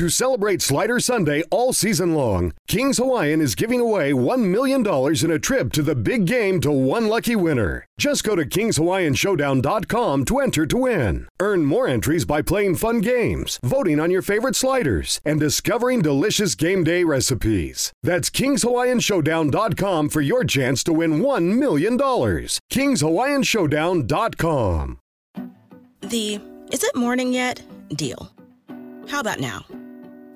To celebrate Slider Sunday all season long, Kings Hawaiian is giving away $1 million in a trip to the big game to one lucky winner. Just go to KingsHawaiianShowdown.com to enter to win. Earn more entries by playing fun games, voting on your favorite sliders, and discovering delicious game day recipes. That's KingsHawaiianShowdown.com for your chance to win $1 million. KingsHawaiianShowdown.com. The is it morning yet deal. How about now?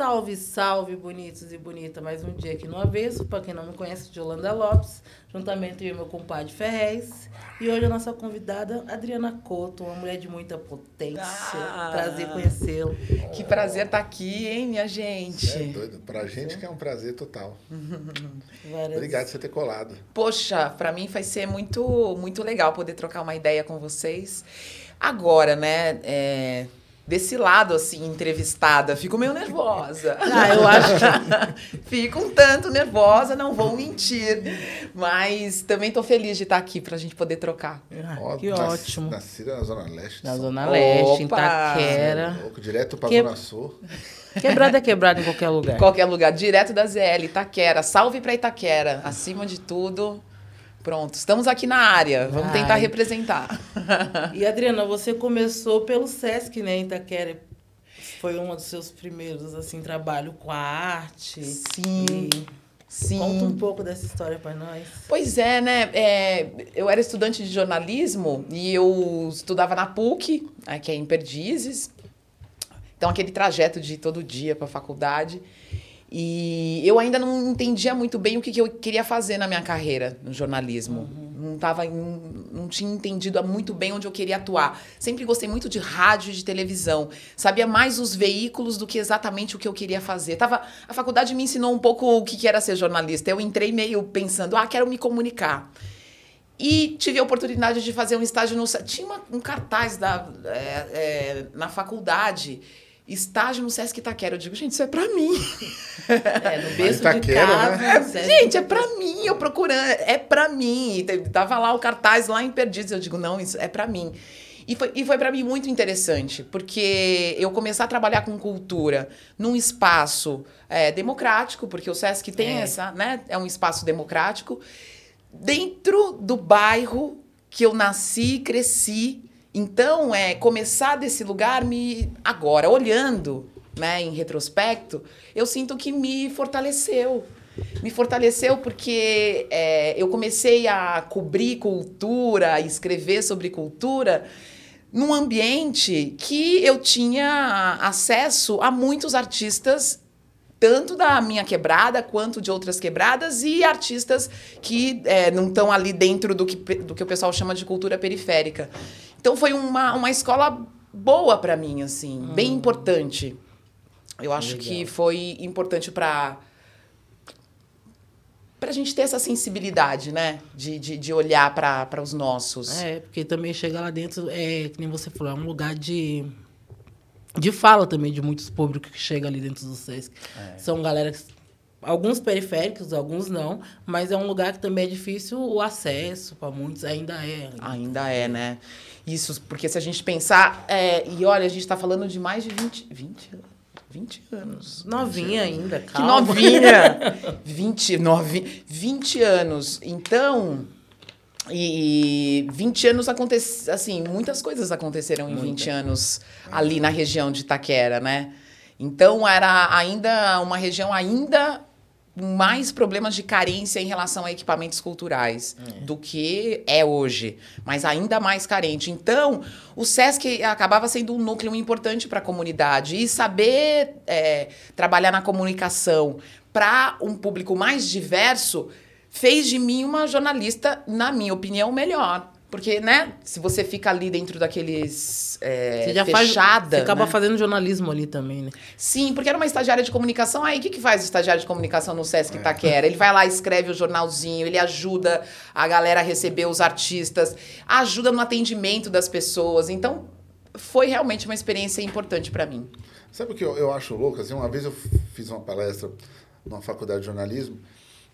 Salve, salve, bonitos e bonita. Mais um dia aqui no Avesso. Para quem não me conhece, de Yolanda Lopes, juntamente eu e meu compadre Ferrez. E hoje a nossa convidada, Adriana Couto, uma mulher de muita potência. Ah. Prazer conhecê-la. Que prazer estar aqui, hein, minha gente? É doido. Pra gente que é um prazer total. Várias- Obrigado por você ter colado. Poxa, pra mim vai ser muito, muito legal poder trocar uma ideia com vocês. Agora, né, é, desse lado, assim, entrevistada, fico meio nervosa. Ah, eu acho que Fico um tanto nervosa, não vou mentir. Mas também tô feliz de estar aqui pra gente poder trocar. Ah, que nas- ótimo. Nascida na Zona Leste. de Na Zona Opa! Leste, em Paulo. Taquera. Louco, direto pra Que- Zona Sul. Quebrada é quebrada em qualquer lugar. Qualquer lugar, direto da ZL, Itaquera. Salve pra Itaquera. Acima de tudo. Pronto, estamos aqui na área. Vamos tentar Vai. representar. E Adriana, você começou pelo Sesc, né, Itaquera. Foi um dos seus primeiros, assim, trabalho com a arte. Sim, E sim. Conta um pouco dessa história pra nós. Pois é, né? É, eu era estudante de jornalismo e eu estudava na PUC, né, que é em Perdizes. Então, aquele trajeto de todo dia para a faculdade. E eu ainda não entendia muito bem o que, que eu queria fazer na minha carreira no jornalismo. Não, tava, não, não tinha entendido muito bem onde eu queria atuar. Sempre gostei muito de rádio e de televisão. Sabia mais os veículos do que exatamente o que eu queria fazer. Tava, a faculdade me ensinou um pouco o que que era ser jornalista. Eu entrei meio pensando, ah, quero me comunicar. E tive a oportunidade de fazer um estágio no. Tinha uma- um cartaz da, é, é, na faculdade. Estágio no Sesc Itaquera. Eu digo, gente, isso é pra mim. É, no berço de Itaquera, casa. né? Sesc. Gente, é pra mim, eu procurando, é pra mim. E te- Tava lá o cartaz lá em Perdidos, eu digo, não, isso é pra mim. E foi, e foi para mim muito interessante, porque eu começar a trabalhar com cultura num espaço é, democrático, porque o Sesc tem É. essa, né? É um espaço democrático, dentro do bairro que eu nasci e cresci. Então, é começar desse lugar me agora olhando, né, em retrospecto, eu sinto que me fortaleceu. Me fortaleceu porque é, eu comecei a cobrir cultura, a escrever sobre cultura num ambiente que eu tinha acesso a muitos artistas tanto da minha quebrada quanto de outras quebradas e artistas que é, não estão ali dentro do que, do que o pessoal chama de cultura periférica. Então foi uma, uma escola boa para mim, assim, bem importante. Eu acho que foi importante para para a gente ter essa sensibilidade, né? De, de, de olhar para os nossos. É, porque também chegar lá dentro, é, que nem você falou, é um lugar de, de fala também de muitos públicos que chegam ali dentro do Sesc. São galera, que- alguns periféricos, alguns não, mas é um lugar que também é difícil o acesso para muitos, ainda é. Ainda é, né? Isso, porque se a gente pensar. é, e olha, a gente está falando de mais de 20, 20, 20 anos. Novinha ainda, Que calma. novinha! 29, 20 anos. Então, e 20 anos acontece, assim, muitas coisas aconteceram em 20 anos ali na região de Itaquera, né? Então era ainda uma região ainda mais problemas de carência em relação a equipamentos culturais do que é hoje, mas ainda mais carente. Então, o SESC acabava sendo um núcleo importante para a comunidade e saber é, trabalhar na comunicação para um público mais diverso fez de mim uma jornalista, na minha opinião, melhor. Porque, né, se você fica ali dentro daqueles. É, Você já fechada. faz. Você acaba né? fazendo jornalismo ali também, né? Sim, porque era uma estagiária de comunicação. Aí, o que, que faz o estagiário de comunicação no Sesc É. Itaquera? Ele vai lá, escreve o jornalzinho, ele ajuda a galera a receber os artistas, ajuda no atendimento das pessoas. Então, foi realmente uma experiência importante pra mim. Sabe o que eu, eu acho louco? Assim, uma vez eu fiz uma palestra numa faculdade de jornalismo,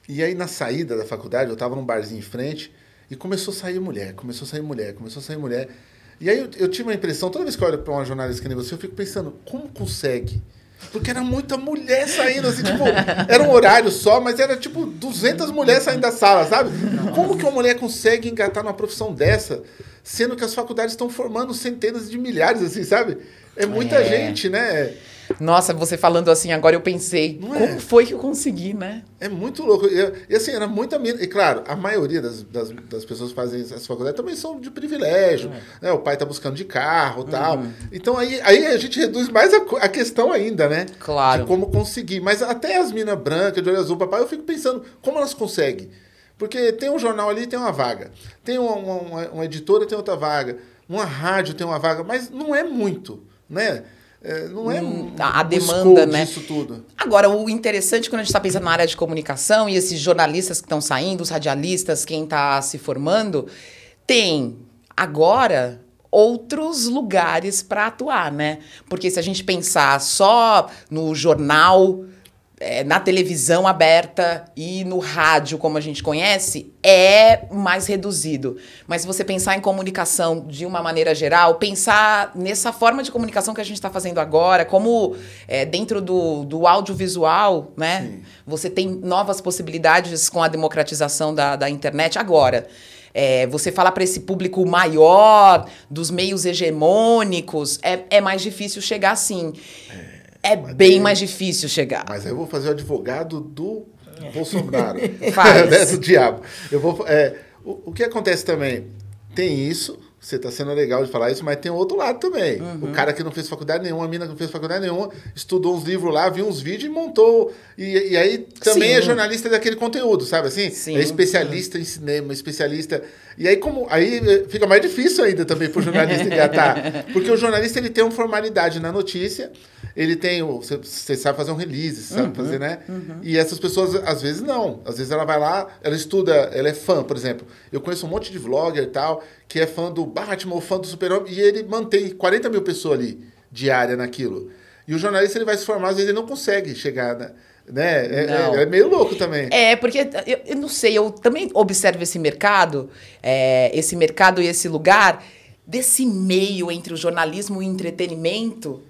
e aí na saída da faculdade, eu estava num barzinho em frente, e começou a sair mulher, começou a sair mulher, começou a sair mulher. E aí eu, eu tive uma impressão, toda vez que eu olho para uma jornalista que nem você, eu fico pensando, como consegue? Porque era muita mulher saindo, assim, tipo, era um horário só, mas era tipo 200 mulheres saindo da sala, sabe? Como que uma mulher consegue engatar numa profissão dessa, sendo que as faculdades estão formando centenas de milhares, assim, sabe? É muita É. gente, né? Nossa, você falando assim, agora eu pensei, Não como é? foi que eu consegui, né? É muito louco. E, e, assim, era muita mina. E claro, a maioria das, das, das pessoas que fazem essa faculdade também são de privilégio. Né? O pai tá buscando de carro e tal. Então aí, aí a gente reduz mais a, a questão ainda, né? Claro. De como conseguir. Mas até as minas brancas, de olho azul, papai, eu fico pensando, como elas conseguem? Porque tem um jornal ali, tem uma vaga. Tem uma, uma, uma editora, tem outra vaga. Uma rádio tem uma vaga. Mas não é muito, né? É, não é Hum, um, a demanda, né? disso tudo. Agora, o interessante quando a gente está pensando na área de comunicação e esses jornalistas que estão saindo, os radialistas, quem está se formando, tem agora outros lugares para atuar, né? Porque se a gente pensar só no jornal, é, na televisão aberta e no rádio, como a gente conhece, é mais reduzido. Mas se você pensar em comunicação de uma maneira geral, pensar nessa forma de comunicação que a gente está fazendo agora, como é, dentro do, do audiovisual, né? Você tem novas possibilidades com a democratização da, da internet agora. É, você falar para esse público maior, dos meios hegemônicos, é, é mais difícil chegar assim. É bem mais difícil chegar. Mas aí eu vou fazer o advogado do Bolsonaro. Faz. né, do diabo. Eu vou, é, o, o que acontece também? Tem isso, você está sendo legal de falar isso, mas tem outro lado também. Uhum. O cara que não fez faculdade nenhuma, a mina que não fez faculdade nenhuma, estudou uns livros lá, viu uns vídeos e montou. E, e aí também Sim. é jornalista daquele conteúdo, sabe assim? Sim. É especialista em cinema, especialista. E aí, como aí eh, fica mais difícil ainda também para o jornalista engatar. Porque o jornalista ele tem uma formalidade na notícia, ele tem o. Você, sabe fazer um release, você Uhum. sabe fazer, né? E essas pessoas, às vezes, não. Às vezes ela vai lá, ela estuda, ela é fã, por exemplo. Eu conheço um monte de vlogger e tal, que é fã do Batman ou fã do Super-Homem, e ele mantém 40 mil pessoas ali, diária naquilo. E o jornalista ele vai se formar, às vezes ele não consegue chegar, né? né? É, é- é meio louco também. É, porque eu, eu não sei, eu também observo esse mercado, é, esse mercado e esse lugar, desse meio entre o jornalismo e o entretenimento.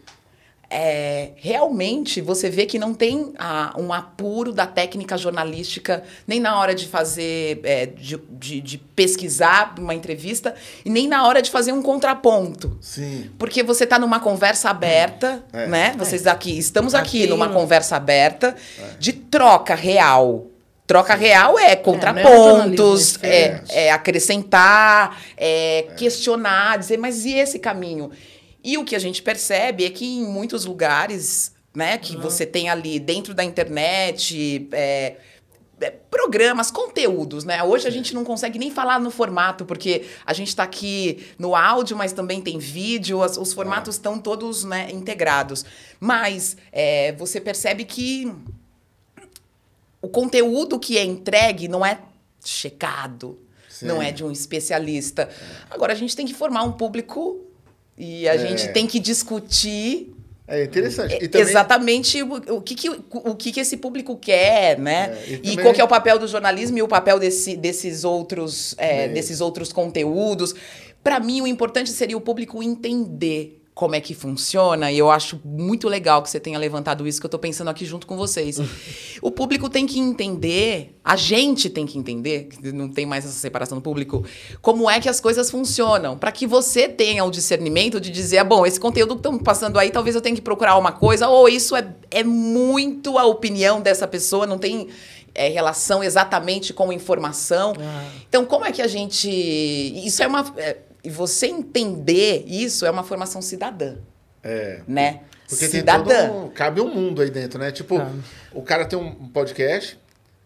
É, realmente você vê que não tem ah, um apuro da técnica jornalística, nem na hora de fazer, é, de, de- de pesquisar uma entrevista, e nem na hora de fazer um contraponto. Sim. Porque você está numa conversa aberta, É. né? Vocês aqui, estamos aqui, Aqui numa conversa aberta de troca real. Troca real é é contrapontos, é, é é acrescentar, é, questionar, dizer, mas e esse caminho? E o que a gente percebe é que em muitos lugares, né, que você tem ali dentro da internet, é, é, programas, conteúdos, né? Hoje a gente não consegue nem falar no formato, porque a gente está aqui no áudio, mas também tem vídeo, as- os formatos estão todos né, integrados. Mas é, você percebe que o conteúdo que é entregue não é checado, Sim. não é de um especialista. Agora a gente tem que formar um público e a É. gente tem que discutir É interessante. E também, exatamente o, o, que, que, o que, que esse público quer, né? É, e e também- qual que é o papel do jornalismo e o papel desse, desses, outros, é, desses outros conteúdos. Para mim, o importante seria o público entender como é que funciona, e eu acho muito legal que você tenha levantado isso, que eu tô pensando aqui junto com vocês. o público tem que entender, a gente tem que entender, não tem mais essa separação do público, como é que as coisas funcionam, para que você tenha o discernimento de dizer, ah, bom, esse conteúdo que estão passando aí, talvez eu tenha que procurar uma coisa, ou isso é, é muito a opinião dessa pessoa, não tem é, relação exatamente com informação. Então, como é que a gente. Isso é uma. é, e você entender isso é uma formação cidadã, É. né? Porque cidadã. tem todo um, cabe um mundo aí dentro, né? Tipo, Cabe. o cara tem um podcast,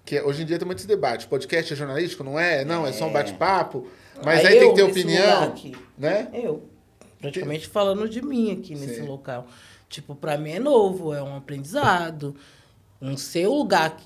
Que é- hoje em dia tem muito esse debate. Podcast é jornalístico? Não é? Não, é só um bate-papo. Mas Aí aí, tem que ter opinião. Né? Eu, praticamente falando de mim aqui nesse Sim. local. Tipo, pra mim é novo, é um aprendizado. Não sei o lugar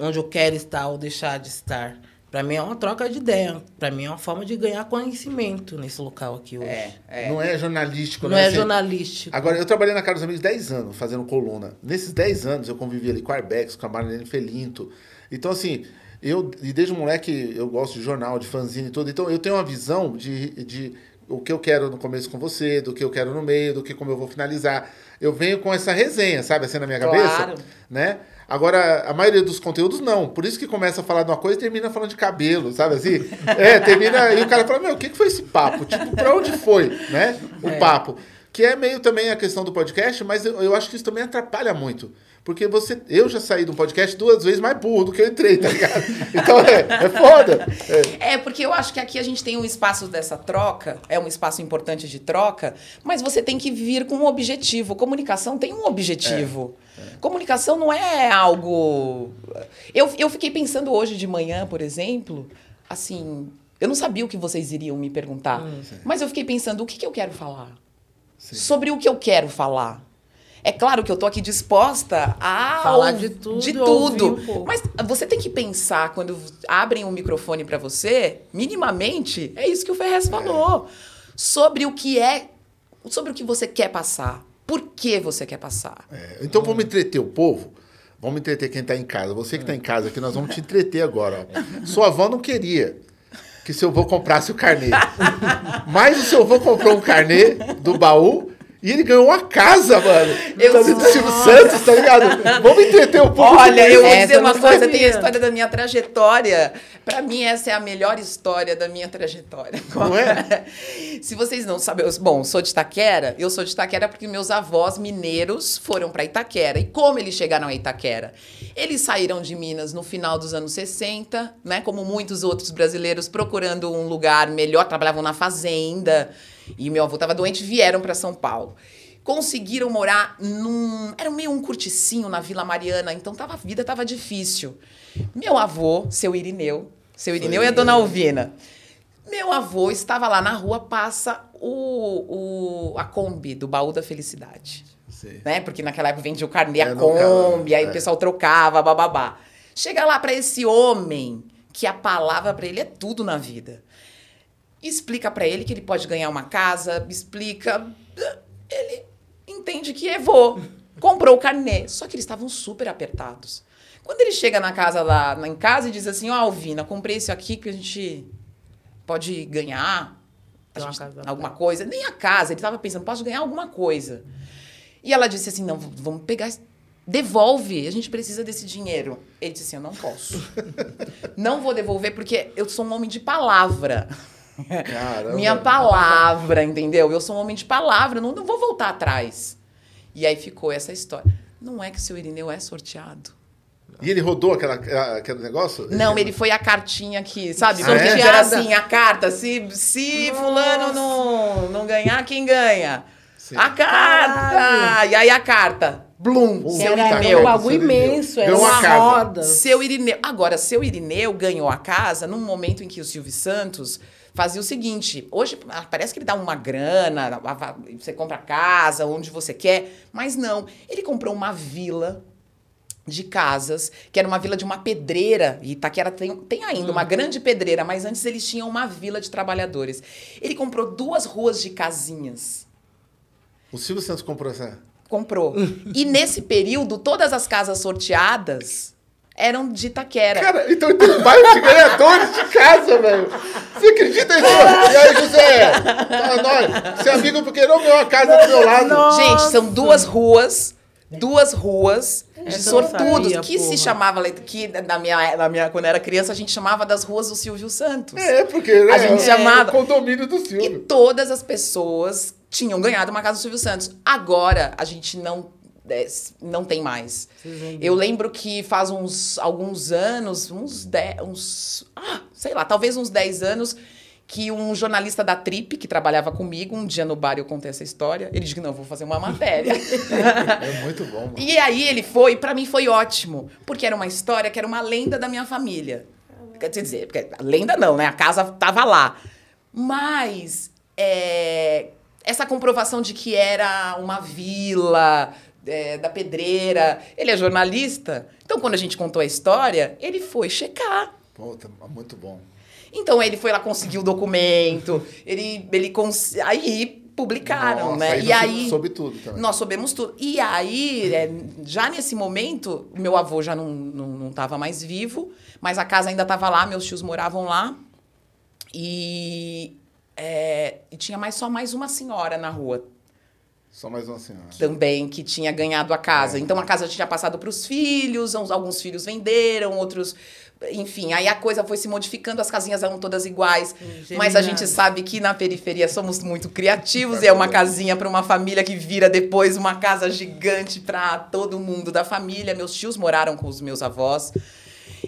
onde eu quero estar ou deixar de estar. Pra mim é uma troca de ideia. Pra mim é uma forma de ganhar conhecimento nesse local aqui hoje. É, é. Não é jornalístico, Não né? é Assim, jornalístico. Agora, eu trabalhei na Casa dos Amigos 10 anos, fazendo coluna. Nesses 10 anos, eu convivi ali com a Arbex, com a Marlene Felinto. Então, assim, eu, e desde moleque, eu gosto de jornal, de fanzine e tudo. Então, eu tenho uma visão de, de o que eu quero no começo com você, do que eu quero no meio, do que como eu vou finalizar. Eu venho com essa resenha, sabe, assim, na minha Claro. cabeça, né? Agora, a maioria dos conteúdos, não. Por isso que começa a falar de uma coisa e termina falando de cabelo, sabe assim? É, termina... E o cara fala, meu, o que que foi esse papo? Tipo, pra onde foi, né? O papo. Que é meio também a questão do podcast, mas eu, eu acho que isso também atrapalha muito. Porque você... Eu já saí de um podcast duas vezes mais burro do que eu entrei, tá ligado? Então, é, é foda. É. É, porque eu acho que aqui a gente tem um espaço dessa troca, é um espaço importante de troca, mas você tem que vir com um objetivo. Comunicação tem um objetivo. Comunicação não é algo. Eu, eu fiquei pensando hoje de manhã, por exemplo, assim. Eu não sabia o que vocês iriam me perguntar, mas eu fiquei pensando o que, que eu quero falar. Sobre o que eu quero falar. É claro que eu tô aqui disposta a Falar ou- de tudo, de ouvir tudo. um pouco. Mas você tem que pensar quando abrem um microfone para você, minimamente, é isso que o Ferrez falou, sobre o que é, sobre o que você quer passar, por que você quer passar. É, Então vamos entreter o povo. Vamos entreter quem tá em casa. Você que tá em casa aqui, nós vamos te entreter agora. Ó. Sua avó não queria que seu avô comprasse o carnê. Mas o seu avô comprou um carnê do baú e ele ganhou uma casa, mano. Eu tá sou- do Silvio Santos, tá ligado? Vamos entreter o povo. Olha, eu vou Essa dizer uma coisa, sabia. tem a história da minha trajetória. Pra mim, essa é a melhor história da minha trajetória. Não é? Se vocês não sabem, eu- bom, sou de Itaquera. Eu sou de Itaquera porque meus avós mineiros foram para Itaquera. E como eles chegaram a Itaquera? Eles saíram de Minas no final dos anos 60, né? Como muitos outros brasileiros procurando um lugar melhor, trabalhavam na fazenda. E meu avô estava doente, vieram para São Paulo. Conseguiram morar num. Era meio um curticinho na Vila Mariana, então tava, a vida estava difícil. Meu avô, seu Irineu, seu Irineu e a dona Alvina. Meu avô estava lá na rua, passa o, o, a Kombi do Baú da Felicidade. Sim. Né? Porque naquela época vendia o carnê, É, a Kombi, carro, aí é. o pessoal trocava, bababá. Chega lá para esse homem que a palavra para ele é tudo na vida. Explica para ele que ele pode ganhar uma casa, explica. Ele entende que evou. Comprou o carnê. Só que eles estavam super apertados. Quando ele chega na casa lá, em casa e diz assim, ó, Alvina, comprei isso aqui que a gente pode ganhar gente- alguma coisa. Nem a casa, ele estava pensando, posso ganhar alguma coisa. E ela disse assim, não, vamos pegar, devolve, a gente precisa desse dinheiro. Ele disse assim, eu não posso. não vou devolver porque eu sou um homem de palavra. Caramba. Minha palavra, entendeu? Eu sou um homem de palavra, não, não vou voltar atrás. E aí ficou essa história. Não é que o seu Irineu é sorteado. E ele rodou aquela, aquele negócio? Não, ele foi a cartinha que, sabe? Ah, Quando é? era assim, a carta. Se, se fulano não, não ganhar, quem ganha? Sim. A carta! E aí a carta. Blum, Pô, seu Era Irineu. um bagulho imenso, era Ganhou uma roda. Seu Irineu. Agora, seu Irineu ganhou a casa num momento em que o Silvio Santos fazia o seguinte: hoje parece que ele dá uma grana, você compra casa onde você quer, mas não. Ele comprou uma vila de casas, que era uma vila de uma pedreira, e Itaquera tem, tem ainda uma grande pedreira, mas antes eles tinham uma vila de trabalhadores. Ele comprou duas ruas de casinhas. O Silvio Santos comprou essa. Comprou. e nesse período, todas as casas sorteadas eram de Itaquera. Cara, então tem um bairro de ganhadores de casa, velho. Você acredita nisso? E aí, José? Tá, nós, você é amigo porque não ganhou a casa do meu lado. Nossa. Gente, são duas ruas, duas ruas de sortudos, sabia, que se porra. chamava, que na minha, na minha, quando eu era criança, a gente chamava das ruas do Silvio Santos. É, porque né, A gente é chamava- o condomínio do E Silvio. todas as pessoas tinham ganhado uma casa do Silvio Santos. Agora, a gente não, é, não tem mais. Eu lembro que faz uns alguns anos, uns 10, uns, ah, sei lá, talvez uns 10 anos, que um jornalista da Trip, que trabalhava comigo, um dia no bar eu contei essa história, ele disse, não, vou fazer uma matéria. É muito bom, mano. E aí ele foi, pra mim foi ótimo, porque era uma história que era uma lenda da minha família. Quer dizer, porque lenda não, né? A casa tava lá. Mas é, essa comprovação de que era uma vila é, da pedreira, ele é jornalista. Então, quando a gente contou a história, ele foi checar. Puta, muito bom. Então ele foi lá conseguir o documento, ele, ele cons... aí publicaram, Nossa, né? aí e aí soube tudo também. nós soubemos tudo. E aí, é, já nesse momento, meu avô já não não não estava mais vivo, mas a casa ainda estava lá, meus tios moravam lá e, é, e tinha mais só mais uma senhora na rua Só mais uma senhora. também que tinha ganhado a casa. Então a casa tinha passado para os filhos, uns- alguns filhos venderam, outros. Enfim, aí a coisa foi se modificando, as casinhas eram todas iguais. Mas a gente sabe que na periferia somos muito criativos e é uma casinha para uma família que vira depois uma casa gigante para todo mundo da família. Meus tios moraram com os meus avós.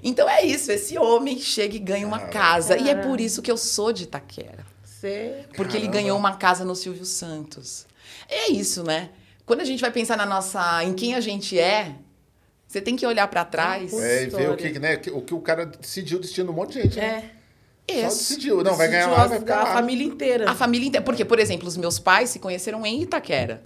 Então é isso, esse homem chega e ganha uma casa. E é por isso que eu sou de Itaquera. Porque ele ganhou uma casa no Silvio Santos. É isso, né? Quando a gente vai pensar na nossa, em quem a gente é, você tem que olhar pra trás. É, e ver o que, né, o que o cara decidiu destino um monte de gente. né? É. Só Isso. decidiu. Não, vai ganhar lá, vai ficar a lá. família inteira. A família inteira. Porque, por exemplo, os meus pais se conheceram em Itaquera.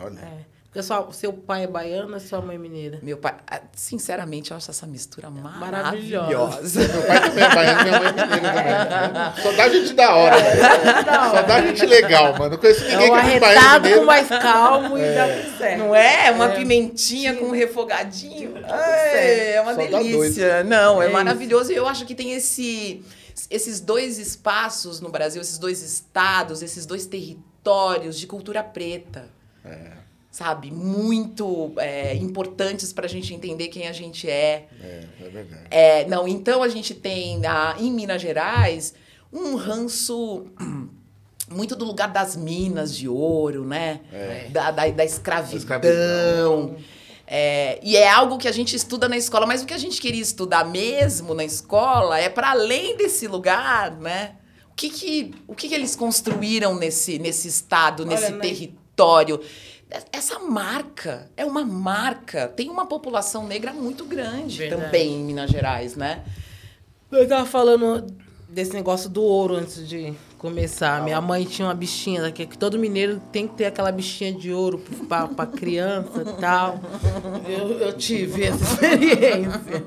Olha. É. Porque sua, seu pai é baiano e sua mãe é mineira. Meu pai, ah, sinceramente, eu acho essa mistura Maravilhosa. maravilhosa. Meu pai também é baiano, minha mãe é mineira também. Só dá gente da hora, velho. Só dá gente legal, mano. Não conheço É ninguém um que é baiano mineiro. com mais calmo e dá tudo certo. Não é? Uma pimentinha com um refogadinho. Ai, é uma Só delícia. Não, é, É maravilhoso. E eu acho que tem esse, esses dois espaços no Brasil, esses dois estados, esses dois territórios de cultura preta. Sabe? Muito é, importantes para a gente entender quem a gente é. É, é verdade. É, não, então a gente tem na, em Minas Gerais um ranço muito do lugar das minas de ouro, né? Da, da, da escravidão. escravidão. É, e é algo que a gente estuda na escola, mas o que a gente queria estudar mesmo na escola é para além desse lugar, né? O que, que, o que, que eles construíram nesse, nesse estado, nesse né? território? Essa marca é uma marca. Tem uma população negra muito grande Verdade. também em Minas Gerais, né? Eu tava falando desse negócio do ouro antes de começar. Minha mãe tinha uma bichinha daqui, que todo mineiro tem que ter aquela bichinha de ouro pra, pra criança e tal. Eu, eu tive essa experiência.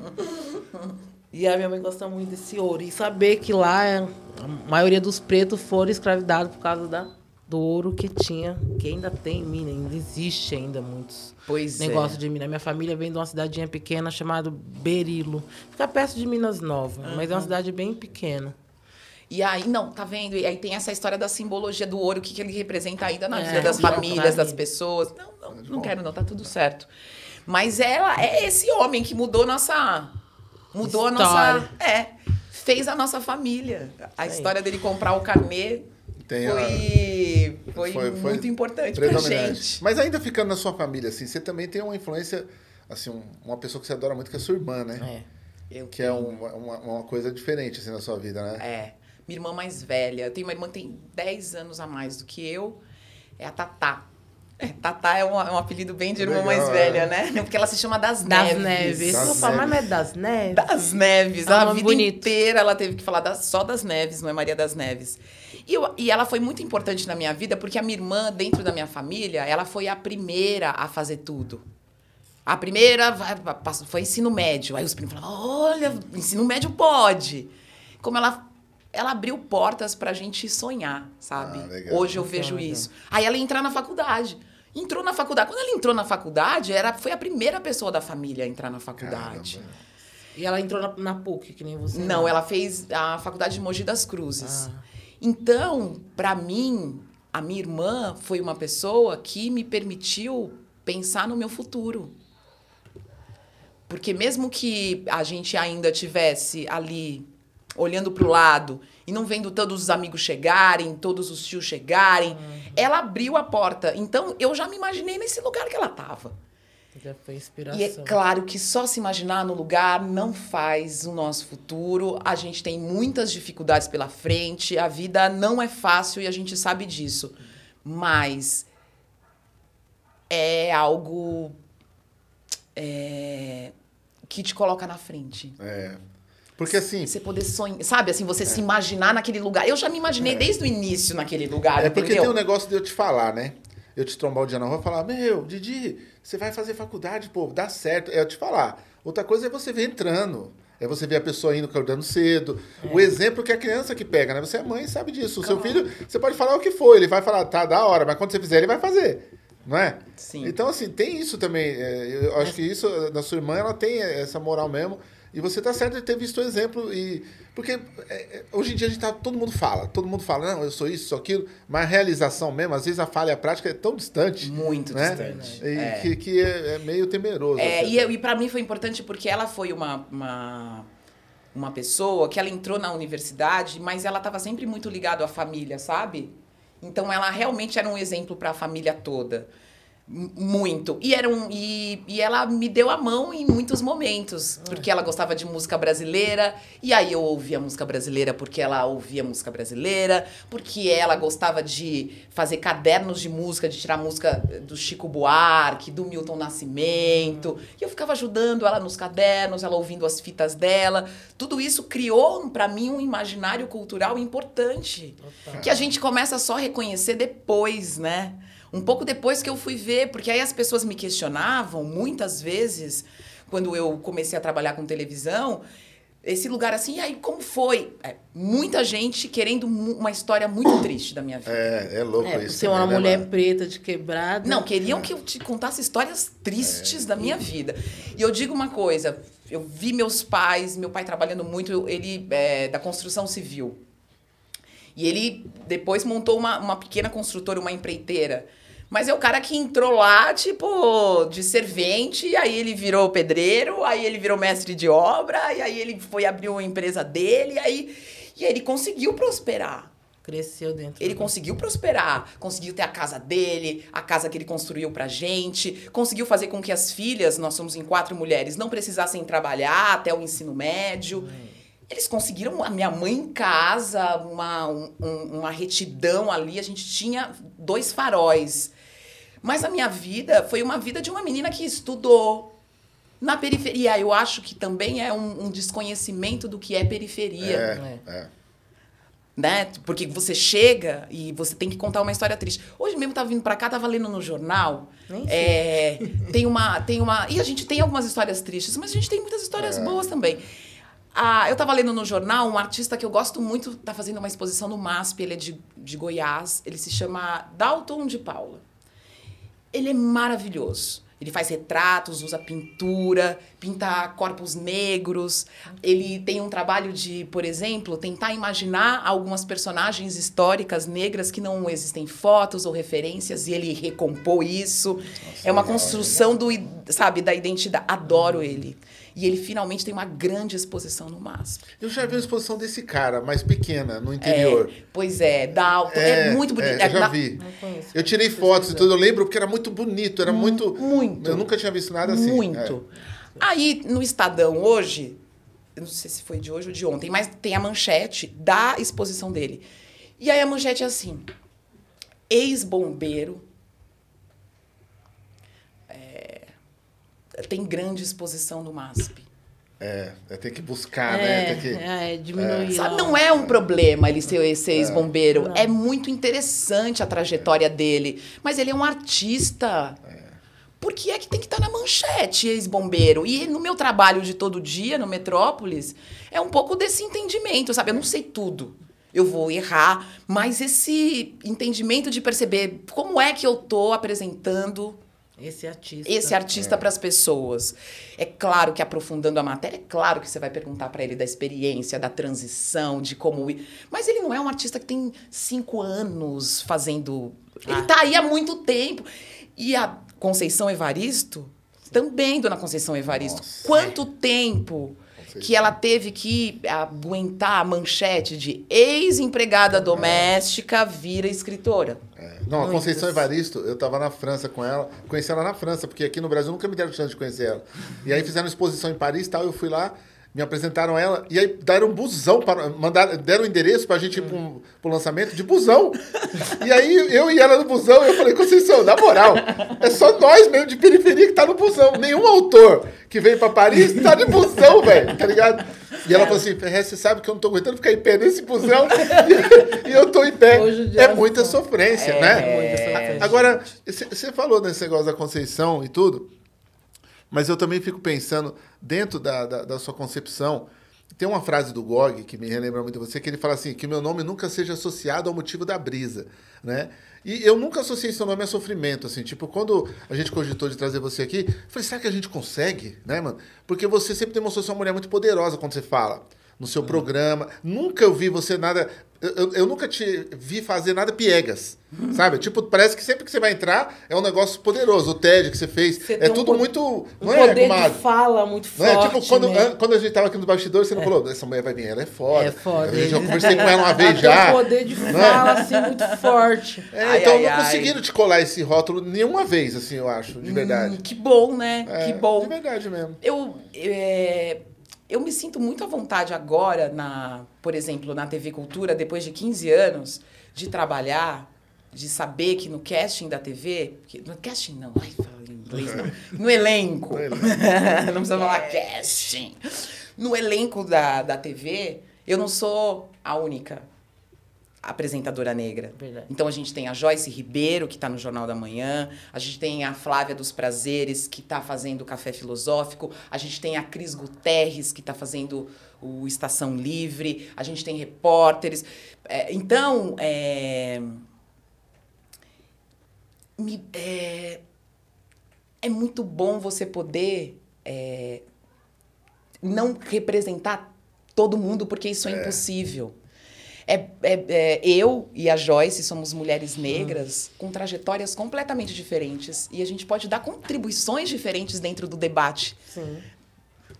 E a minha mãe gosta muito desse ouro. E saber que lá a maioria dos pretos foram escravizados por causa da, do ouro que tinha, que ainda tem em Minas, ainda existe ainda muitos Pois negócios é. de Minas. Minha família vem de uma cidadinha pequena chamada Berilo. Fica perto de Minas Nova, mas é uma cidade bem pequena. E aí, não, tá vendo? E aí tem essa história da simbologia do ouro, o que, que ele representa ainda na É, vida das pra famílias, das pessoas. Não, não, não quero, não, tá tudo certo. Mas ela é esse homem que mudou nossa. Mudou a nossa. História. É. Fez a nossa família. A história dele comprar o carnê Tem a- foi, foi, Foi- foi muito importante pra Predominante. gente. Mas ainda ficando na sua família, assim, você também tem uma influência, assim, um- uma pessoa que você adora muito, que é sua irmã, né? É. Eu Que é uma, uma, uma coisa diferente, assim, na sua vida, né? É. Minha irmã mais velha. Eu tenho uma irmã que tem 10 anos a mais do que eu. É a Tatá. É, Tatá é um, é um apelido bem de irmã Legal, mais é. velha, né? Porque ela se chama Das, Das Neves. Neves. Das Opa, mas não é das Neves? Das Neves. Ah, a vida bonito. inteira ela teve que falar das- só das Neves, não é Maria das Neves. E, eu- e ela foi muito importante na minha vida, porque a minha irmã, dentro da minha família, ela foi a primeira a fazer tudo. A primeira foi ensino médio. Aí os primos falaram: olha, ensino médio pode. Como ela, ela abriu portas pra gente sonhar, sabe? Ah, legal. Hoje eu vejo isso. Aí ela ia entrar na faculdade. Entrou na faculdade. Quando ela entrou na faculdade, era, foi a primeira pessoa da família a entrar na faculdade. Caramba. E ela entrou na, na PUC, que nem você. Não, ela fez a faculdade de Mogi das Cruzes. Então, pra mim, a minha irmã foi uma pessoa que me permitiu pensar no meu futuro. Porque mesmo que a gente ainda tivesse ali olhando pro lado e não vendo todos os amigos chegarem, todos os tios chegarem, ela abriu a porta. Então, eu já me imaginei nesse lugar que ela tava. Já foi inspiração. E é claro que só se imaginar no lugar não faz o nosso futuro. A gente tem muitas dificuldades pela frente, a vida não é fácil e a gente sabe disso. Mas é algo é, que te coloca na frente. É. Porque assim. Você poder sonhar, sabe? Assim, você se imaginar naquele lugar. Eu já me imaginei desde o início naquele lugar. É porque entendeu? tem um negócio de eu te falar, né? Eu te trombar o dia na rua e falar, meu, Didi, você vai fazer faculdade, pô, dá certo. É eu te falar. Outra coisa é você ver entrando. É você ver a pessoa indo acordando cedo. O exemplo que a criança que pega, né? Você é mãe sabe disso. O seu filho, você pode falar o que for, ele vai falar, tá, da hora, mas quando você fizer, ele vai fazer. Não é? Sim. Então, assim, tem isso também. é, Eu acho que isso, da sua irmã, ela tem essa moral mesmo. E você tá certo de ter visto o exemplo. E, porque é, é, hoje em dia a gente tá, todo mundo fala, todo mundo fala, não, eu sou isso, sou aquilo, mas a realização mesmo, às vezes a falha prática é tão distante. Muito né? distante. E É. Que, que é, é meio temeroso. É, assim. e, e para mim foi importante porque ela foi uma, uma, uma pessoa que ela entrou na universidade, mas ela estava sempre muito ligada à família, sabe? Então ela realmente era um exemplo para a família toda. Muito. E, era um, e, e ela me deu a mão em muitos momentos, porque ela gostava de música brasileira, e aí eu ouvia música brasileira porque ela ouvia música brasileira, porque ela gostava de fazer cadernos de música, de tirar música do Chico Buarque, do Milton Nascimento. E eu ficava ajudando ela nos cadernos, ela ouvindo as fitas dela. Tudo isso criou para mim um imaginário cultural importante, que a gente começa só a reconhecer depois, né? Um pouco depois que eu fui ver, porque aí as pessoas me questionavam muitas vezes, quando eu comecei a trabalhar com televisão, esse lugar assim, e aí como foi? É, muita gente querendo uma história muito triste da minha vida. É, é louco É, isso. ser uma também, né, mulher mano? preta de quebrada. Não, queriam que eu te contasse histórias tristes da minha vida. E eu digo uma coisa, eu vi meus pais, meu pai trabalhando muito, ele é da construção civil. E ele depois montou uma, uma pequena construtora, uma empreiteira. Mas é o cara que entrou lá, tipo, de servente, e aí ele virou pedreiro, aí ele virou mestre de obra, e aí ele foi abrir uma empresa dele, e aí, e aí ele conseguiu prosperar. Cresceu dentro. Ele conseguiu prosperar, conseguiu ter a casa dele, a casa que ele construiu pra gente, conseguiu fazer com que as filhas, nós somos em quatro mulheres, não precisassem trabalhar até o ensino médio. Eles conseguiram a minha mãe em casa, uma, um- um- uma retidão ali, a gente tinha dois faróis. Mas a minha vida foi uma vida de uma menina que estudou na periferia. Eu acho que também é um, um desconhecimento do que é periferia É, é. né? Porque você chega e você tem que contar uma história triste. Hoje mesmo eu tava vindo pra cá, tava lendo no jornal. Nem é, tem uma, tem uma, e a gente tem algumas histórias tristes, mas a gente tem muitas histórias boas também. Ah, eu tava lendo no jornal um artista que eu gosto muito, tá fazendo uma exposição no MASP, ele é de, de Goiás, ele se chama Dalton de Paula. Ele é maravilhoso. Ele faz retratos, usa pintura, pinta corpos negros. Ele tem um trabalho de, por exemplo, tentar imaginar algumas personagens históricas negras que não existem fotos ou referências e ele recompôs isso. é uma construção do, i- sabe, da identidade. Adoro ele. E ele finalmente tem uma grande exposição no MASP. Eu já vi uma exposição desse cara, mais pequena, no interior. É, pois é, Dalton. É, muito bonito. é, eu já vi. Não conheço. Eu tirei fotos e tudo, eu lembro porque era muito bonito, era muito. muito. Eu nunca tinha visto nada assim. Muito. Aí, no Estadão hoje, eu não sei se foi de hoje ou de ontem, mas tem a manchete da exposição dele. E aí a manchete é assim: ex-bombeiro tem grande exposição no MASP. É, é, tem que buscar, né? É, Tem que... é, diminuir. Sabe, lá. não é um problema ele ser esse ex-bombeiro. É muito interessante a trajetória dele. Mas ele é um artista. Por que é que tem que estar na manchete, ex-bombeiro? E no meu trabalho de todo dia, no Metrópolis, é um pouco desse entendimento, sabe? Eu não sei tudo. Eu vou errar, mas esse entendimento de perceber como é que eu tô apresentando Esse artista. esse artista para as pessoas. É claro que aprofundando a matéria, é claro que você vai perguntar para ele da experiência, da transição, de como. ir- Mas ele não é um artista que tem cinco anos fazendo. Ele tá aí há muito tempo. E a Conceição Evaristo, também, dona Conceição Evaristo. Nossa. Quanto tempo? Que ela teve que aguentar a manchete de ex-empregada doméstica vira escritora. É. Não, a Conceição Evaristo, eu tava na França com ela, conheci ela na França, porque aqui no Brasil nunca me deram chance de conhecer ela. E aí fizeram exposição em Paris e tal, eu fui lá, me apresentaram ela, e aí deram um busão, para, mandaram, deram um endereço pra gente ir pro, pro lançamento de busão. E aí eu e ela no busão, eu falei, Conceição, na moral, é só nós mesmo de periferia que tá no busão. Nenhum autor que veio pra Paris tá de busão, velho, tá ligado? E ela falou assim, Ferrez, você sabe que eu não tô aguentando ficar em pé nesse busão e, eu tô em pé. É muita sofrência, é, né? É muita sofrência. Agora, você falou nesse negócio da Conceição e tudo, mas eu também fico pensando, dentro da, da, da, sua concepção, tem uma frase do Gog que me relembra muito você, que ele fala assim, que meu nome nunca seja associado ao motivo da brisa, né? E eu nunca associei seu nome a sofrimento, assim, tipo, quando a gente cogitou de trazer você aqui, falei, será que a gente consegue, né, mano? Porque você sempre demonstrou ser uma mulher muito poderosa quando você fala no seu uhum. programa. Nunca eu vi você nada. Eu, eu, nunca te vi fazer nada piegas, sabe? Tipo, parece que sempre que você vai entrar é um negócio poderoso. O TED que você fez você é tudo um muito. Não um é, poder de fala muito forte. Não é? Tipo, quando, né? quando a gente tava aqui no bastidor, você não é. falou, essa mulher vai vir, ela é foda. É foda. Eu já conversei com ela uma vez já. Um poder de é? fala, assim, muito forte. É, ai, então ai, não ai. conseguiram te colar esse rótulo nenhuma vez, assim, eu acho, de verdade. Hum, que bom, né? É, que bom. De verdade mesmo. Eu. É eu me sinto muito à vontade agora, na, por exemplo, na TV Cultura, depois de 15 anos, de trabalhar, de saber que no casting da TV. Que, no casting não, ai, fala em inglês não. No elenco. não precisa falar casting. No elenco da, da TV, eu não sou a única apresentadora negra. Verdade. Então a gente tem a Joyce Ribeiro, que está no Jornal da Manhã, a gente tem a Flávia dos Prazeres, que está fazendo o Café Filosófico, a gente tem a Cris Guterres, que está fazendo o Estação Livre, a gente tem repórteres. É, então, é, me, é, é, muito bom você poder é, não representar todo mundo, porque isso é, é. impossível. É, é, é, eu e a Joyce somos mulheres negras com trajetórias completamente diferentes. E a gente pode dar contribuições diferentes dentro do debate. Sim.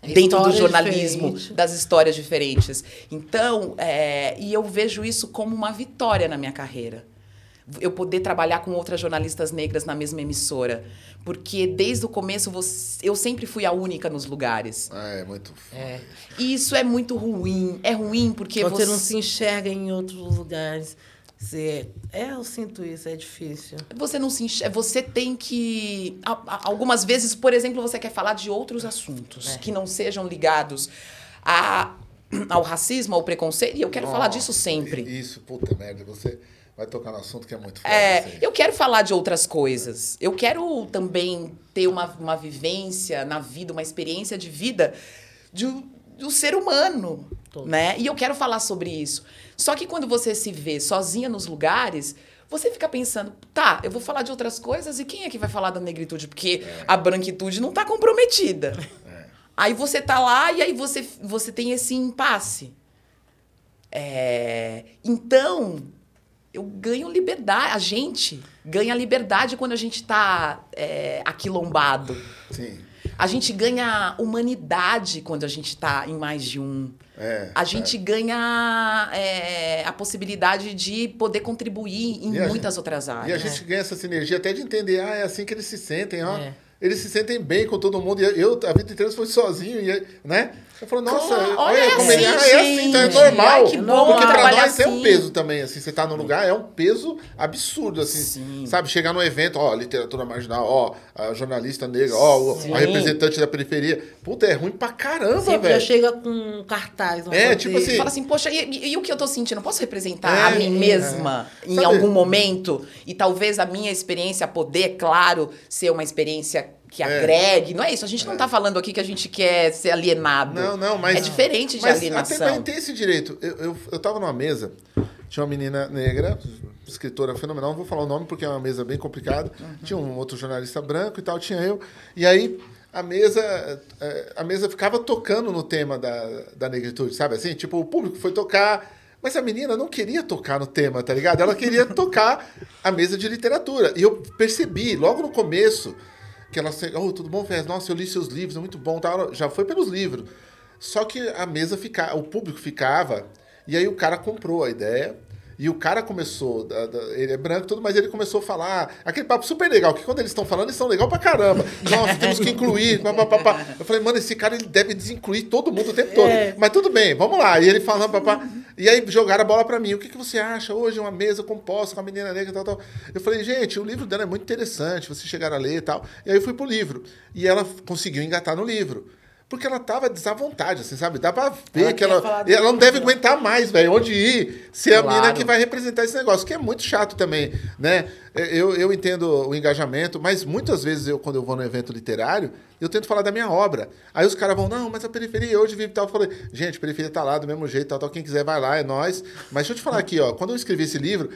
Dentro do jornalismo, diferente. das histórias diferentes. Então, é, e eu vejo isso como uma vitória na minha carreira eu poder trabalhar com outras jornalistas negras na mesma emissora. Porque desde o começo você, eu sempre fui a única nos lugares. É, é muito é. E isso é muito ruim. É ruim porque Quando você... você não se enxerga em outros lugares. Você... É, eu sinto isso, é difícil. Você não se enxerga, você tem que. Algumas vezes, por exemplo, você quer falar de outros assuntos é. que não sejam ligados a, ao racismo, ao preconceito, e eu quero falar disso sempre. Isso, puta merda, você vai tocar no assunto que é muito forte. É, assim. eu quero falar de outras coisas. Eu quero também ter uma, uma vivência na vida, uma experiência de vida de, do ser humano, Todo. né? E eu quero falar sobre isso. Só que quando você se vê sozinha nos lugares, você fica pensando, tá, eu vou falar de outras coisas e quem é que vai falar da negritude? Porque é. a branquitude não está comprometida. É. Aí você tá lá e aí você, você tem esse impasse. É, então, eu ganho liberdade. A gente ganha liberdade quando a gente está é, aquilombado. Sim. A gente ganha humanidade quando a gente está em mais de um. É, a gente é. ganha é, a possibilidade de poder contribuir em e muitas gente, outras áreas. E a gente ganha essa sinergia até de entender, ah, é assim que eles se sentem, ó. É. Eles se sentem bem com todo mundo. E eu, a vida inteira, fui sozinho, e, né? Eu falo, nossa, olha, olha como ele é, assim, é assim, então é normal. Ai, bom Porque pra nós assim. é um assim. peso também, assim, você tá no lugar, é um peso absurdo, assim, Sim. sabe? Chegar no evento, ó, literatura marginal, ó, a jornalista negra, ó, Sim. a representante da periferia. Puta, é ruim pra caramba, Sempre velho. já chega com cartaz. É, tipo assim. Fala assim, poxa, e, e, e, o que eu tô sentindo? Posso representar é, a mim mesma é. em sabe? algum momento? E talvez a minha experiência poder, claro, ser uma experiência que é. agregue. Não é isso. A gente não está é. falando aqui que a gente quer ser alienado. Não, não, mas. É diferente de mas alienação. Até tem esse direito. Eu, eu, eu tava numa mesa, tinha uma menina negra, escritora fenomenal, não vou falar o nome porque é uma mesa bem complicada. Uhum. Tinha um outro jornalista branco e tal, tinha eu. E aí a mesa é, a mesa ficava tocando no tema da, da negritude, sabe assim? Tipo, o público foi tocar. Mas a menina não queria tocar no tema, tá ligado? Ela queria tocar a mesa de literatura. E eu percebi, logo no começo, que ela, oh, tudo bom, Fez? Nossa, eu li seus livros, é muito bom, tá? já foi pelos livros. Só que a mesa ficava, o público ficava, e aí o cara comprou a ideia. E o cara começou, ele é branco e tudo, mas ele começou a falar aquele papo super legal, que quando eles estão falando, eles são legal pra caramba. Nossa, temos que incluir. pá, pá, pá, pá. Eu falei, mano, esse cara ele deve desincluir todo mundo o tempo todo. Mas tudo bem, vamos lá. E ele falando, papá. E aí jogaram a bola pra mim. O que, que você acha hoje? Uma mesa composta com a menina negra e tal, tal. Eu falei, gente, o livro dela é muito interessante, vocês chegaram a ler e tal. E aí eu fui pro livro. E ela conseguiu engatar no livro. Porque ela tava desavontade, assim, sabe? Dá pra ver Ela que ela, ela não deve aguentar mais, velho. Onde ir, ser a Claro. menina que vai representar esse negócio, que é muito chato também, né? Eu, eu entendo o engajamento, mas muitas vezes eu, quando eu vou no evento literário, eu tento falar da minha obra. Aí os caras vão, não, mas a periferia hoje vive tal. Eu falei, gente, a periferia tá lá do mesmo jeito, tal, tal. Quem quiser vai lá, é nós. Mas deixa eu te falar aqui, ó, quando eu escrevi esse livro,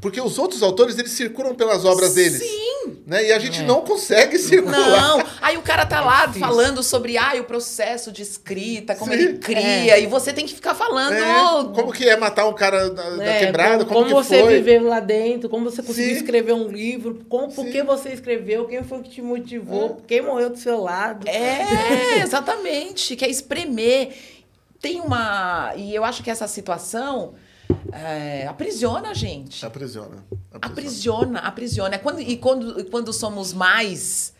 porque os outros autores, eles circulam pelas obras deles. Sim. Né? E a gente não consegue circular. Não, aí o cara tá lá falando sobre ah, o processo de escrita, como Sim. ele cria, e você tem que ficar falando. É, como que é matar um cara da, da É, quebrada? como, Como, que você foi? viveu lá dentro, como você conseguiu Sim. Escrever um livro, como, por que você escreveu, quem foi que te motivou, quem morreu do seu lado. É, exatamente. Quer espremer. Tem uma. E eu acho que essa situação é, aprisiona a gente. Aprisiona. Aprisiona, aprisiona. É quando, e quando, e quando somos mais.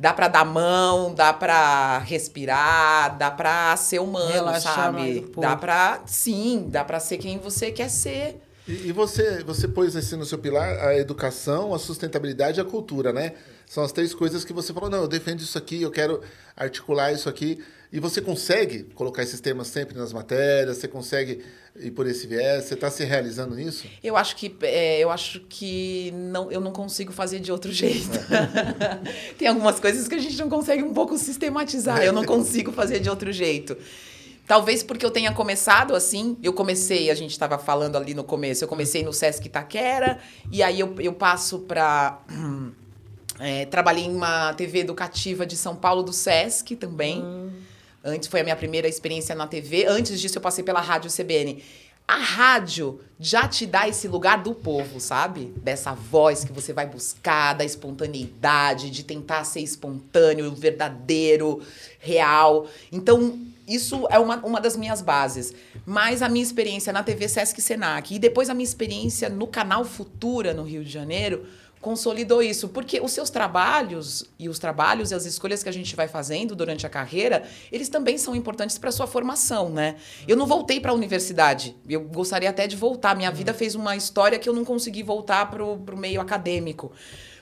Dá pra dar mão, dá pra respirar, dá pra ser humano, Relaxar mais sabe? um pouco. dá pra. Sim, dá pra ser quem você quer ser. E, e você, você pôs assim no seu pilar a educação, a sustentabilidade e a cultura, né? São as três coisas que você falou, não, eu defendo isso aqui, eu quero articular isso aqui. E você consegue colocar esses temas sempre nas matérias, você consegue ir por esse viés, você está se realizando nisso? Eu acho que é, eu acho que não, eu não consigo fazer de outro jeito. Tem algumas coisas que a gente não consegue um pouco sistematizar. Eu não consigo fazer de outro jeito. Talvez porque eu tenha começado assim. Eu comecei, a gente estava falando ali no começo, eu comecei no Sesc Itaquera, e aí eu, eu passo para. trabalhei em uma TV educativa de São Paulo do Sesc também. Antes foi a minha primeira experiência na TV. Antes disso, eu passei pela Rádio CBN. A rádio já te dá esse lugar do povo, sabe? Dessa voz que você vai buscar, da espontaneidade, de tentar ser espontâneo, verdadeiro, real. Então, isso é uma, uma das minhas bases. Mas a minha experiência na TV Sesc Senac e depois a minha experiência no canal Futura, no Rio de Janeiro, consolidou isso, porque os seus trabalhos e os trabalhos e as escolhas que a gente vai fazendo durante a carreira, eles também são importantes para sua formação, né? Eu não voltei para a universidade, eu gostaria até de voltar. Minha vida fez uma história que eu não consegui voltar para o meio acadêmico,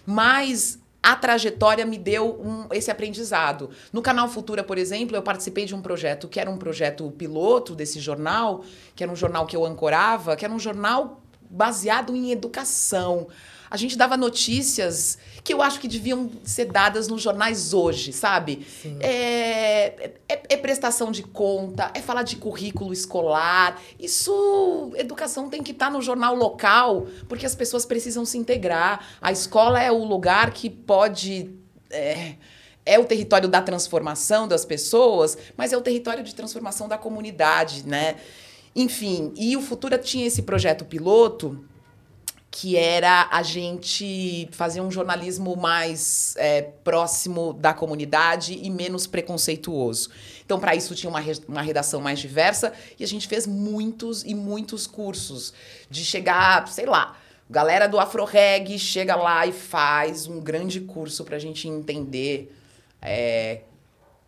mas a trajetória me deu um, esse aprendizado. No canal Futura, por exemplo, eu participei de um projeto que era um projeto piloto desse jornal, que era um jornal que eu ancorava, que era um jornal baseado em educação. A gente dava notícias que eu acho que deviam ser dadas nos jornais hoje, sabe? É, é, é prestação de conta, é falar de currículo escolar. Isso, educação tem que estar no jornal local, porque as pessoas precisam se integrar. A escola é o lugar que pode. É, é o território da transformação das pessoas, mas é o território de transformação da comunidade, né? Enfim, e o Futura tinha esse projeto piloto que era a gente fazer um jornalismo mais é, próximo da comunidade e menos preconceituoso. Então, para isso, tinha uma, re uma redação mais diversa e a gente fez muitos e muitos cursos de chegar, sei lá, galera do Afro-Reg chega lá e faz um grande curso para a gente entender é,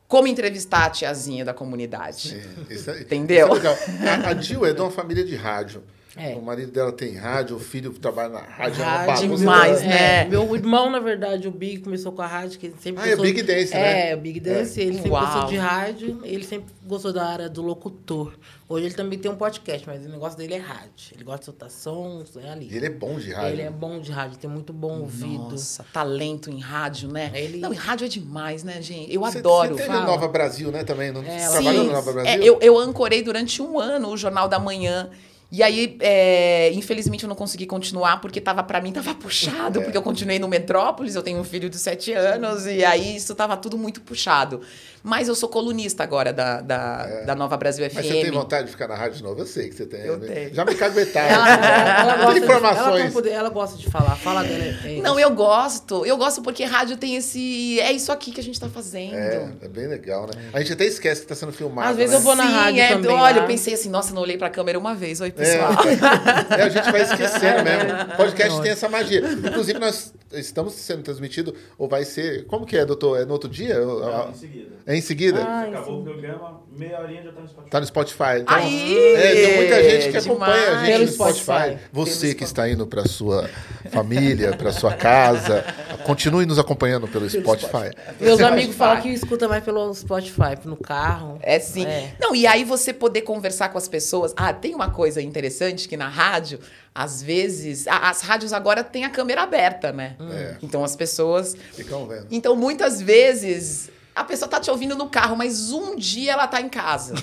como entrevistar a tiazinha da comunidade. Sim, isso é- Entendeu? isso é. A, a Jill é de uma família de rádio. É. O marido dela tem rádio, o filho trabalha na rádio. é Rádio, bagunça. demais, né? é, meu irmão, na verdade, o Big começou com a rádio, que ele sempre Ah, é. Big Dance, né? É, o Big Dance, ele sempre Uau. gostou de rádio, ele sempre gostou da área do locutor. Hoje ele também tem um podcast, mas o negócio dele é rádio. Ele gosta de soltar sons, é ali. Ele é bom de rádio. Ele é bom de rádio, tem muito bom ouvido. Nossa, talento em rádio, né? Ele- Não, em rádio é demais, né, gente? Eu Você- adoro. Você teve Nova Brasil, né, também? Não, É, trabalhou na Nova é, Brasil? eu, eu ancorei durante um ano o Jornal da Manhã. E aí, é, infelizmente, eu não consegui continuar porque tava para mim tava puxado, porque eu continuei no Metrópolis, eu tenho um filho de sete anos, e aí isso tava tudo muito puxado. Mas eu sou colunista agora da, da, da Nova Brasil FM. Mas você tem vontade de ficar na rádio de novo? Eu sei que você tem. Eu né? tenho. Já me caguetaram. Ela, ela, gosta de, informações. ela, poder- ela gosta de falar. Fala dela. é. Não, eu gosto. Eu gosto porque rádio tem esse. É isso aqui que a gente tá fazendo. É, é bem legal, né? A gente até esquece que tá sendo filmado. Às vezes né? eu vou na Sim, rádio é, também, Olha, lá. eu pensei assim, nossa, não olhei pra câmera uma vez. Oi, É, pessoal. é, a gente vai esquecendo mesmo. Podcast tem essa magia. Inclusive, nós estamos sendo transmitido, ou vai ser. Como que é, doutor? É no outro dia? Não, em seguida. É em seguida? Ah, Acabou o programa, meia horinha já tá no Spotify. Tá no Spotify. Então, Aí! é, tem muita gente que acompanha a gente Pelo no Spotify. Spotify. Você Pelo que está indo para sua família, para sua casa, continue nos acompanhando pelo Spotify. Meus Spotify. amigos falam que escuta mais pelo Spotify, no carro. É sim. É. Não, e aí você poder conversar com as pessoas. Ah, tem uma coisa interessante que na rádio, às vezes. a- As rádios agora têm a câmera aberta, né? É. Então as pessoas. Ficam vendo. Então muitas vezes a pessoa tá te ouvindo no carro, mas um dia ela tá em casa.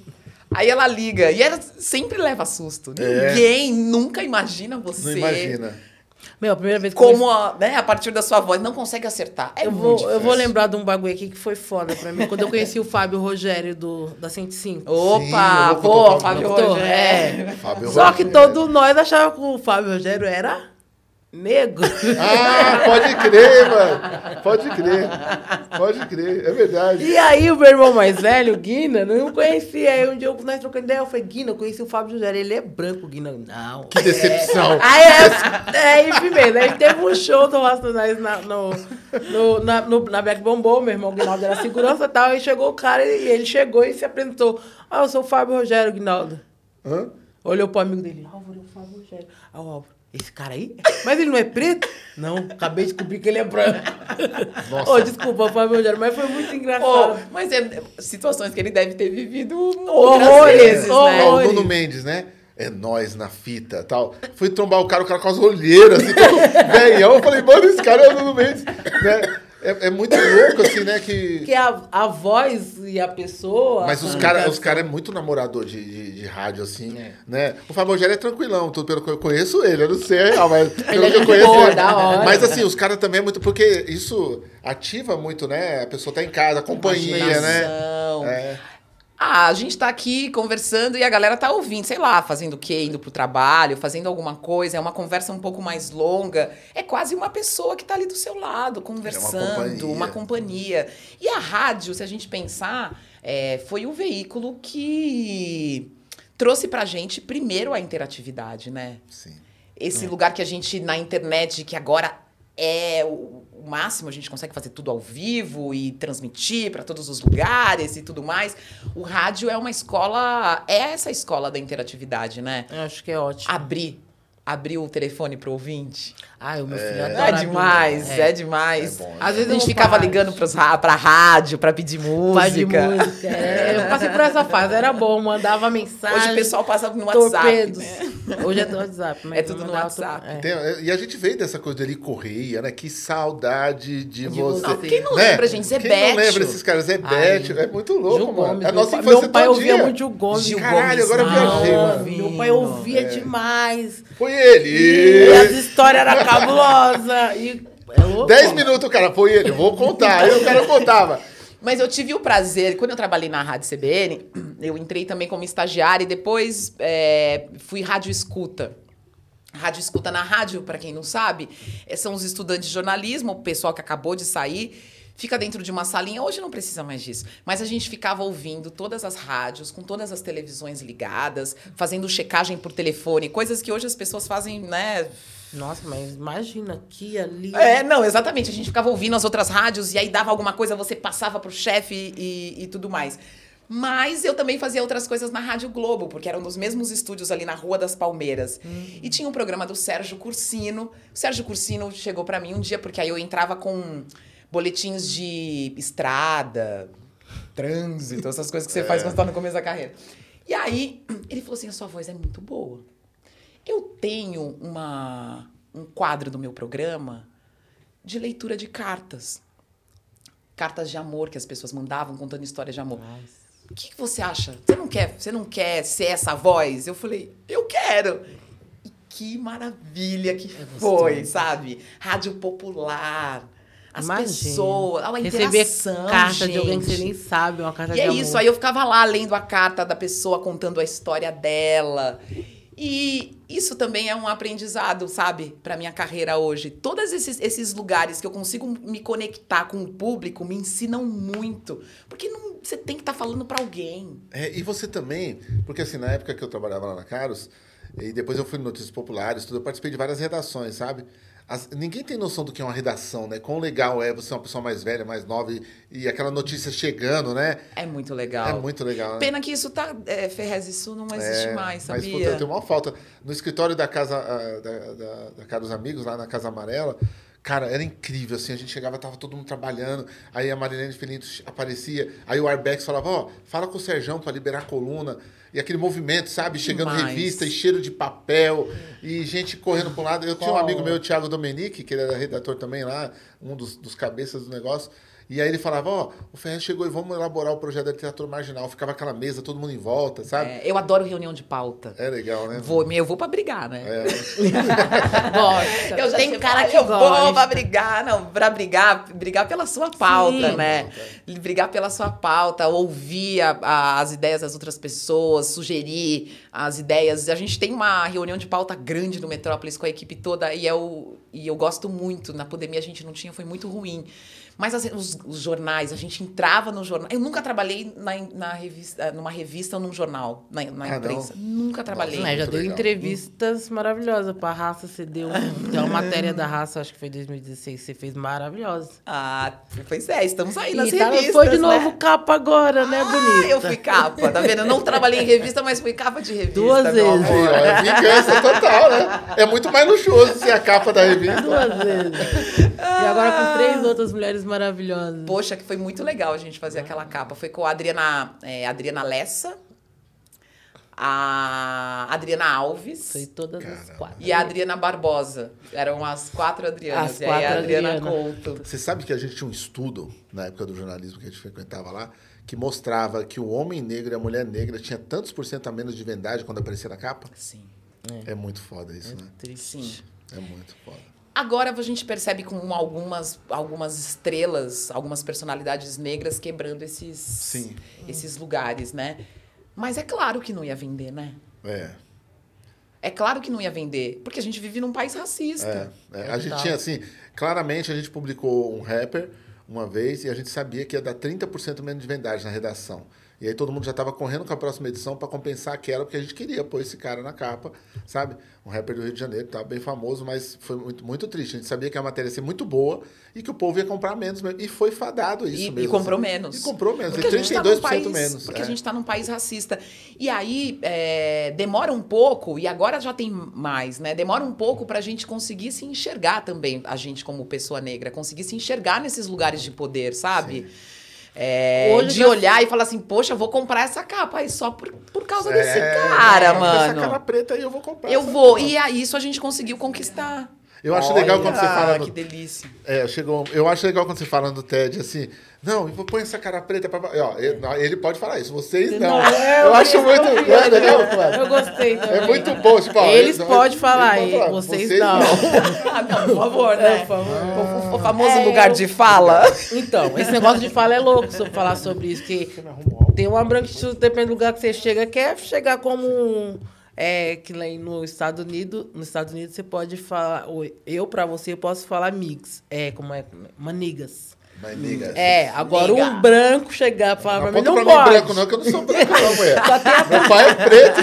Aí ela liga e ela sempre leva susto. É. Ninguém nunca imagina você. Não imagina. Meu, a primeira vez que Como, a, né, a partir da sua voz, não consegue acertar. É eu muito vou, eu vou lembrar de um bagulho aqui que foi foda pra mim. Quando eu conheci o Fábio Rogério do, da 105. Opa, Sim, pô, Fábio? Rogério. É. Fábio Só que Rogério. todos nós achávamos que o Fábio Rogério era negro. Ah, pode crer, mano. Pode crer. Pode crer. É verdade. E aí o meu irmão mais velho, o Guina, não conhecia. Aí um dia eu, nós trocando ideia, eu falei, Guina, eu conheci o Fábio Rogério. Ele é branco, Guina. Não. Que decepção. Aí, é, é, mesmo. Aí teve um show do Racionais na, no, no, na, no, na Black Bombou, meu irmão Guinaldo era segurança e tal. Aí chegou o cara e ele chegou e se apresentou. Ah, eu sou o Fábio Rogério, Guinaldo. Hã? Olhou pro amigo dele, Álvaro, é o Fábio Rogério. Aí o Álvaro, esse cara aí? Mas ele não é preto? Não, acabei de descobrir que ele é branco. Nossa. Ô, desculpa, Fábio Rogério, mas foi muito engraçado. mas é situações que ele deve ter vivido Horrores, vezes, Ó, né? o horrores. Nuno Mendes, né? É nós na fita tal. Fui trombar o cara, o cara com as olheiras, assim, velhão. Eu falei, mano, esse cara é o Nuno Mendes. Né? É, é muito louco, assim, né? Que... Porque a, a voz e a pessoa. Mas os a caras os cara é muito namorador de, de, de rádio, assim, né? O Fábio Rogério é tranquilão, tudo pelo que eu conheço ele, eu não sei, real, mas pelo é que eu gente conheço boa, ele. da hora. Mas assim, os caras também é muito, porque isso ativa muito, né? A pessoa tá em casa, a companhia, né? Imaginação. É. Ah, a gente tá aqui conversando e a galera tá ouvindo, sei lá, fazendo o quê? Indo pro trabalho, fazendo alguma coisa. É uma conversa um pouco mais longa. É quase uma pessoa que tá ali do seu lado, conversando, companhia. uma companhia. E a rádio, se a gente pensar, é, foi o veículo que trouxe pra gente primeiro a interatividade, né? Sim. esse lugar que a gente na internet que agora é o, o máximo, a gente consegue fazer tudo ao vivo e transmitir para todos os lugares e tudo mais. O rádio é uma escola, é essa escola da interatividade, né? Eu acho que é ótimo. Abrir, abrir o telefone pro ouvinte. Ai, o meu filho É, adora. demais, abrir. é, demais. É bom, é Às vezes a gente ficava pra ligando rádio. pros, ra- pra rádio pra pedir música. De música. É, eu passei por essa fase, era bom, mandava mensagem. Hoje o pessoal passa no WhatsApp. né? Hoje é do WhatsApp. mas É tudo no WhatsApp. é. Tem- e a gente veio dessa coisa dele correia, né? Que saudade de, De você. você. Quem não Né? lembra, gente? Quem Zebete. não lembra esses caras? Zé Ai, Bete, é muito louco, Gil mano. Gomes. É a meu nossa pai, infância meu pai ouvia muito Gil Gomes. Gil Caralho, Gomes, agora eu viajei, não. mano. Meu pai ouvia É. demais. Foi E ele. as histórias eram cabulosas. E é. Dez minutos, cara, foi ele. Eu vou contar. Aí o cara contava. Mas eu tive o prazer, quando eu trabalhei na Rádio CBN, eu entrei também como estagiária e depois é, fui rádio escuta. Rádio escuta na rádio, para quem não sabe, é, são os estudantes de jornalismo, o pessoal que acabou de sair, fica dentro de uma salinha. Hoje não precisa mais disso, mas a gente ficava ouvindo todas as rádios, com todas as televisões ligadas, fazendo checagem por telefone, coisas que hoje as pessoas fazem, né, Nossa, mas imagina aqui, ali. é, não, exatamente. A gente ficava ouvindo as outras rádios e aí dava alguma coisa, você passava pro chefe e, e tudo mais. Mas eu também fazia outras coisas na Rádio Globo, porque eram nos mesmos estúdios ali na Rua das Palmeiras. E tinha um programa do Sérgio Cursino. O Sérgio Cursino chegou pra mim um dia, porque aí eu entrava com boletins de estrada, trânsito, essas coisas que você faz quando você tá no começo da carreira. E aí ele falou assim: a sua voz é muito boa. Eu tenho uma, um quadro do meu programa de leitura de cartas. Cartas de amor que as pessoas mandavam contando histórias de amor. o que, que você acha? Você não quer, você não quer ser essa voz? Eu falei, eu quero. E que maravilha que É foi, sabe? Rádio popular. As Imagina. pessoas, a Receber interação, carta de alguém que você gente. nem sabe, uma carta E de é amor. isso, aí eu ficava lá lendo a carta da pessoa, contando a história dela. E isso também é um aprendizado, sabe, para minha carreira hoje. Todos esses, esses lugares que eu consigo me conectar com o público me ensinam muito. Porque não, você tem que estar falando para alguém. É, e você também, porque assim, na época que eu trabalhava lá na Caros, e depois eu fui no Notícias Populares, tudo, eu participei de várias redações, sabe? As- ninguém tem noção do que é uma redação, né? Quão legal é você ser uma pessoa mais velha, mais nova, e, e aquela notícia chegando, né? É muito legal. É muito legal, né? Pena que isso tá. É, Ferrez, isso não existe É, mais, Mas sabia? puta, eu tenho uma falta. No escritório da casa ah, da, da, da Casa dos Amigos, lá na Casa Amarela, cara, era incrível, assim, a gente chegava, tava todo mundo trabalhando, aí a Marilene Felinto aparecia, aí o Arbex falava, ó, fala com o Serjão para liberar a coluna, e aquele movimento, sabe, chegando Demais. revista e cheiro de papel, e gente correndo para um lado. Eu tinha um amigo meu, Thiago Domenique, que ele era redator também lá, um dos, dos cabeças do negócio, e aí ele falava, ó, o Ferrez chegou e vamos elaborar o projeto da literatura marginal. Ficava aquela mesa, todo mundo em volta, sabe? É, eu adoro reunião de pauta. É legal, né? Vou, eu vou pra brigar, né? É. Gosta. Eu já Tem cara que eu gosta. vou pra brigar, não, pra brigar, brigar pela sua pauta, Sim. né? Brigar pela sua pauta, ouvir a- a- as ideias das outras pessoas, sugerir as ideias. A gente tem uma reunião de pauta grande no Metrópolis com a equipe toda e eu, e eu gosto muito. Na pandemia a gente não tinha, foi muito ruim. Mas as- os, os jornais, a gente entrava no jornal. Eu nunca trabalhei na, na revista, numa revista ou num jornal, na, na Ah, não? imprensa. Nunca trabalhei. É, já deu legal. entrevistas maravilhosas pra raça. Você deu uma matéria da raça, acho que foi 2016, você fez maravilhosa. Ah, pois é, estamos aí nas e revistas, foi de novo né? capa agora, né, Ah, bonita? eu fui capa, tá vendo? Eu não trabalhei em revista, mas fui capa de revista. Duas meu vezes. amor. É vingança total, né? É muito mais luxuoso ser a capa da revista. Duas vezes. E agora com três outras mulheres maravilhosas. Poxa, que foi muito legal a gente fazer aquela capa. Foi com a Adriana, é, Adriana Lessa, a Adriana Alves Foi todas as quatro. e a Adriana Barbosa. Eram as quatro Adrianas. As e aí a quatro Adriana Adriana. Couto. Você sabe que a gente tinha um estudo, na época do jornalismo que a gente frequentava lá, que mostrava que o homem negro e a mulher negra tinha tantos por cento a menos de vendagem quando aparecia na capa? Sim, É, muito foda isso, né? Triste. sim. É muito foda. Agora a gente percebe com algumas, algumas estrelas, algumas personalidades negras quebrando esses, Sim. esses lugares, né? Mas é claro que não ia vender, né? É. É claro que não ia vender, porque a gente vive num país racista. É, é. A gente tinha assim, claramente a gente publicou um rapper uma vez e a gente sabia que ia dar 30% menos de vendagem na redação. E aí todo mundo já estava correndo com a próxima edição para compensar aquela, porque a gente queria pôr esse cara na capa, sabe? Um rapper do Rio de Janeiro, tava bem famoso, mas foi muito, muito triste. A gente sabia que a matéria ia ser muito boa e que o povo ia comprar menos mesmo. E foi fadado isso E, mesmo. e comprou menos. E comprou menos. Porque e a gente tá 32% num país, menos. Porque é. a gente está num país racista. E aí, é, demora um pouco, e agora já tem mais, né? Demora um pouco para a gente conseguir se enxergar também, a gente como pessoa negra, conseguir se enxergar nesses lugares de poder, sabe? É, Hoje de já- olhar e falar assim, poxa, eu vou comprar essa capa aí só por, por causa desse É, cara, essa mano. cara preta aí eu vou comprar. Eu essa vou. capa. E aí, isso a gente conseguiu conquistar. Eu acho legal quando você fala no, Que delícia. É, chegou. Eu acho legal quando você fala no TED assim. Não, põe essa cara preta pra. Ó, ele, não, ele pode falar isso, vocês não. é, eu acho muito. Não é Flávio? Eu gostei também. É muito bom. Tipo, ó, Eles ele- podem falar, pode e vocês não. Ah, não, por favor, né? Por favor. O, o famoso É, lugar de fala. Então, esse negócio de fala é louco sobre falar sobre isso, que tem uma branquitude, depende do lugar que você chega, quer chegar como um. É, que lá no Estados Unidos, nos Estados Unidos você pode falar, eu pra você eu posso falar mix, é, como é, manigas. Nigga, É, agora Nigga. um branco chegar pra Não pra mim não pra mim pode. branco, não, que eu não sou branco, não, mulher. Meu pai é preto.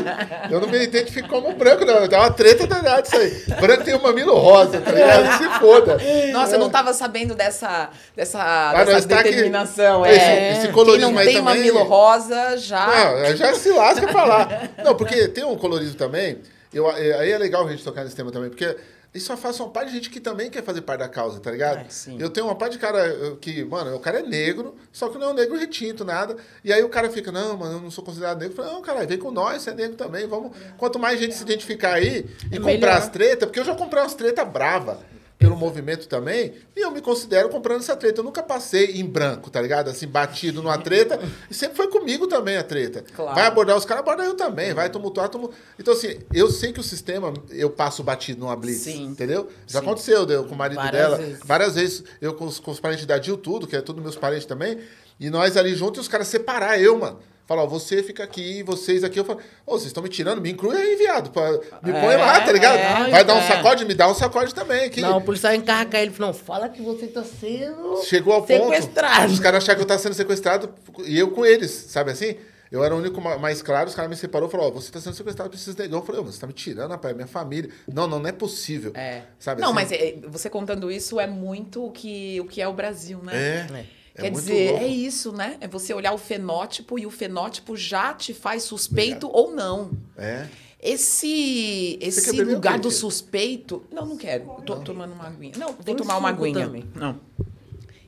Eu não me identifico como branco, não. Dá uma treta danada isso aí. Branco tem um mamilo rosa, tá ligado? Se foda. Nossa, eu não tava sabendo dessa, dessa, Mas dessa tá aqui- determinação. esse- é. esse colorismo Quem não aí tem também- mamilo rosa já. Não, já se lasca pra lá. Não, porque tem um colorismo também. Eu, é- aí é legal a gente tocar nesse tema também, porque isso afasta uma parte de gente que também quer fazer parte da causa, tá ligado? É. Eu tenho uma parte de cara que, mano, o cara é negro, só que não é um negro retinto, nada. E aí o cara fica, não, mano, eu não sou considerado negro. Falo, não, cara, vem com nós, você é negro também. Vamos. Quanto mais gente se identificar aí e É comprar melhor. as tretas, porque eu já comprei umas tretas brava. Pelo movimento também, e eu me considero comprando essa treta. Eu nunca passei em branco, tá ligado? Assim, batido numa treta, e sempre foi comigo também a treta. Claro. Vai abordar os caras, aborda eu também, vai tumultuar, tumultuar. Então, assim, eu sei que o sistema, eu passo batido numa blitz, Sim. entendeu? Já Sim. aconteceu, eu com o marido Várias dela, vezes. várias vezes, eu com os, com os parentes da Dil, tudo, que é tudo meus parentes também, e nós ali juntos, e os caras separar eu, mano. Falar, ó, você fica aqui, vocês aqui. Eu falo, ô, vocês estão me tirando, me inclui aí, viado. pra- me põe É, lá, tá ligado? é, Vai dar um é. sacode, me dá um sacode também. Que Não, o policial encarga ele falou, não, fala que você tá sendo Chegou ao sequestrado. ponto. Os caras acharam que eu tava sendo sequestrado e eu com eles, sabe assim? Eu era o único ma- mais claro, os caras me separou e falaram, ó, você tá sendo sequestrado, precisa negão. Eu falei, ô, você tá me tirando, rapaz, é minha família. Não, não, não é possível. É. Sabe não, assim? mas é, você contando isso é muito o que, o que é o Brasil, né? É. é Quer muito dizer, louco. é isso, né? É você olhar o fenótipo e o fenótipo já te faz suspeito ou não. É. Esse, esse quer lugar do suspeito. Não, não quero. Eu tô tomando uma aguinha. Não, vou Tem tomar uma aguinha. também. Não.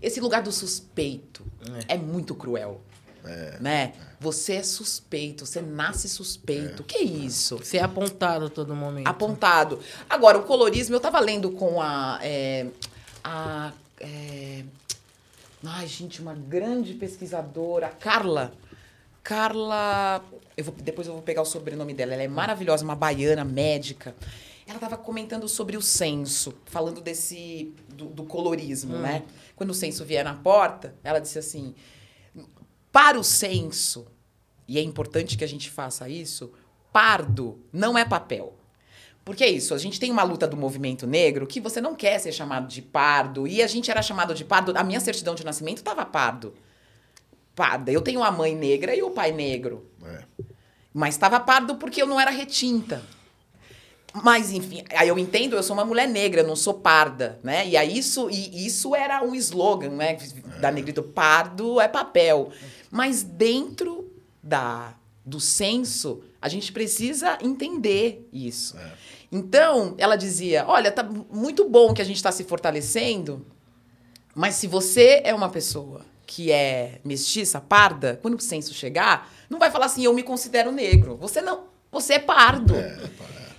Esse lugar do suspeito é, muito cruel. Né? Você é suspeito, você nasce suspeito. Que isso? Ser apontado a todo momento. apontado. Agora, o colorismo, eu tava lendo com a. é, a é, ai, gente, uma grande pesquisadora, Carla. Carla. Eu vou, depois eu vou pegar o sobrenome dela. Ela é maravilhosa, uma baiana médica. Ela estava comentando sobre o censo, falando desse. do, do colorismo, né? Quando o censo vier na porta, ela disse assim: para o censo, e é importante que a gente faça isso, pardo não é papel. Porque é isso, a gente tem uma luta do movimento negro que você não quer ser chamado de pardo, e a gente era chamado de pardo, a minha certidão de nascimento estava pardo. Parda. Eu tenho a mãe negra e o pai negro. É. Mas estava pardo porque eu não era retinta. Mas, enfim, aí eu entendo, eu sou uma mulher negra, eu não sou parda, né? E aí isso, e isso era um slogan, né? Da negrito, pardo é papel. Mas dentro da, do censo, a gente precisa entender isso. Então, ela dizia, olha, tá muito bom que a gente está se fortalecendo, mas se você é uma pessoa que é mestiça, parda, quando o censo chegar, não vai falar assim, eu me considero negro. Você não, você é pardo.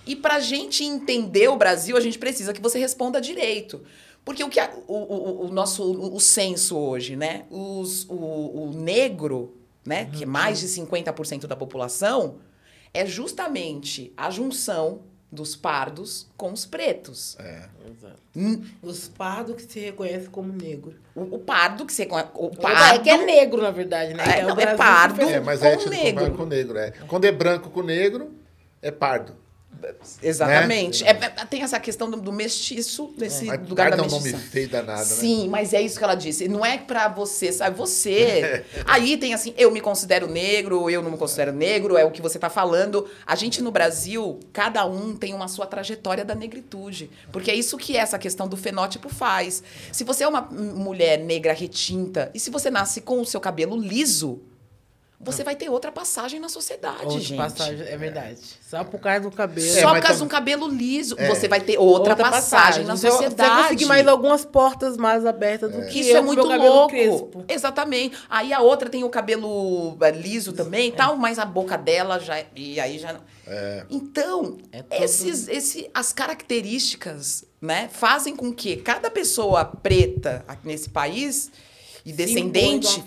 E pra gente entender o Brasil, a gente precisa que você responda direito. Porque o que a- o, o, o nosso o, o censo hoje, né? Os, o, o negro, né, que é mais de 50% da população, é justamente a junção dos pardos com os pretos. Exato. Hum, Os pardos que se reconhecem como negro. O, o pardo que você conhe- o É pardo que é negro, na verdade, né? É, não, é Brasil pardo. É, mas com é negro. com negro, é. Quando é branco com negro, é pardo. Exatamente. É, é, tem essa questão do, do mestiço, desse Mas lugar da é um nome mestiça. feio danado, né? Sim, mas é isso que ela disse. Não é pra você, sabe? Você. Aí tem assim, eu me considero negro, eu não me considero negro, é o que você tá falando. A gente no Brasil, cada um tem uma sua trajetória da negritude. Porque é isso que essa questão do fenótipo faz. Se você é uma mulher negra retinta, e se você nasce com o seu cabelo liso, você vai ter outra passagem na sociedade, Outra gente. passagem, é verdade. Só por causa do cabelo. É, Só mas por causa de tam- um cabelo liso, É. você vai ter outra, passagem, na Você- sociedade. Você vai conseguir mais algumas portas mais abertas do que Isso eu é muito louco. crespo. Exatamente. Aí a outra tem o cabelo é, liso também e tal, mas a boca dela já. E aí já. Então, É todo- esses, esse, as características né, fazem com que cada pessoa preta aqui nesse país e de descendente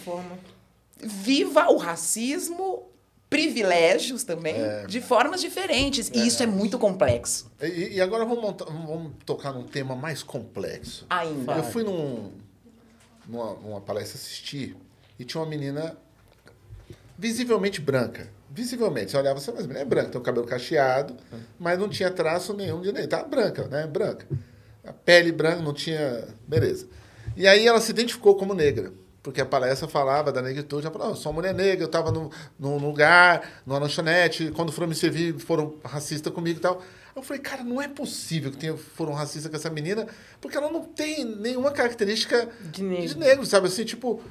viva o racismo, privilégios também, de formas diferentes. E isso é muito complexo. E, e agora vamos, montar- vamos tocar num tema mais complexo. Ainda. Eu fui num, numa, numa palestra assistir e tinha uma menina visivelmente branca. Visivelmente. Você olhava assim, mas é branca, tem o cabelo cacheado, mas não tinha traço nenhum de nem. Tá branca, né? Branca. A pele branca, não tinha. Beleza. E aí ela se identificou como negra. Porque a palestra falava da negritude. Ela falou, "Não, eu sou uma mulher negra, eu estava num, num lugar, numa lanchonete, quando foram me servir, foram racistas comigo e tal. Eu falei, cara, não é possível que tenha, foram racistas com essa menina, porque ela não tem nenhuma característica De negro. de negro, sabe? Assim, tipo.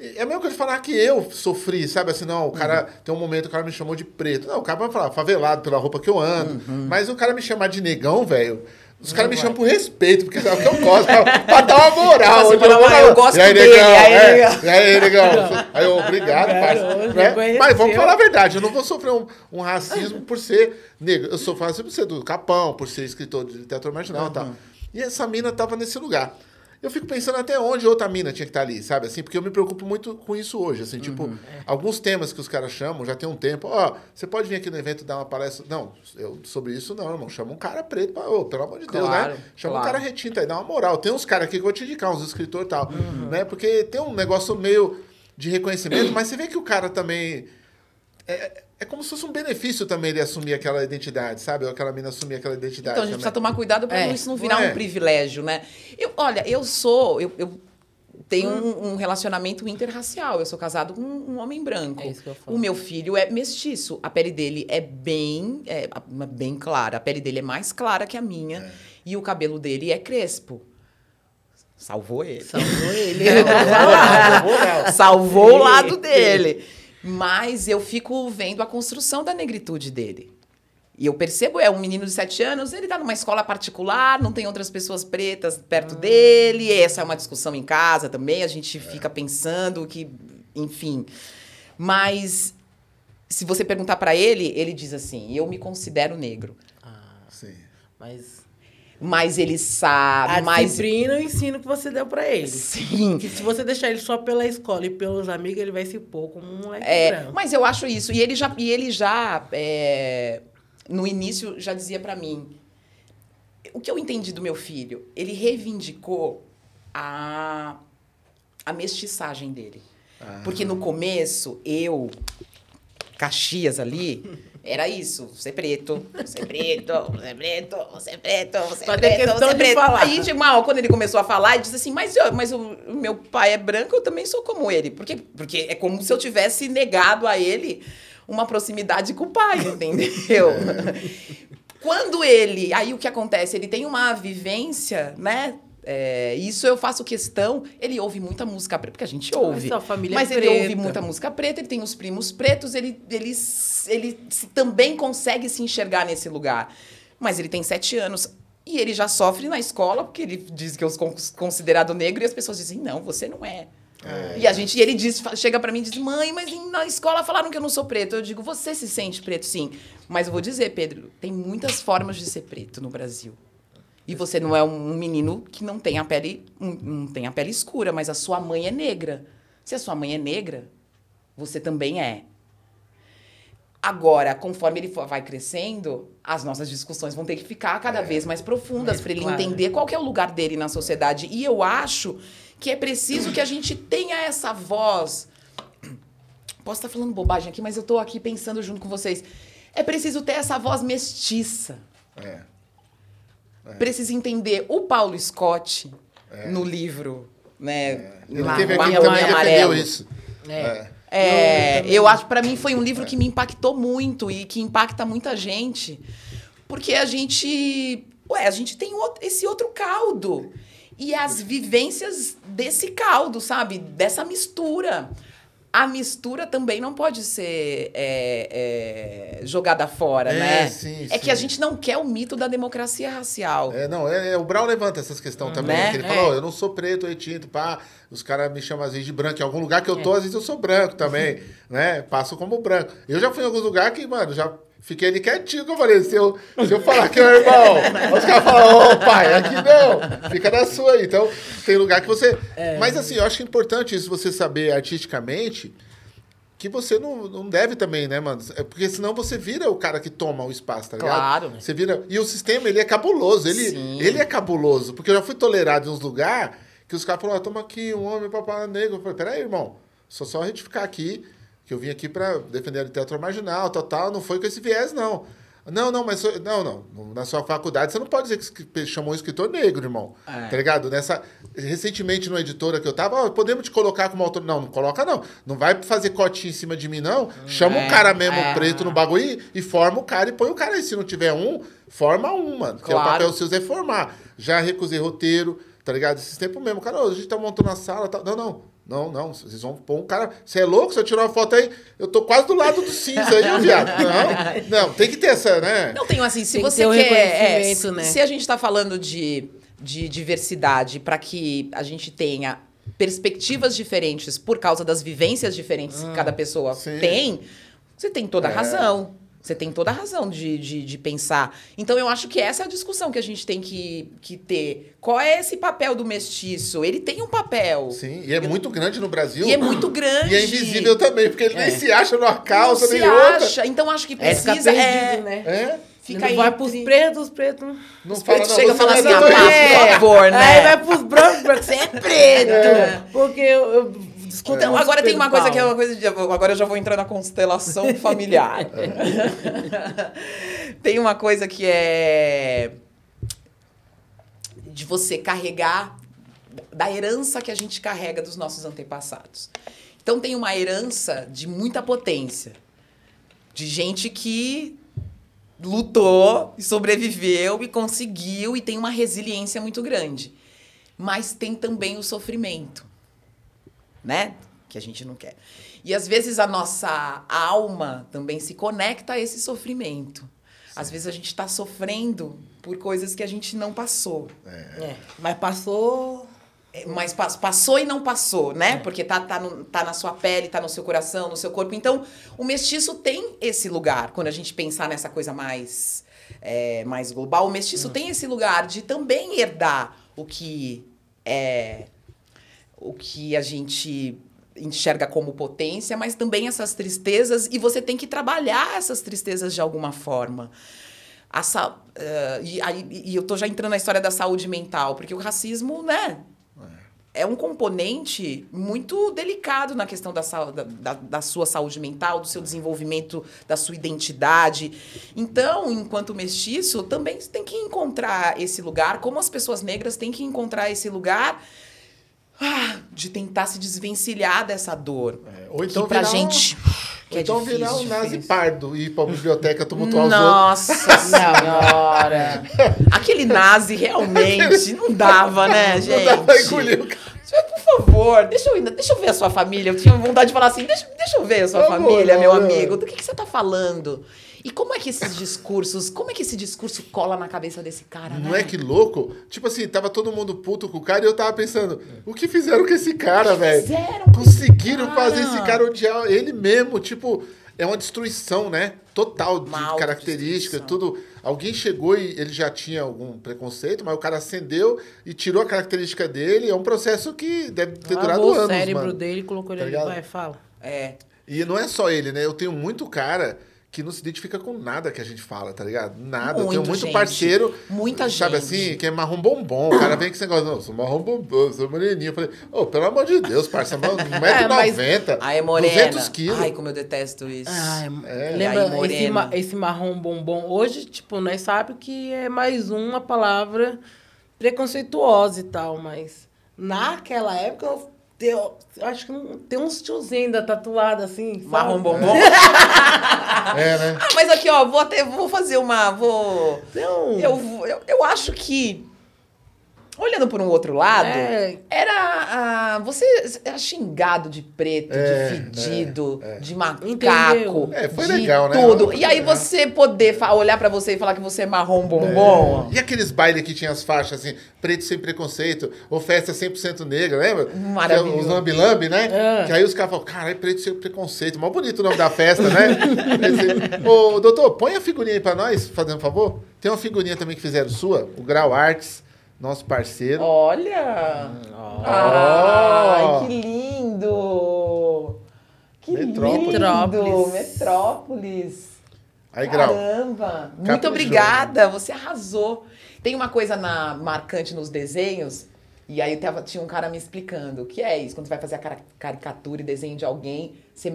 É a mesma coisa de falar que eu sofri, sabe? Assim, não, o cara. Tem um momento que o cara me chamou de preto. Não, o cara vai falar favelado pela roupa que eu ando. Mas o cara me chamar de negão, velho. Os caras me chamam por respeito, porque sabe o que eu gosto, pra, pra dar uma moral. Você onde fala, vou, "Ah, eu gosto e aí, dele", negão, aí, é, negão. E aí, negão? Aí eu, obrigado, parça. hoje né? Mas vamos falar a verdade, eu não vou sofrer um, um racismo por ser negro. Eu sou racismo por ser do Capão, por ser escritor de teatro marginal e tal. E essa mina tava nesse lugar. Eu fico pensando até onde outra mina tinha que estar ali, sabe? Assim, porque eu me preocupo muito com isso hoje. Assim, tipo, alguns temas que os caras chamam já tem um tempo. Ó, você pode vir aqui no evento dar uma palestra. Não, eu sobre isso não, irmão. Chama um cara preto pra. Ô, pelo amor de Deus, Claro, né? Chama um claro. cara retinto aí, dá uma moral. Tem uns caras aqui que eu vou te indicar, uns escritores e tal. Né? Porque tem um negócio meio de reconhecimento, mas você vê que o cara também. É, é como se fosse um benefício também ele assumir aquela identidade, sabe? Ou aquela mina assumir aquela identidade. Então a gente também. precisa tomar cuidado para É. isso não virar Não é? um privilégio, né? Eu, olha, eu sou. Eu, eu tenho Hum. um, um relacionamento interracial. Eu sou casado com um homem branco. É isso que eu falo. O meu filho é mestiço. A pele dele é bem, é, bem clara. A pele dele é mais clara que a minha. É. E o cabelo dele é crespo. Salvou ele. Salvou ele. Salvou o lado dele. Mas eu fico vendo a construção da negritude dele. E eu percebo, é um menino de sete anos, ele tá numa escola particular, não tem outras pessoas pretas perto dele. Essa é uma discussão em casa também, a gente fica pensando que, enfim. Mas se você perguntar pra ele, ele diz assim: "Eu me considero negro". Sim. Mas Mas ele sabe, a mas disciplina e o ensino que você deu pra ele. sim. Que se você deixar ele só pela escola e pelos amigos, ele vai se pôr como um moleque É, branco. mas eu acho isso. E ele já, e ele já é, no início, já dizia pra mim. O que eu entendi do meu filho? Ele reivindicou a, a mestiçagem dele. Porque no começo, eu, Caxias ali, era isso. Você é preto, você é preto, você é preto, você é preto, você é preto, você é preto. falar. Aí, mal, quando ele começou a falar, ele disse assim, mas, eu, mas o, o meu pai é branco, eu também sou como ele. Porque, porque é como se eu tivesse negado a ele uma proximidade com o pai, entendeu? Quando ele. Aí o que acontece? Ele tem uma vivência, né? É, isso eu faço questão. Ele ouve muita música preta, porque a gente ouve. família é mas ele preta. ouve muita música preta, ele tem os primos pretos, ele, ele, ele se- também consegue se enxergar nesse lugar. Mas ele tem sete anos. E ele já sofre na escola, porque ele diz que eu sou con- considerado negro, e as pessoas dizem, não, você não é. E a gente, e ele diz, chega pra mim e diz, mãe, mas na escola falaram que eu não sou preto. Eu digo, você se sente preto, sim. Mas eu vou dizer, Pedro, tem muitas formas de ser preto no Brasil. E você não é um menino que não tem a pele, não tem a pele escura, mas a sua mãe é negra. Se a sua mãe é negra, você também é. Agora, conforme ele vai crescendo, as nossas discussões vão ter que ficar cada vez mais profundas Mas, para ele claro. entender qual que é o lugar dele na sociedade. E eu acho que é preciso que a gente tenha essa voz. Posso estar falando bobagem aqui, mas eu estou aqui pensando junto com vocês. É preciso ter essa voz mestiça. É. Precisa entender o Paulo Scott no livro, né? Ele Lá, teve o aqui também defendeu Amarelo. isso. É. É, Eu eu, acho, pra mim foi um livro que me impactou muito e que impacta muita gente. Porque a gente, ué, a gente tem esse outro caldo. E as vivências desse caldo, sabe? Dessa mistura. A mistura também não pode ser é, é, jogada fora, É, né? sim, é que a sim. gente não quer o mito da democracia racial. É, não, é, é, o Brown levanta essas questões também. Né? que ele É. falou, "Ó, eu não sou preto, eu tinto, pá. Os caras me chamam às vezes de branco. Em algum lugar que eu tô, às vezes eu sou branco também, né? Passo como branco. Eu já fui em alguns lugares que, mano, já fiquei ali quietinho, que eu falei, se eu, se eu falar que é meu irmão, os caras falam, ô pai, aqui não, fica na sua aí. Então, tem lugar que você... Mas assim, eu acho importante isso você saber artisticamente que você não, não deve também, né, mano? É Porque senão você vira o cara que toma o espaço, tá ligado? Claro. Você vira. E o sistema, ele é cabuloso. Ele, Sim. ele é cabuloso. Porque eu já fui tolerado em uns lugares que os caras falaram, ó, toma aqui, um homem papai negro. Eu falei, peraí, irmão, só só retificar aqui, que eu vim aqui pra defender a literatura marginal, tal, tal. Não foi com esse viés, não. Não, não, mas não, não. Na sua faculdade você não pode dizer que chamou um escritor negro, irmão. É. Tá ligado? Nessa, recentemente, numa editora que eu tava, ó, podemos te colocar como autor. Não, não coloca, não. Não vai fazer cotinha em cima de mim, não. Chama É, um cara mesmo é. preto no bagulho e, forma o cara e põe o cara aí. Se não tiver um, forma um, mano. Que é o Claro. papel seu é formar. Já recusei roteiro, tá ligado? Esses tempos mesmo. Cara, ó, a gente tá montando a sala. Tá... Não, não. Não, não, vocês vão pôr um cara. Você é louco? Se eu tirar uma foto aí, eu tô quase do lado do cinza aí, viado. Não, não, tem que ter essa, né? Não tenho assim, se Tem que você o quer. é, se, né? se a gente está falando de, de diversidade para que a gente tenha perspectivas diferentes por causa das vivências diferentes que cada pessoa sim. tem, você tem toda a É. razão. Você tem toda a razão de, de, de pensar. Então, eu acho que essa é a discussão que a gente tem que, que ter. Qual é esse papel do mestiço? Ele tem um papel. Sim, e é muito grande no Brasil. E é muito grande. E é invisível também, porque ele nem se acha numa Não calça, se nem outra. acha. Então, acho que É, precisa. perdido, é, né? É? Fica Não aí. vai pros pretos, os pretos... Não Os fala, pretos não, chegam e falam assim, é ah, É. por favor, Aí né? vai pros brancos, porque você é preto. É. Porque eu, eu Então, agora tem uma coisa que é uma coisa de. Agora eu já vou entrar na constelação familiar. tem uma coisa que é. de você carregar. da herança que a gente carrega dos nossos antepassados. Então, tem uma herança de muita potência. De gente que lutou e sobreviveu e conseguiu e tem uma resiliência muito grande. Mas tem também o sofrimento né? Que a gente não quer. E às vezes a nossa alma também se conecta a esse sofrimento. Às vezes a gente está sofrendo por coisas que a gente não passou. É, mas passou... É, Mas pas- passou e não passou, né? Porque tá, tá, no- tá na sua pele, tá no seu coração, no seu corpo. Então, o mestiço tem esse lugar. Quando a gente pensar nessa coisa mais, é, mais global, o mestiço tem esse lugar de também herdar o que é o que a gente enxerga como potência, mas também essas tristezas, e você tem que trabalhar essas tristezas de alguma forma. A sa- eh, e, aí- e eu tô já entrando na história da saúde mental, porque o racismo, né? É um componente muito delicado na questão da, da, da- sua saúde mental, do seu desenvolvimento, da sua identidade. Então, enquanto mestiço, também tem que encontrar esse lugar, como as pessoas negras têm que encontrar esse lugar ah, de tentar se desvencilhar dessa dor. É, ou então que pra virar um- gente. Que é então difícil, virar um nazi difícil. pardo e ir pra biblioteca tumultuar os outros. Nossa senhora! Aquele nazi realmente não dava, né, gente? Não pra engolir o cara. Por favor, deixa eu, ainda- deixa eu ver a sua família. Eu tinha vontade de falar assim: deixa, deixa eu ver a sua família, meu amigo. Do que, que você tá falando? E como é que esses discursos, como é que esse discurso cola na cabeça desse cara, Não né? é que louco? Tipo assim, tava todo mundo puto com o cara e eu tava pensando, o que fizeram com esse cara, velho? Conseguiram esse cara? fazer esse cara odiar ele mesmo, tipo, é uma destruição, né? Total de característica, tudo. Alguém chegou e ele já tinha algum preconceito, mas o cara acendeu e tirou a característica dele. É um processo que deve ter durado Lavou anos, o cérebro mano. dele colocou ele Tá ali. Vai, fala. É. E não é só ele, né? Eu tenho muito cara que não se identifica com nada que a gente fala, tá ligado? Nada. eu tenho Muito, muito gente. parceiro. Muita Sabe gente. assim, que é marrom bombom. O cara vem com esse negócio, não, sou marrom bombom, sou moreninho. Eu falei, ô, pelo amor de Deus, parça, 1,90m. Ai, é morena. 200 quilos. Ai, como eu detesto isso. Ai, É. Ai, Lembra esse, moreno. ma- esse marrom bombom? Hoje, tipo, nós sabemos que é mais uma palavra preconceituosa e tal, mas naquela época eu, eu, eu acho que não- tem uns tiozinhos ainda tatuado assim. sabe? Marrom bombom. É, né? Ah, mas aqui, ó, vou até vou fazer uma. Vou. Tem um- Eu, eu, eu acho que. Olhando por um outro lado, É. era. ah, você era xingado de preto, É, de fedido, de macaco. É, foi de legal, né? Tudo. E aí você poder olhar pra você e falar que você é marrom bombom. E aqueles bailes que tinha as faixas assim, preto sem preconceito, ou festa 100% negra, lembra? Maravilhoso. É Os lambi-lambi, né? É. Que aí os caras falam, caralho, preto sem preconceito. Mó bonito o nome da festa, né? Esse- Ô, doutor, põe a figurinha aí pra nós, fazendo um favor. Tem uma figurinha também que fizeram sua, o Grau Arts, nosso parceiro. Olha! Ó. Ai, que lindo! Que Metrópolis. lindo! Metrópolis! Aí, Grau. Caramba! Muito obrigada, você arrasou. Tem uma coisa na, marcante nos desenhos, e aí tava, tinha um cara me explicando o que é isso. Quando você vai fazer a caricatura e desenho de alguém, você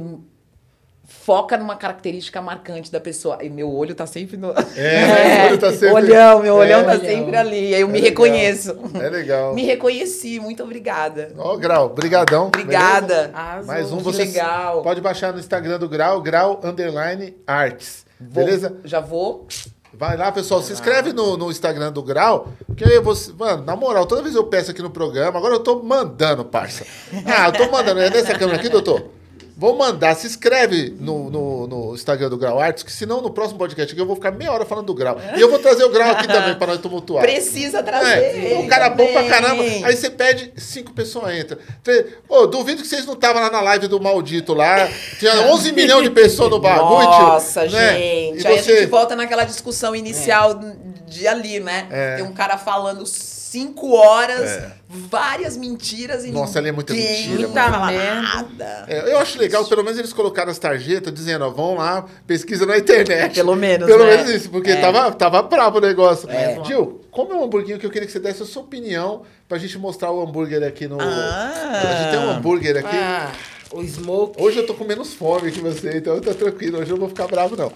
foca numa característica marcante da pessoa. E meu olho tá sempre no. É, meu olho tá sempre- Olhão, meu olhão É. tá Olhão. sempre ali. Aí eu É me legal. reconheço. É legal. Me reconheci, muito obrigada. Ó, Grau, brigadão. Obrigada. Arrasou. Mais um você legal. pode baixar no Instagram do Grau, Grau Underline Arts. Vou- Beleza? Já vou. Vai lá, pessoal. Se inscreve no, no Instagram do Grau. Porque aí você. Mano, na moral, toda vez eu peço aqui no programa, agora eu tô mandando, parça. Ah, eu tô mandando. É nessa câmera aqui, doutor? Vou mandar, se inscreve no, no, no Instagram do Grau Arts, que senão no próximo podcast aqui eu vou ficar meia hora falando do Grau. E eu vou trazer o Grau aqui também para nós tumultuar. Precisa trazer. É, um cara bom pra também. caramba. Aí você pede, cinco pessoas entram. Ô, duvido que vocês não estavam lá na live do maldito lá. Tinha 11 milhões de pessoas no bagulho. Nossa, né? gente. E Aí a você... gente volta naquela discussão inicial de ali, né? É. Tem um cara falando cinco horas, É. várias mentiras e Nossa, ali é muita mentira, mano. nada. É, eu acho legal, pelo menos eles colocaram as tarjetas dizendo, ó, vão lá, pesquisa na internet. Pelo menos, Pelo né? menos isso, porque É. tava, tava brabo o negócio. É. Gil, come um hamburguinho que eu queria que você desse a sua opinião pra gente mostrar o hambúrguer aqui no... Ah. A gente tem um hambúrguer aqui. Ah, o smoke. Hoje eu tô com menos fome que você, então tá tranquilo. Hoje eu não vou ficar bravo, não.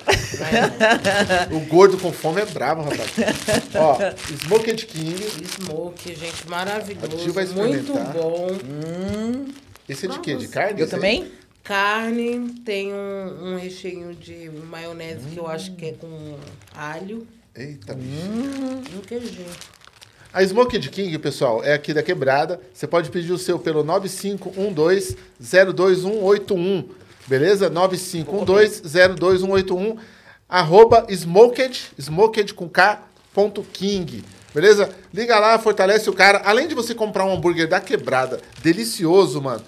o gordo com fome é bravo, rapaz. Ó, Smoked King. Smoke, gente, A maravilhoso. Gil vai Muito bom. Esse é de quê? De carne? Eu Esse aí? também? Carne, tem um, um recheio de maionese que eu acho que é com alho Eita, bicho. e um queijinho. A Smoked King, pessoal, é aqui da Quebrada. Você pode pedir o seu pelo 9512-02181. Beleza? 9512-02181. Arroba Smoked, Smoked com K, ponto King. Beleza? Liga lá, fortalece o cara. Além de você comprar um hambúrguer da Quebrada, delicioso, mano,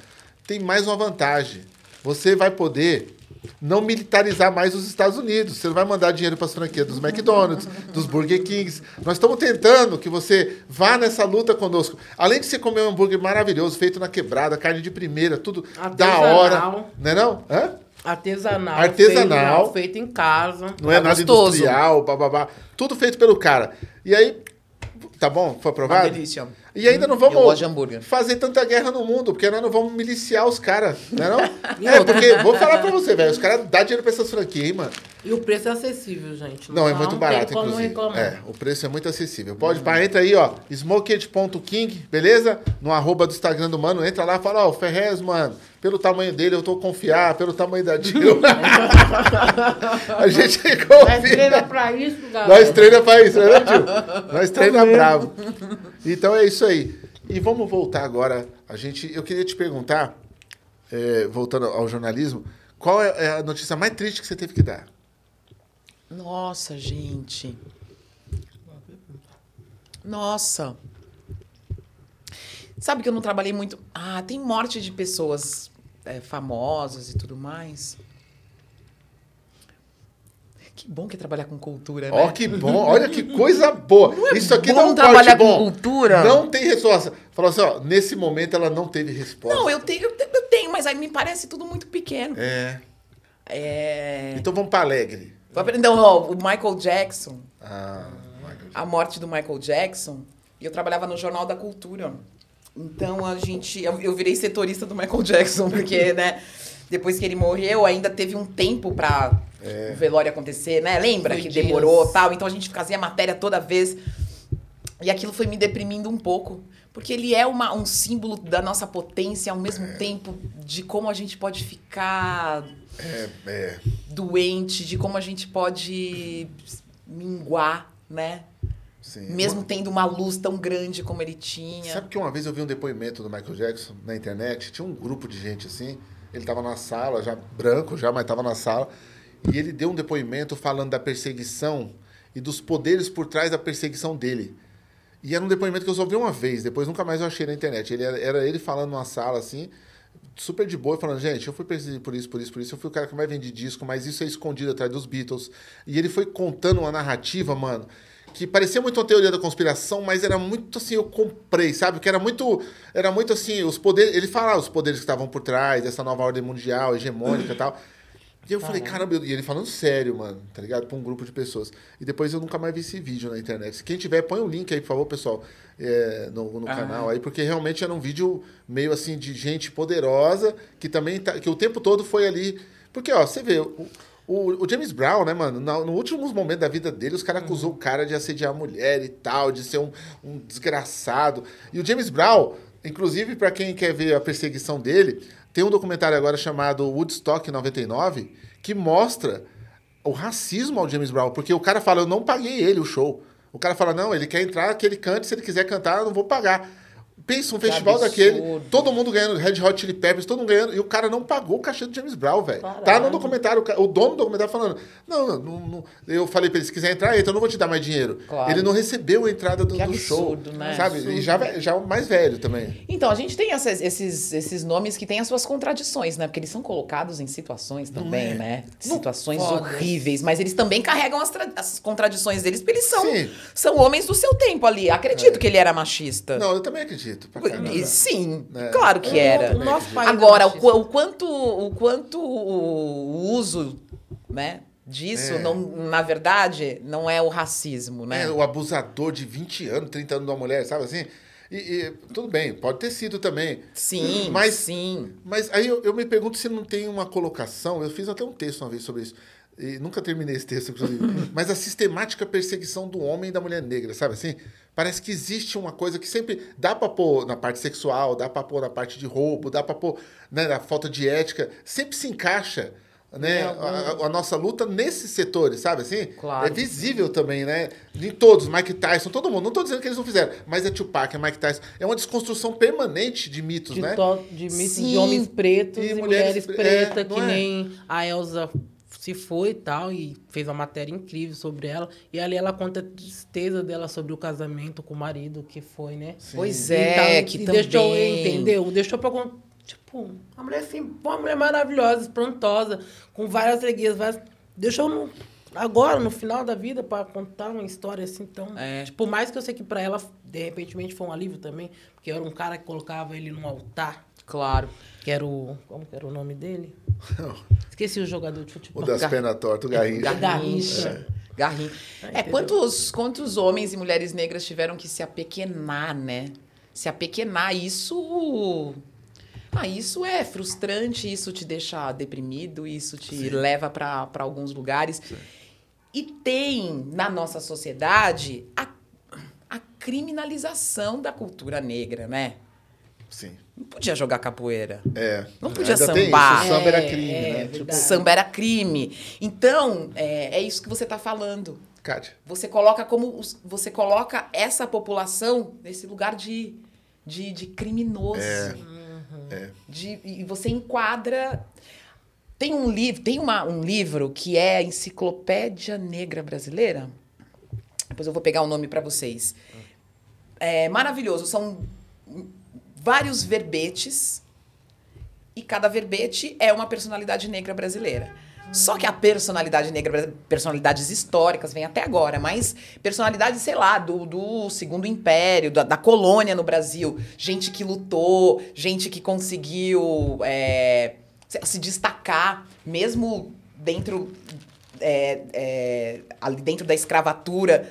tem mais uma vantagem. Você vai poder não militarizar mais os Estados Unidos. Você não vai mandar dinheiro para as franquias dos McDonald's, dos Burger Kings. Nós estamos tentando que você vá nessa luta conosco. Além de você comer um hambúrguer maravilhoso, feito na quebrada, carne de primeira, tudo da Artesanal. hora. Não é não? Hã? Artesanal. Artesanal. Feito, feito em casa. Não é Tá nada gostoso. industrial, bababá. Tudo feito pelo cara. E aí, tá bom? Foi aprovado? Uma delícia. E ainda não vamos fazer tanta guerra no mundo, porque nós não vamos miliciar os caras, não é não? é, porque, vou falar pra você, velho, os caras dão dinheiro pra essas franquias, hein, mano. E o preço é acessível, gente. Não, é muito tem barato, como inclusive. reclamar. É, o preço é muito acessível. Pode, pá, entra aí, ó, smoked.king, beleza? No arroba do Instagram do mano, entra lá e fala, ó, o Ferrez, mano, pelo tamanho dele eu tô confiar, pelo tamanho da Jill. a gente Mas treina confia. pra isso, galera. Nós treina pra isso, né, Tio? Nós treina bravo. Então é isso aí. E vamos voltar agora. A gente, eu queria te perguntar, é, voltando ao jornalismo, qual é é a notícia mais triste que você teve que dar? Nossa, gente. Nossa. Sabe que eu não trabalhei muito. Ah, tem morte de pessoas é, famosas e tudo mais. Que bom que é trabalhar com cultura, né? Ó, que bom, olha que coisa boa. Isso aqui bom dá um trabalhar corte com bom. cultura? Não tem resposta. Falou assim, ó, nesse momento ela não teve resposta. Não, eu tenho, eu te- eu tenho, mas aí me parece tudo muito pequeno. É. É. Então vamos pra Alegre. Então, ó, o Michael Jackson, Ah, Michael. a morte do Michael Jackson, e eu trabalhava no Jornal da Cultura. Então a gente. Eu, eu virei setorista do Michael Jackson, porque, né? Depois que ele morreu, ainda teve um tempo pra o velório acontecer, né? Lembra Foi que dias. demorou tal? Então a gente fazia matéria toda vez. E aquilo foi me deprimindo um pouco. Porque ele é uma, um símbolo da nossa potência, ao mesmo tempo de como a gente pode ficar É, é. doente, de como a gente pode minguar, né? Sim. Mesmo tendo uma luz tão grande como ele tinha. Sabe que uma vez eu vi um depoimento do Michael Jackson na internet? Tinha um grupo de gente assim. Ele tava na sala, já branco já, mas tava na sala. E ele deu um depoimento falando da perseguição e dos poderes por trás da perseguição dele. E era um depoimento que eu só vi uma vez, depois nunca mais eu achei na internet. Ele era, era ele falando numa sala assim, super de boa, falando, gente, eu fui perseguido por isso, por isso, por isso, eu fui o cara que mais vende disco, mas isso é escondido atrás dos Beatles. E ele foi contando uma narrativa, mano, que parecia muito uma teoria da conspiração, mas era muito assim, eu comprei, sabe? Que era muito, era muito assim, os poderes, ele falava os poderes que estavam por trás dessa nova ordem mundial, hegemônica e tal. E eu falei, caramba, e ele falando sério, mano, tá ligado? Pra um grupo de pessoas. E depois eu nunca mais vi esse vídeo na internet. Quem tiver, põe o link aí, por favor, pessoal, é, no, no canal aí, porque realmente era um vídeo meio assim de gente poderosa, que também tá, que o tempo todo foi ali. Porque, ó, você vê, o, o, o James Brown, né, mano, no, no últimos momentos da vida dele, os caras acusou o cara de assediar a mulher e tal, de ser um, um desgraçado. E o James Brown, inclusive, pra quem quer ver a perseguição dele, tem um documentário agora chamado Woodstock 99, que mostra o racismo ao James Brown, porque o cara fala, eu não paguei ele o show. O cara fala, não, ele quer entrar, que ele cante, se ele quiser cantar, eu não vou pagar. Pensa um Que festival absurdo. daquele, todo mundo ganhando, Red Hot Chili Peppers, todo mundo ganhando, e o cara não pagou o cachê do James Brown, velho. Tá no documentário, o dono do documentário falando, não, não, não, não- eu falei pra ele, se quiser entrar, entra, eu não vou te dar mais dinheiro. Claro. Ele não recebeu a entrada do, Que do show, absurdo, né? sabe? E já, já mais velho também. Então, a gente tem essas- esses, esses nomes que têm as suas contradições, né? Porque eles são colocados em situações também, é. né? Não- Situações Foda. horríveis, mas eles também carregam as, as contradições deles, porque eles são, Sim. são homens do seu tempo ali. Acredito que ele era machista. Não, eu também acredito. Pra caramba. E Sim, É. claro que era. O nosso país Agora, é o, o quanto, o quanto o uso, né, disso, É. não, na verdade, não é o racismo, né? É, o abusador de 20 anos, 30 anos de uma mulher, sabe assim? E, e tudo bem, pode ter sido também. Sim, mas, sim. Mas aí eu, eu me pergunto se não tem uma colocação. Eu fiz até um texto uma vez sobre isso. E nunca terminei esse texto, inclusive. mas a sistemática perseguição do homem e da mulher negra, sabe assim? Parece que existe uma coisa que sempre dá pra pôr na parte sexual, dá pra pôr na parte de roubo, dá pra pôr né, na falta de ética. Sempre se encaixa né, a, a- a nossa luta nesses setores, sabe assim? Claro. É visível também, né? Em todos, Mike Tyson, todo mundo. Não tô dizendo que eles não fizeram, mas é Tupac, é Mike Tyson. É uma desconstrução permanente de mitos, de, né? to- de mitos Sim. de homens pretos E e, mulheres mulheres, pre- é, pretas, não que é? nem a Elsa se foi e tal, e fez uma matéria incrível sobre ela. E ali ela conta a tristeza dela sobre o casamento com o marido, que foi, né? Pois E é, tal, que e também... deixou, entendeu? Deixou pra... Tipo, uma mulher assim, uma mulher maravilhosa, esprontosa, com várias alegrias, várias... Deixou no, agora, no final da vida, pra contar uma história assim tão... É. Tipo, por mais que eu sei que pra ela, de repente, foi um alívio também, porque era um cara que colocava ele num altar, Claro. Que era o... Como que era o nome dele? Esqueci o jogador de O futebol. das Gar- pernas tortas, o Garrincha. Garrincha. Garrincha. É, entendeu? quantos, quantos homens e mulheres negras tiveram que se apequenar, né? Se apequenar, isso. Ah, isso é frustrante, isso te deixa deprimido, isso te leva para alguns lugares. E tem na nossa sociedade a, a criminalização da cultura negra, né? Sim. Não podia jogar capoeira. É. Não podia Ainda tem sambar. isso, o samba era É, crime, é, né? Tipo, Samba era crime. Então, é, é isso que você está falando. Kátia. Você coloca como você coloca essa população nesse lugar de, de, de criminoso. É. De, e você enquadra. Tem um livro, tem uma, um livro que é a Enciclopédia Negra Brasileira. Depois eu vou pegar o nome para vocês. É maravilhoso. São vários verbetes e cada verbete é uma personalidade negra brasileira. Só que a personalidade negra, personalidades históricas, vem até agora, mas personalidades, sei lá, do, do Segundo Império, da, da colônia no Brasil. Gente que lutou, gente que conseguiu é, se, destacar, mesmo dentro, é, é, dentro da escravatura.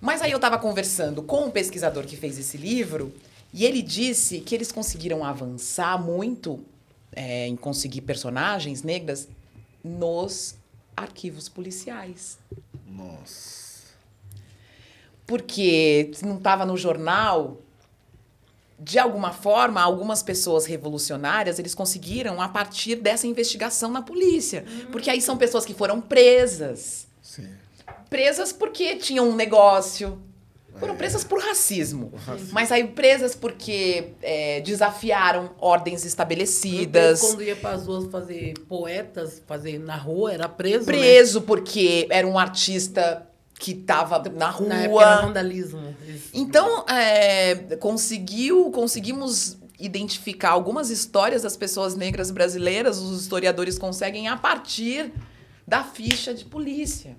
Mas aí eu estava conversando com um pesquisador que fez esse livro e ele disse que eles conseguiram avançar muito é, em conseguir personagens negras nos arquivos policiais. Nossa. Porque se não estava no jornal, de alguma forma, algumas pessoas revolucionárias, eles conseguiram a partir dessa investigação na polícia. Porque aí são pessoas que foram presas. Sim. presas porque tinham um negócio. Foram presas por racismo. Mas aí presas porque é, desafiaram ordens estabelecidas. Quando ia para as ruas fazer poetas, fazer na rua, era preso, né? Preso porque era um artista que estava na rua. Na época era vandalismo. Eles- Então, é, conseguiu, conseguimos identificar algumas histórias das pessoas negras brasileiras, os historiadores conseguem a partir da ficha de polícia.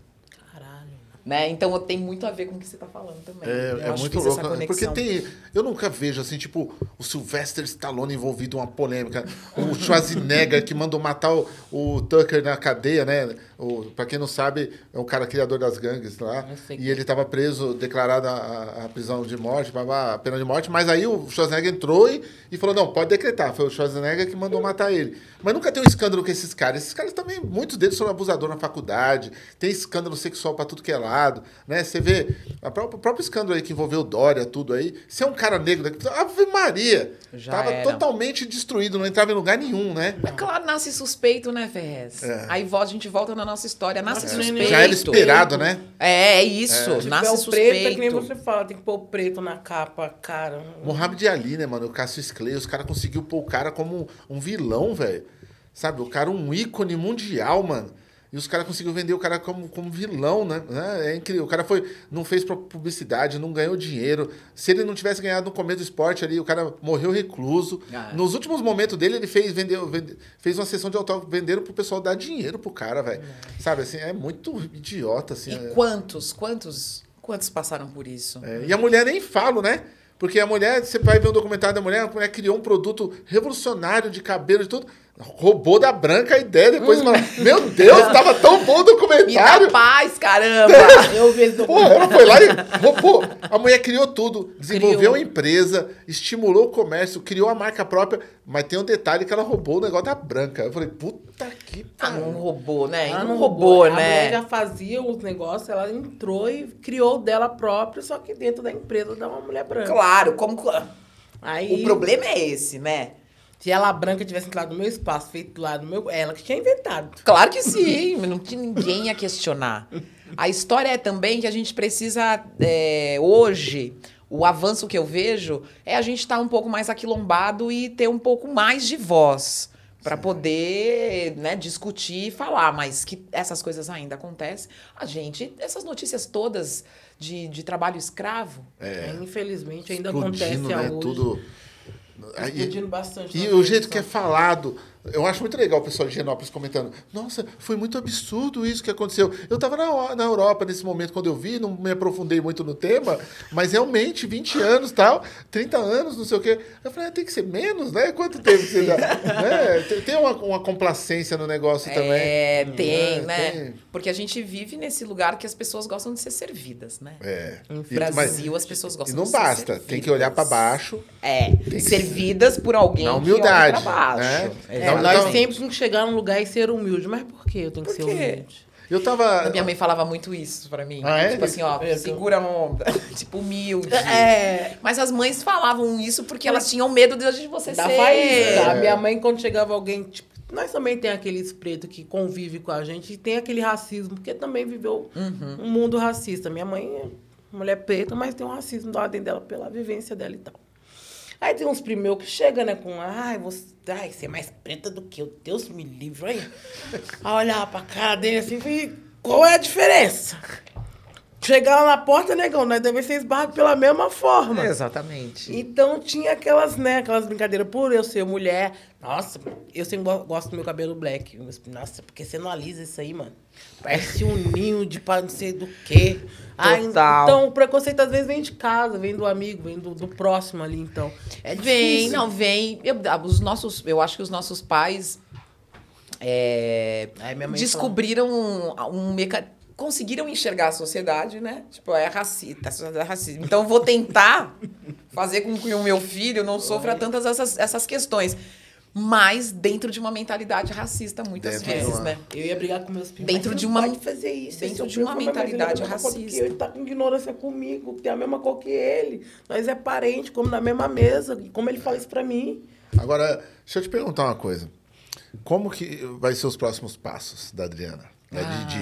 Né? Então tem muito a ver com o que você está falando também. É, Eu é acho muito que fiz essa louco. né? Porque tem. Eu nunca vejo assim, tipo, o Sylvester Stallone envolvido em uma polêmica. O Schwarzenegger que mandou matar o, o Tucker na cadeia, né? O, pra quem não sabe, é um cara criador das gangues lá. E que- ele tava preso, declarado a, a- prisão de morte, a pena de morte. Mas aí o Schwarzenegger entrou e, e falou: não, pode decretar. Foi o Schwarzenegger que mandou matar ele. Mas nunca tem um escândalo com esses caras. Esses caras também, muitos deles são abusadores na faculdade, tem escândalo sexual pra tudo que é lado, né? Você vê o próprio escândalo aí que envolveu o Dória, tudo aí. Se é um cara negro, daqui, Ave Maria! Já tava era. totalmente destruído, não entrava em lugar nenhum, né? É claro, nasce suspeito, né, Ferrez? É. Aí a gente volta na nossa história, nasce Nossa, suspeito. Já era esperado, né? É, é isso, nasce é o suspeito. preto, é que nem você fala, tem que pôr o preto na capa, cara. Mohamed Ali, né, mano? O Cassius Clay, os caras conseguiu pôr o cara como um vilão, velho. Sabe? O cara um ícone mundial, mano. E os caras conseguiram vender o cara como, como vilão, né? É incrível. O cara foi, não fez publicidade, não ganhou dinheiro. Se ele não tivesse ganhado no começo do esporte ali, o cara morreu recluso. Ah. Nos últimos momentos dele, ele fez, vendeu, vende- fez uma sessão de autógrafo, venderam pro pessoal dar dinheiro pro cara, velho. Sabe, assim, é muito idiota, assim. E é. quantos, quantos, quantos passaram por isso? É, e a mulher nem falo, né? Porque a mulher, você vai ver um documentário da mulher, a mulher criou um produto revolucionário de cabelo e tudo. Roubou da branca a ideia, depois fala, meu Deus, tava tão bom o Me documentário. paz, caramba! Eu vi Porra, ela foi lá e roubou. A mulher criou tudo, desenvolveu Criou. uma empresa, estimulou o comércio, criou a marca própria, mas tem um detalhe que ela roubou o negócio da branca. Eu falei, puta que Ah, não pariu. roubou, né? Ela não roubou, A mulher né? já fazia os negócios, ela entrou e criou o dela própria, só que dentro da empresa da uma mulher branca. Claro, como. Aí, O problema é esse, né? Se ela branca tivesse entrado no meu espaço, feito lá no meu. Ela que tinha inventado. Claro que sim, mas não tinha ninguém a questionar. A história é também que a gente precisa, é, hoje, o avanço que eu vejo é a gente estar um pouco mais aquilombado e ter um pouco mais de voz para poder né, discutir e falar, mas que essas coisas ainda acontecem. A gente, essas notícias todas de, de trabalho escravo, É, Infelizmente, ainda acontece né? hoje. Tudo. Explodindo bastante. E o jeito que é falado, eu acho muito legal o pessoal de Genópolis comentando. Nossa, foi muito absurdo isso que aconteceu. Eu tava na, na Europa nesse momento quando eu vi, não me aprofundei muito no tema, mas realmente, 20 anos tal, 30 anos, não sei o quê. Eu falei, ah, tem que ser menos, né? Quanto tempo que você dá? né? Tem- Tem uma, uma complacência no negócio também. É, tem, É, né? tem. Porque a gente vive nesse lugar que as pessoas gostam de ser servidas, né? É. No Brasil, mas- as pessoas gostam não de ser basta, tem que olhar para servidas. baixo. É, que servidas por alguém Na que humildade, olha pra baixo. né? É, Então, nós então- sempre temos que chegar num lugar e ser humilde. Mas por que eu tenho que Por ser quê? humilde? Eu tava. A minha mãe falava muito isso pra mim. Ah, é? Tipo assim, ó, É, segura a onda. tipo, humilde. É. Mas as mães falavam isso porque elas tinham medo de você Da ser... faísca. A minha mãe, quando chegava alguém, tipo, nós também tem aqueles pretos que convivem com a gente e tem aquele racismo, porque também viveu um mundo racista. Minha mãe é mulher preta, mas tem um racismo da ordem dela pela vivência dela e tal. Aí tem uns primeiros que chegam, né, com, ai, você, ai, você é mais preta do que eu, Deus me livre, olha. Aí olhava pra cara dele assim, e qual é a diferença? Chegar lá na porta, negão, nós devemos ser esbarrados pela mesma forma. Exatamente. Então tinha aquelas, né, aquelas brincadeiras por eu ser mulher. Nossa, eu sempre go- gosto do meu cabelo black. Nossa, porque você não alisa isso aí, mano. Parece um ninho de pá, não sei do quê. Ah, então o preconceito às vezes vem de casa, vem do amigo, vem do, do próximo ali, então. É Vem, não, vem. Eu, os nossos, eu acho que os nossos pais é, descobriram um, um meca... conseguiram enxergar a sociedade, né? Tipo, é racista, a sociedade é racista. Então, eu vou tentar fazer com que o meu filho não sofra tantas essas, essas questões. Mas dentro de uma mentalidade racista, muitas Dentro de vezes, né? Eu ia brigar com meus filhos. Dentro de uma- pode fazer isso. dentro de uma mentalidade racista. Ele tá com ignorância comigo, tem a mesma cor que ele. Nós é parente, como na mesma mesa. Como ele fala isso pra mim? Agora, deixa eu te perguntar uma coisa. Como que vai ser os próximos passos da Adriana? Da Didi?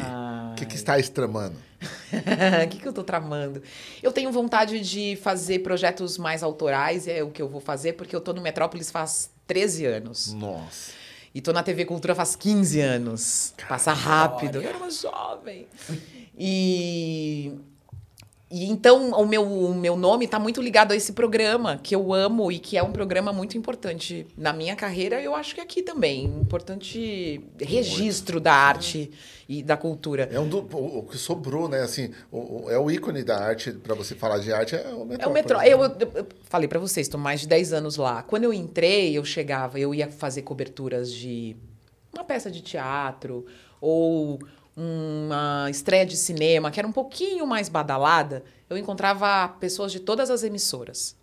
O que, que está estramando? O que, que eu tô tramando? Eu tenho vontade de fazer projetos mais autorais, é o que eu vou fazer, porque eu tô no Metrópolis faz 13 anos. Nossa. E tô na TV Cultura faz 15 anos. Passa rápido. Eu era uma jovem. E. E então o meu, o meu nome está muito ligado a esse programa que eu amo e que é um programa muito importante na minha carreira. Eu acho que aqui também. Um importante registro da arte e da cultura. É um do, o, o que sobrou, né? Assim, o, o- é o ícone da arte, para você falar de arte, é o metrô. É o metrô. Eu, eu- eu falei pra vocês, estou mais de 10 anos lá. Quando eu entrei, eu chegava, eu ia fazer coberturas de uma peça de teatro ou uma estreia de cinema que era um pouquinho mais badalada. Eu encontrava pessoas de todas as emissoras.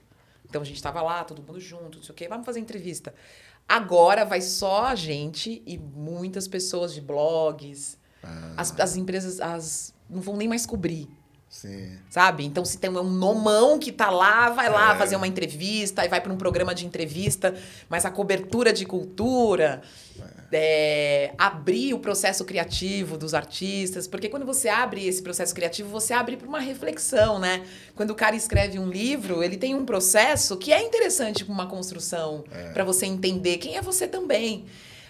Então a gente estava lá, todo mundo junto, não sei o quê, vamos fazer entrevista. Agora vai só a gente e muitas pessoas de blogs, As, as empresas as, não vão nem mais cobrir. Sim. Sabe? Então, se tem um nomão que tá lá, vai lá fazer uma entrevista, e vai para um programa de entrevista, mas a cobertura de cultura, é, abrir o processo criativo dos artistas, porque quando você abre esse processo criativo, você abre para uma reflexão, né? Quando o cara escreve um livro, ele tem um processo que é interessante para uma construção, para você entender quem é você também.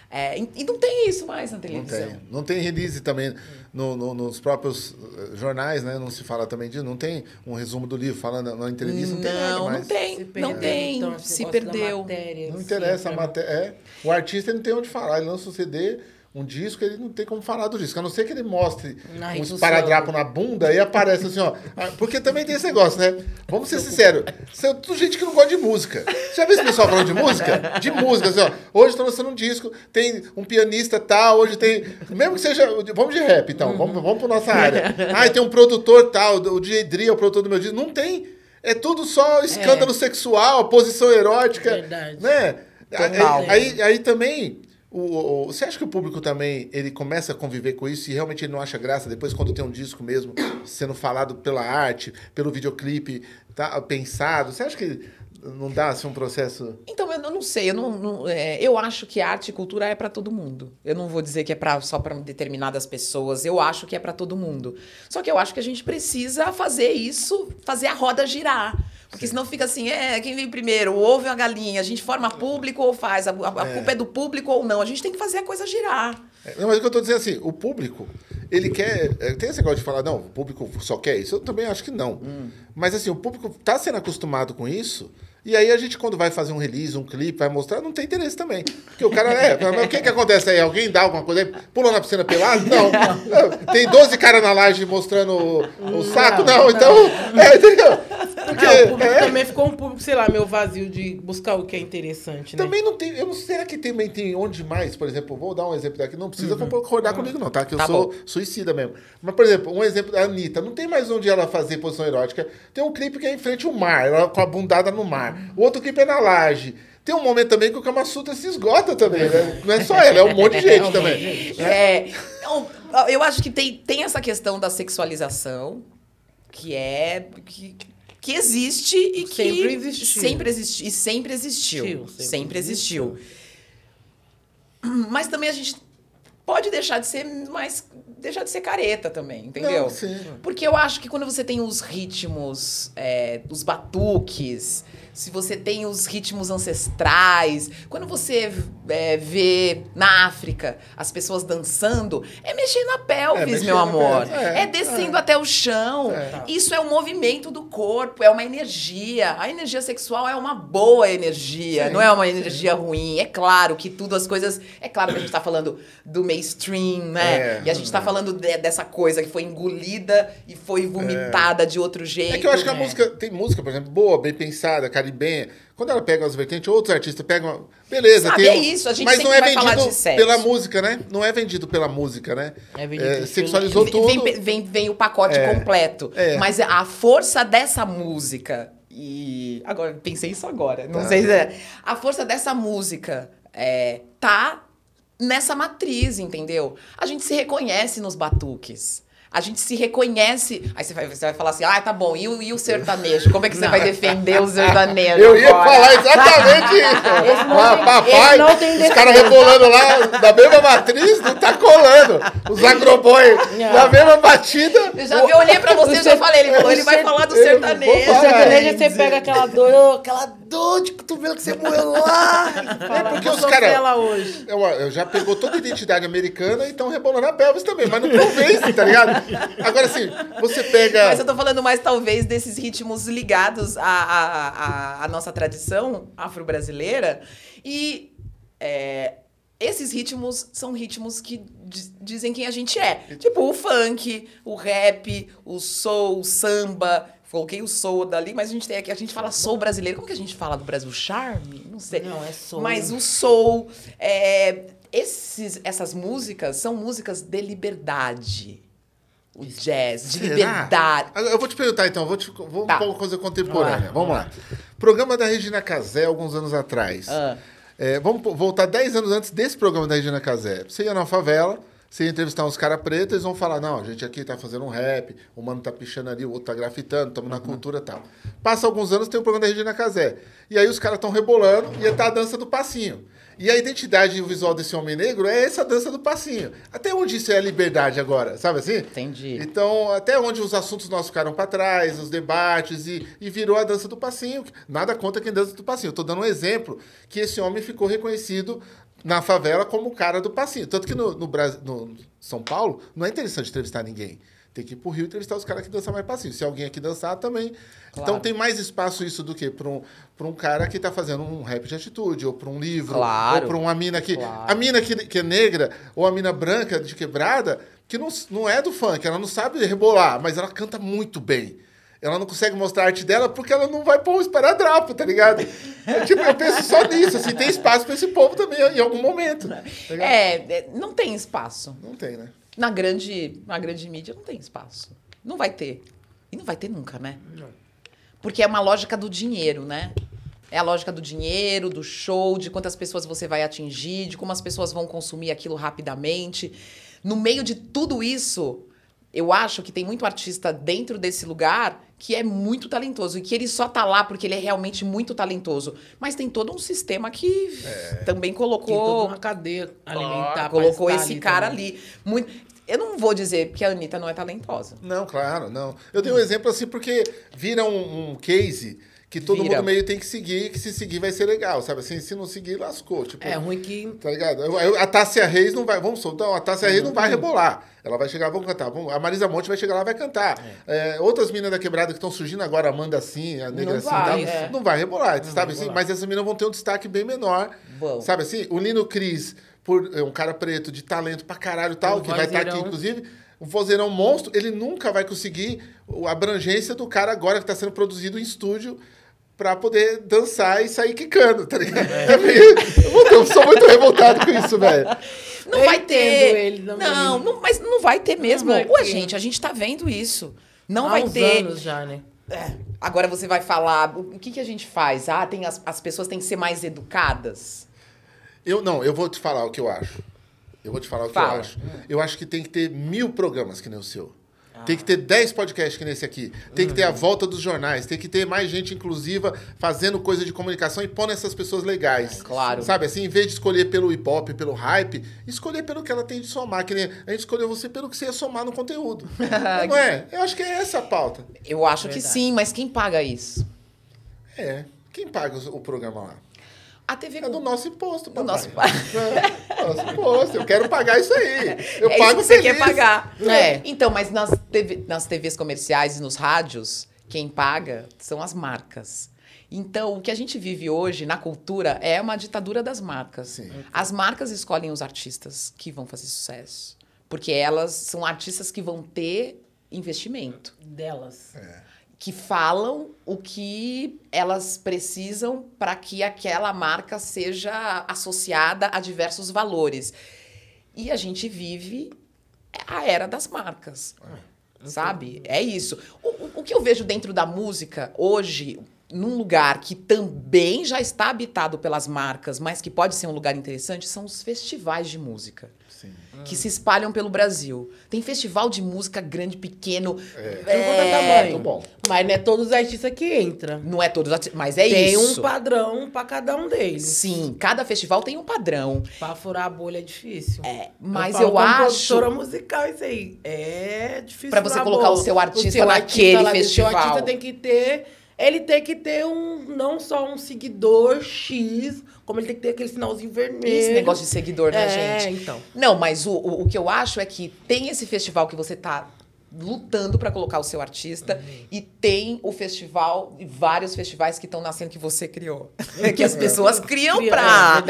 É, e e não tem isso mais na Não televisão. tem. Não tem release também no- no- nos próprios eh, jornais, né? Não se fala também disso. Não tem um resumo do livro falando na entrevista. Não, tem nada Não, não mais. tem, não tem, então, se perdeu. matéria, Não interessa a matéria. É, o artista não tem onde falar. Ele lança um CD, um disco, ele não tem como falar do disco. A não ser que ele mostre Na um esparadrapo na bunda e aparece assim, ó. Ah, Porque também tem esse negócio, né? Vamos ser sinceros. Isso é tudo gente que não gosta de música. Você já viu esse pessoal falando de música? De música, assim, ó. Hoje estão lançando um disco, tem um pianista tal, hoje tem. Mesmo que seja. Vamos de rap, então. Vamos, vamos pra nossa área. Ah, tem um produtor tal, o DJ Dri é o produtor do meu disco. Não tem. É tudo só escândalo sexual, posição erótica. Verdade. Né? Aí, aí, aí também, o, o- você acha que o público também ele começa a conviver com isso e realmente ele não acha graça depois quando tem um disco mesmo sendo falado pela arte, pelo videoclipe, tá pensado? Você acha que não dá assim um processo? Então, eu não sei, eu, não, não- é, eu acho que arte e cultura é para todo mundo. Eu não vou dizer que é só para determinadas pessoas, eu acho que é para todo mundo. Só que eu acho que a gente precisa fazer isso, fazer a roda girar. Porque senão fica assim, é, quem vem primeiro, o ovo ou a galinha? A gente forma público ou faz? A, a- a culpa é do público ou não? A gente tem que fazer a coisa girar. É, Não, mas o que eu tô dizendo assim, o público, ele quer. é, Tem esse negócio de falar, não, o público só quer isso. Eu também acho que não. Mas assim, o público tá sendo acostumado com isso. E aí a gente, quando vai fazer um release, um clipe, vai mostrar, não tem interesse também. Porque o cara é. mas O que que acontece aí? Alguém dá alguma coisa aí? Pulou na piscina pelado? Não. Não. Tem 12 caras na laje mostrando o, o saco? Não, então. É, entendeu? Porque. Não, o público é, também ficou um público, sei lá, meio vazio de buscar o que é interessante, né? Também não tem. Eu não será que também tem onde mais, por exemplo, vou dar um exemplo daqui, não precisa Uhum. concordar comigo, não, tá? Que eu Tá sou bom. suicida mesmo. Mas, por exemplo, um exemplo da Anitta, não tem mais onde ela fazer posição erótica. Tem um clipe que é em frente ao mar, ela com a bundada no mar. O outro clipe é na laje. Tem um momento também que o Kama Sutra se esgota também, né? Não é só ela, é um monte de gente também. É, então, eu acho que tem, tem essa questão da sexualização, que é. Que, que existe e que. Sempre existiu. Sempre existiu. E sempre existiu. Existiu, Sempre, sempre existiu. Mas também a gente pode deixar de ser mais. deixar de ser careta também, entendeu? Não, sim. Porque eu acho que quando você tem os ritmos, é, os batuques, se você tem os ritmos ancestrais, quando você é, vê na África as pessoas dançando, é mexer na pelvis, É, mexer meu amor. pelvis, É, é, descendo até o chão. É. Isso é um movimento do corpo, é uma energia. A energia sexual é uma boa energia, Sim, não é uma energia ruim. É claro que tudo as coisas. É claro que a gente tá falando do mainstream, né? É, e a gente tá falando de- dessa coisa que foi engolida e foi vomitada de outro jeito. É que eu acho que a né? música, tem música, por exemplo, boa, bem pensada, Quando ela pega as vertentes, outros artistas pegam. Beleza, Sabe, tem. é isso, a gente mas não é vendido pela música, né? Não é vendido pela música, né? É vendido pelo- sexualizou Vem- tudo. Vem, vem, vem o pacote É. completo. É. Mas a força dessa música. E. Agora, pensei isso agora. Não Tá. sei se é. A força dessa música é, tá nessa matriz, entendeu? A gente se reconhece nos batuques. A gente se reconhece. Aí você vai, você vai falar assim: ah, tá bom, e o, e o sertanejo? Como é que você vai defender o sertanejo? Eu ia agora? falar exatamente isso. Não Ah, tem- papai, não os caras rebolando lá da mesma matriz, não tá colando. Os agroboy da mesma batida. Eu já vi, eu olhei pra você e já falei, ele falou, ele vai falar do sertanejo. O sertanejo, você pega aquela dor, aquela dor de cotovelo que você moeu lá. É porque os cara- ela hoje. Eu, eu já pegou toda a identidade americana e estão rebolando a pelvis também, mas não convence, tá ligado? Agora, assim, você pega. Mas eu tô falando mais, talvez, desses ritmos ligados à, à, à- à nossa tradição afro-brasileira. E é, esses ritmos são ritmos que di- dizem quem a gente é. Tipo o funk, o rap, o soul, o samba. Coloquei o soul dali, mas a gente tem aqui, a gente fala soul brasileiro. Como que a gente fala do Brasil? Charme? Não sei. Não, é soul. Mas o soul. é, esses, essas músicas são músicas de liberdade. O jazz, de Será? liberdade. Eu vou te perguntar então, vou, te, vou Tá. uma coisa contemporânea. Ah, vamos lá. Programa da Regina Casé, alguns anos atrás. Ah. É, vamos voltar 10 anos antes desse programa da Regina Casé. Você ia na favela, Você entrevistar uns caras pretos, eles vão falar, não, a gente aqui tá fazendo um rap, o mano tá pichando ali, o outro tá grafitando, estamos na cultura e tal. Passa alguns anos, tem o programa da Regina Casé. E aí os caras estão rebolando e tá a dança do passinho. E a identidade visual desse homem negro é essa dança do passinho. Até onde isso é a liberdade agora, sabe assim? Entendi. Então, até onde os assuntos nossos ficaram para trás, os debates, e, e virou a dança do passinho. Nada contra quem dança do passinho. Eu tô dando um exemplo que esse homem ficou reconhecido na favela como o cara do passinho. Tanto que no, no, Brasil, no São Paulo não é interessante entrevistar ninguém. Tem que ir pro Rio entrevistar os caras que dançam mais passinho. Se alguém aqui dançar, também. Então tem mais espaço isso do que para um, pra um cara que tá fazendo um rap de atitude, ou para um livro, Claro. ou para uma mina que. Claro. A mina que, que é negra, ou a mina branca de quebrada, que não, não é do funk, ela não sabe rebolar, mas ela canta muito bem. Ela não consegue mostrar a arte dela porque ela não vai pôr um esparadrapo, tá ligado? Eu, tipo, eu penso só nisso, assim, tem espaço para esse povo também em algum momento. Tá? É, é, não tem espaço. Não tem, né? Na grande, na grande mídia não tem espaço. Não vai ter. E não vai ter nunca, né? Porque é uma lógica do dinheiro, né? É a lógica do dinheiro, do show, de quantas pessoas você vai atingir, de como as pessoas vão consumir aquilo rapidamente. No meio de tudo isso, eu acho que tem muito artista dentro desse lugar que é muito talentoso e que ele só tá lá porque ele é realmente muito talentoso. Mas tem todo um sistema que também Tem toda colocou uma cadeia alimentar. ah, colocou esse ali cara também. ali. Muito... Eu não vou dizer que a Anitta não é talentosa. Não, claro, não. Eu dei um exemplo assim porque vira um, um case que todo Vira. mundo meio tem que seguir, que se seguir vai ser legal, sabe? Assim, se não seguir, lascou. Tipo, É ruim que. Tá ligado? Eu- eu- A Tássia Reis não vai. Vamos soltar. A Tássia Reis não vai rebolar. Ela vai chegar, vamos cantar. Vamos- a Marisa Monte vai chegar lá vai cantar. É, outras meninas da quebrada que estão surgindo agora, Amanda assim, a Negra Não assim, vai, tal, é. não vai rebolar, sabe assim? Mas essas meninas vão ter um destaque bem menor. Vão. Sabe assim? O Lino Cris, por é um cara preto de talento pra caralho e tal, O que vai estar aqui, vozeirão. inclusive. O vozeirão monstro, ele nunca vai conseguir a abrangência do cara agora que está sendo produzido em estúdio pra poder dançar e sair quicando, tá ligado? É meio... Eu sou muito revoltado com isso, velho. Não Eu vai entendo ter. ele também. não, não, mas não vai ter mesmo. vai Ué, ter. gente, a gente tá vendo isso. Não Há vai uns ter. anos já, né? É. Agora você vai falar, o o que, que a gente faz? Ah, tem as, as pessoas têm que ser mais educadas. Eu não, eu vou te falar o que eu acho. Eu vou te falar o que Fala. eu acho. Eu acho que tem que ter mil programas que nem o seu. Tem que ter dez podcasts que nem esse aqui. Tem que ter a volta dos jornais. Tem que ter mais gente inclusiva fazendo coisa de comunicação e pondo essas pessoas legais. Claro. Sabe assim, em vez de escolher pelo hip hop, pelo hype, escolher pelo que ela tem de somar. Que nem a gente escolheu você pelo que você ia somar no conteúdo. não é? Eu acho que é essa a pauta. Eu acho que sim, mas quem paga isso? É. Quem paga o o programa lá? A TV É do nosso imposto, Do papai. nosso pa- É, nosso imposto. Eu quero pagar isso aí. Eu é pago isso que você feliz. quer pagar. É. Então, mas nas, TV, nas TVs comerciais e nos rádios, quem paga são as marcas. Então, o que a gente vive hoje na cultura é uma ditadura das marcas. Sim. As marcas escolhem os artistas que vão fazer sucesso. Porque elas são artistas que vão ter investimento. Delas. Que falam o que elas precisam para que aquela marca seja associada a diversos valores. E a gente vive a era das marcas. Sabe? É isso. O, o- o que eu vejo dentro da música hoje, num lugar que também já está habitado pelas marcas, mas que pode ser um lugar interessante, são os festivais de música. Sim. Que se espalham pelo Brasil. Tem festival de música grande, pequeno. É. Tem É, tamanho. Muito bom. Mas não é todos os artistas que entram. Não é todos, ati- mas é tem isso. um padrão pra cada um deles. Sim, cada festival tem um padrão. Pra furar a bolha é difícil. É, mas falo eu, como acho. produtora musical isso aí. É difícil. Pra você colocar bolha. o seu artista seu naquele lá, festival. O seu artista tem que ter. Ele tem que ter um. Não só um seguidor X, como ele tem que ter aquele sinalzinho vermelho. Esse negócio de seguidor, né, é, gente? então. Não, mas o, o, o que eu acho é que tem esse festival que você tá lutando pra colocar o seu artista e tem o festival, e vários festivais que estão nascendo que você criou. que as pessoas criam Cria- pra,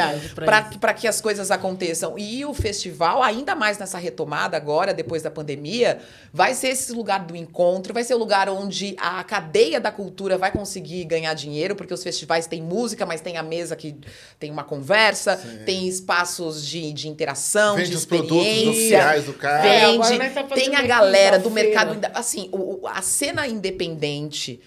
é, pra que as coisas aconteçam. E o festival, ainda mais nessa retomada agora, depois da pandemia, vai ser esse lugar do encontro, vai ser o lugar onde a cadeia da cultura vai conseguir ganhar dinheiro, porque os festivais têm música, mas tem a mesa que tem uma conversa, tem espaços de, de interação, Vende de os produtos experiência. oficiais do cara. É, agora Vende, fazendo tem a galera do mercado. Assim, o, o- a cena independente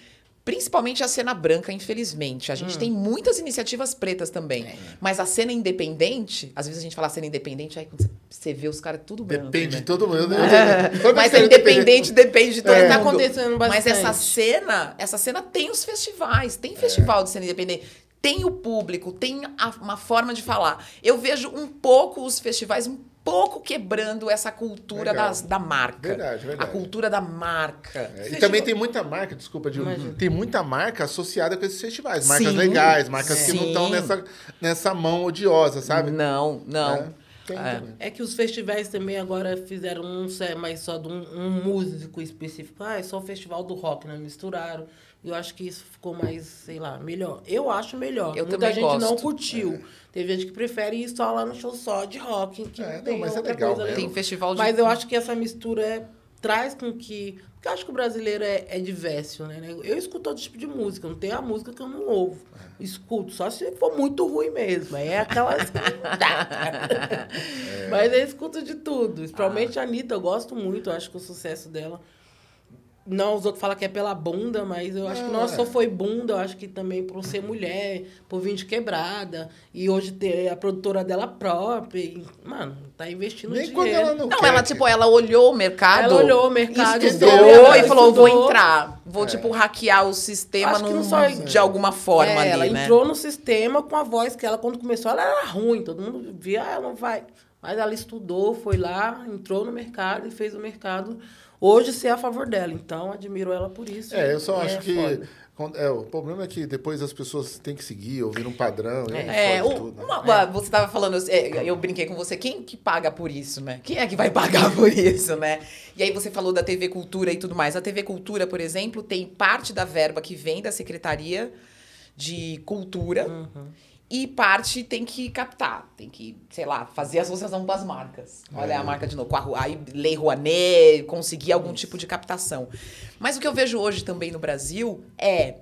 Principalmente a cena branca, infelizmente. A Hum. gente tem muitas iniciativas pretas também. É. Mas a cena independente, às vezes a gente fala cena independente, aí quando você- vê os caras tudo branco. Depende né? de todo mundo. Toda Mas é independente, depende de todo É. mundo. Tá acontecendo Mas bastante. essa cena, essa cena tem os festivais, tem festival de cena independente, tem o público, tem a- uma forma de falar. Eu vejo um pouco os festivais um pouco quebrando essa cultura das, da marca. Verdade, verdade. A cultura da marca. É, e também tem muita marca, desculpa, Dilma, Imagina. tem muita marca associada com esses festivais. Marcas Sim. legais, marcas que não Sim. estão nessa, nessa mão odiosa, sabe? Não, não. É, tem É. É que os festivais também agora fizeram um sé- mais só de um, um músico específico. Ah, é só o festival do rock, né? Misturaram. E eu acho que isso ficou mais, sei lá, melhor. Eu acho melhor. Eu Muita gente não gosto. curtiu. Teve gente que prefere ir só lá no show só de rock, que É, não, tem mas é legal coisa mesmo. ali. Tem festival de. Mas eu acho que essa mistura é- traz com que. Porque eu acho que o brasileiro é, é diverso, né? Eu escuto todo tipo de música, não tem a música que eu não ouvo. É. Escuto, só se for muito ruim mesmo. Aí é aquelas. não. É. Mas eu escuto de tudo. Principalmente a Anitta, eu gosto muito, eu acho que o sucesso dela. Não, os outros falam que é pela bunda, mas eu acho que não é. só foi bunda, eu acho que também por ser mulher, por vir de quebrada, e hoje ter a produtora dela própria. e, mano, tá investindo Nem dinheiro. quando ela não, Não, quer. ela, tipo, ela olhou o mercado. Ela olhou o mercado, estudou entendeu? e falou: vou Estudou. entrar. Vou, tipo, hackear o sistema Acho que num- não só- de alguma forma É, ali, ela né? entrou no sistema com a voz que ela, quando começou, ela era ruim. Todo mundo via, ah, ela vai. Mas ela estudou, foi lá, entrou no mercado e fez o mercado hoje ser a favor dela. Então, admiro ela por isso. É, eu só E acho é que. foda. é, o problema é que depois as pessoas têm que seguir, ouvir um padrão. e É, fode o- tudo, né? uma- uma- você estava falando, é, eu brinquei com você, quem que paga por isso, né? Quem é que vai pagar por isso, né? E aí você falou da TV Cultura e tudo mais. A TV Cultura, por exemplo, tem parte da verba que vem da Secretaria de Cultura e parte tem que captar, tem que, sei lá, fazer a associação com as marcas. Olha a marca de novo, a, aí Lei Rouanet, conseguir algum tipo de captação. Mas o que eu vejo hoje também no Brasil é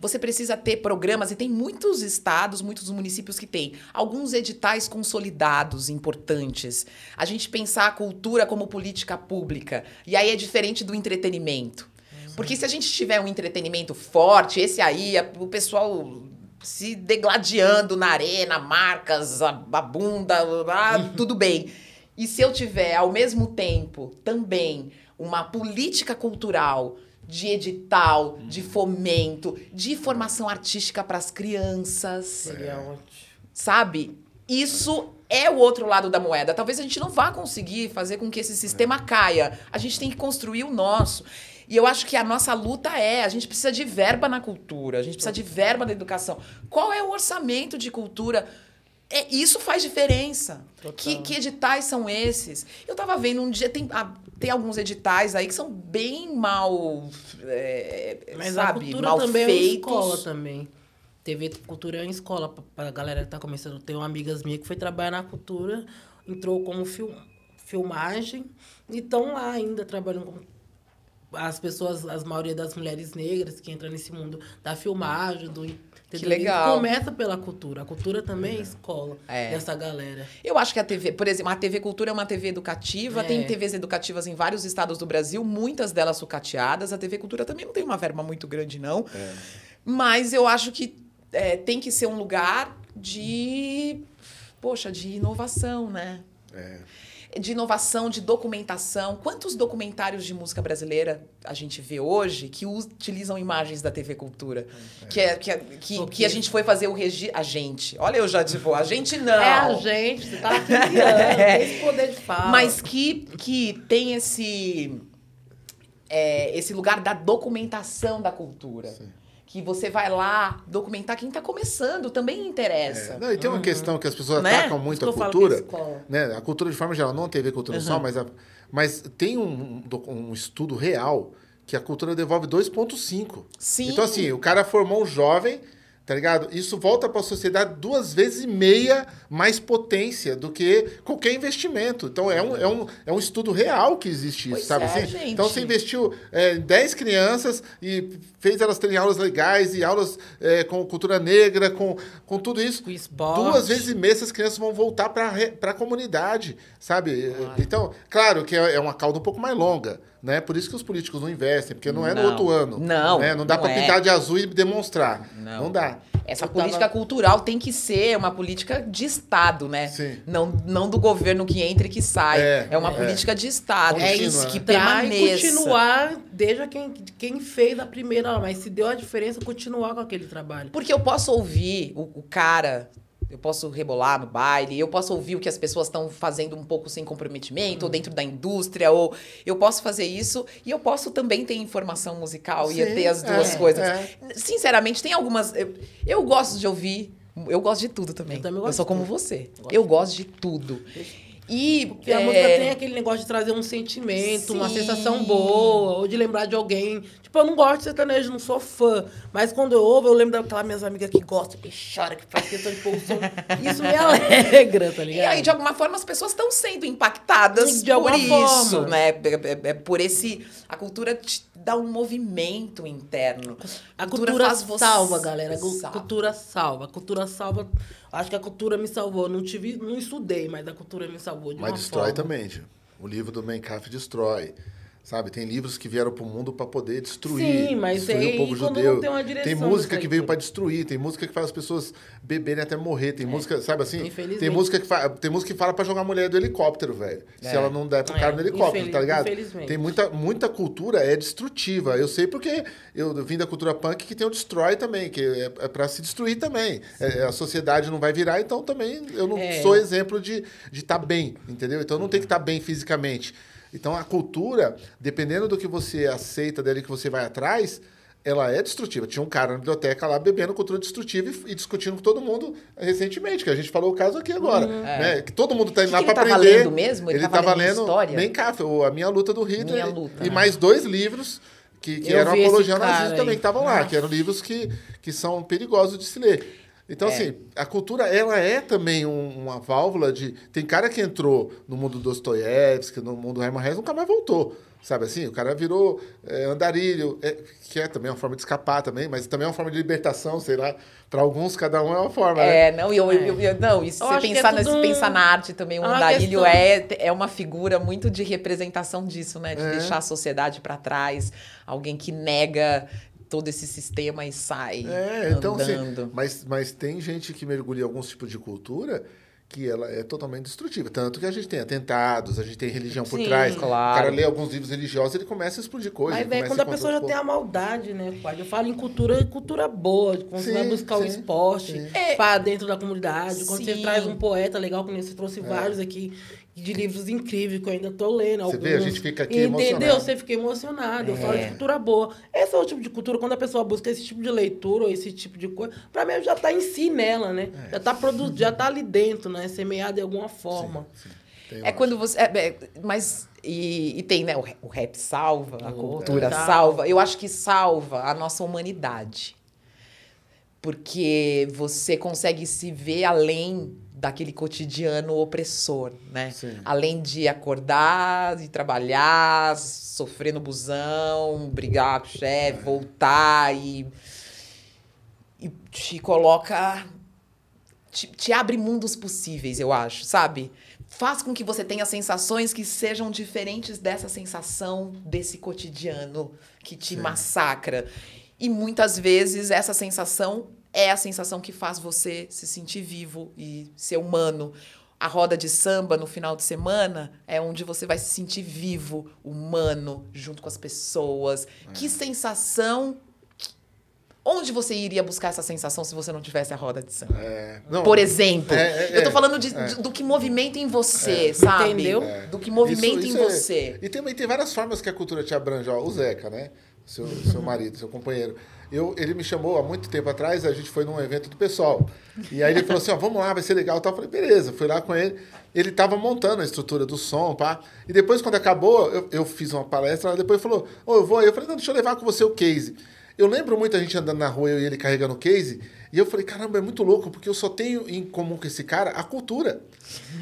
você precisa ter programas, e tem muitos estados, muitos municípios que têm alguns editais consolidados importantes. A gente pensar a cultura como política pública. E aí é diferente do entretenimento. Porque se a gente tiver um entretenimento forte, esse aí, o pessoal se degladiando na arena, marcas, a, a bunda, ah, tudo bem. E se eu tiver, ao mesmo tempo, também uma política cultural de edital, de fomento, de formação artística para as crianças, Seria ótimo. sabe? Isso é o outro lado da moeda. Talvez a gente não vá conseguir fazer com que esse sistema caia. A gente tem que construir o nosso. E eu acho que a nossa luta é, a gente precisa de verba na cultura, a gente precisa de verba na educação. Qual é o orçamento de cultura? É, isso faz diferença. Que, que editais são esses? Eu tava vendo um dia, tem, ah, tem alguns editais aí que são bem mal, é, Mas a sabe, cultura mal também é feitos. uma escola também. TV Cultura é uma escola pra, pra galera que tá começando. Tem uma amigas minha que foi trabalhar na cultura, entrou como fil, filmagem e estão lá ainda trabalhando com as pessoas, as maioria das mulheres negras que entram nesse mundo da filmagem, do Que legal. Começa pela cultura. A cultura também é escola É. dessa galera. Eu acho que a TV, por exemplo, a TV Cultura é uma TV educativa, É. tem TVs educativas em vários estados do Brasil, muitas delas sucateadas. A TV Cultura também não tem uma verba muito grande, não. Mas eu acho que é, tem que ser um lugar de. Poxa, de inovação, né? De inovação, de documentação. Quantos documentários de música brasileira a gente vê hoje que utilizam imagens da TV Cultura? Que, é, que, é- que, que a gente foi fazer o registro. A gente. Olha, eu já, tipo, a gente não. É a gente, você tá 15 anos, tem esse poder de fala. Mas que, que tem esse, é, esse lugar da documentação da cultura. Que você vai lá documentar quem está começando, também interessa. É, não, e tem uma questão que as pessoas Né? atacam muito a é cultura. escola. Né? A cultura de forma geral, não a cultura só, mas, a- mas tem um, um estudo real que a cultura devolve 2,5. Sim. Então, assim, o cara formou um jovem, tá ligado? Isso volta para a sociedade duas vezes e meia mais potência do que qualquer investimento. Então, é um, é um, é um estudo real que existe isso, Pois sabe é, assim? gente. Então, você investiu é, em 10 crianças e fez elas terem aulas legais e aulas é, com cultura negra, com, com tudo isso. Com esporte. Duas vezes e meia essas crianças vão voltar para a comunidade, sabe? Então, claro que é é uma cauda um pouco mais longa, Né? Por isso que os políticos não investem, porque não é no Não. outro ano. Não, né? Não dá para é. pintar de azul e demonstrar. Não. Não dá. Essa Eu tava- política cultural tem que ser uma política de Estado, né? Sim. Não, não do governo que entra e que sai. É, É, uma é. política de Estado. Contínua, É isso que né? Permaneça. continuar, desde quem, quem fez a primeira, mas se deu a diferença, continuar com aquele trabalho. Porque eu posso ouvir o, o cara, eu posso rebolar no baile, eu posso ouvir o que as pessoas estão fazendo um pouco sem comprometimento, ou dentro da indústria, ou eu posso fazer isso, e eu posso também ter informação musical e Sim, ter as duas é, coisas. é. Sinceramente, tem algumas. Eu, eu gosto de ouvir, eu gosto de tudo também. Eu também gosto Eu sou como você. Gosto Eu gosto de tudo. E. Porque a é, música tem aquele negócio de trazer um sentimento, uma Sim. sensação boa, ou de lembrar de alguém. Tipo, eu não gosto de sertanejo, não sou fã. Mas quando eu ouvo, eu lembro daquelas minhas amigas que gostam, que choram, que faz questão de pôr o som. Isso me alegra, tá E ligado? aí, de alguma forma, as pessoas estão sendo impactadas De alguma por isso, forma. né? É- é- é por esse... A cultura te dá um movimento interno. A cultura, faz você- salva, galera. A cultura salva. A cultura salva. Acho que a cultura me salvou. Não tive, não estudei, mas a cultura me salvou de Mas uma destrói forma. também, tio. O livro do Mencaf destrói. Sabe, tem livros que vieram pro mundo para poder destruir, Sim, mas destruir aí o povo judeu. tem uma direção tem música que veio para destruir, tem música que faz as pessoas beberem até morrer, tem música, sabe assim? Tem música que fa... tem música que fala para jogar a mulher do helicóptero, velho. Se É. ela não der pro É, cara no helicóptero, infeliz- tá ligado? infelizmente. Tem muita muita cultura é destrutiva. Eu sei porque eu vim da cultura punk que tem o destrói também, que é, é para se destruir também. É, a sociedade não vai virar, então também eu não É. sou exemplo de estar bem, entendeu? Então não tem que estar bem fisicamente. Então a cultura, dependendo do que você aceita dele que você vai atrás, ela é destrutiva. Tinha um cara na biblioteca lá bebendo cultura destrutiva e, e discutindo com todo mundo recentemente, que a gente falou o caso aqui agora. Né? Que todo mundo tá indo Uhum. Que lá para ele tava aprender. lendo mesmo? Ele tava tava lendo história? Nem café, o- a minha luta do Hitler. Minha e- Luta. E mais dois livros que, que eram apologia ao nazismo também, que estavam lá, que eram livros que, que são perigosos de se ler. Então, É. assim, a cultura, ela é também um- uma válvula de... Tem cara que entrou no mundo Dostoiévski, no mundo Hermann Hesse, nunca mais voltou. Sabe assim? O cara virou é, andarilho, é, que é também uma forma de escapar também, mas também é uma forma de libertação, sei lá. Para alguns, cada um é uma forma, né? É, não, e eu, eu, eu- não, e se Eu você é pensar, tudo nesse, um- pensar na arte também, o é uma andarilho é, é uma figura muito de representação disso, né? De É. deixar a sociedade para trás, alguém que nega todo esse sistema e sai É, então, assim, andando. mas, mas tem gente que mergulha em alguns tipos de cultura que ela é totalmente destrutiva. Tanto que a gente tem atentados, a gente tem religião por Sim, trás. claro. O cara lê alguns livros religiosos ele começa a explodir coisas. É começa quando a pessoa já tem a maldade, né, pai? Eu falo em cultura, cultura boa, quando você Sim, vai buscar o esporte sim. É. para dentro da comunidade, quando você traz um poeta legal, como você trouxe vários aqui, de livros incríveis que eu ainda tô lendo. Você alguns. vê, a gente fica aqui Entendeu? emocionado. Você fica emocionado. Eu falo É. de cultura boa. Esse é o tipo de cultura, quando a pessoa busca esse tipo de leitura ou esse tipo de coisa, pra mim já tá em si nela, né? Já, tá produ... já tá ali dentro, né? Semeado de alguma forma. Tem É uma- quando você. é, é, mas. E, e tem, né? O, ra- o rap salva, a cultura salva. Eu acho que salva a nossa humanidade. Porque você consegue se ver além daquele cotidiano opressor, né? Sim. Além de acordar, de trabalhar, sofrer no busão, brigar com o chefe, voltar e. E te coloca te, te abre mundos possíveis, eu acho, sabe? Faz com que você tenha sensações que sejam diferentes dessa sensação desse cotidiano que te massacra. E muitas vezes essa sensação é a sensação que faz você se sentir vivo e ser humano. A roda de samba no final de semana é onde você vai se sentir vivo, humano, junto com as pessoas. Que sensação Onde você iria buscar essa sensação se você não tivesse a roda de samba? É, não, Por exemplo. é, é, eu tô é, falando de, é. de- do que movimenta em você, sabe? Entendeu? Do que movimenta Isso- em isso é- você. E também tem várias formas que a cultura te abrange. Ó, o Zeca, né? Seu, seu marido, seu companheiro. Eu, ele me chamou há muito tempo atrás, a gente foi num evento do pessoal. E aí ele falou assim: ó, vamos lá, vai ser legal. Eu falei, beleza, fui lá com ele. Ele estava montando a estrutura do som, pá. E depois, quando acabou, eu, eu fiz uma palestra, ela depois falou: Ô, eu vou aí. Eu falei, não, deixa eu levar com você o case. Eu lembro muito a gente andando na rua, eu e ele carregando o case, E eu falei, caramba, é muito louco, porque eu só tenho em comum com esse cara a cultura.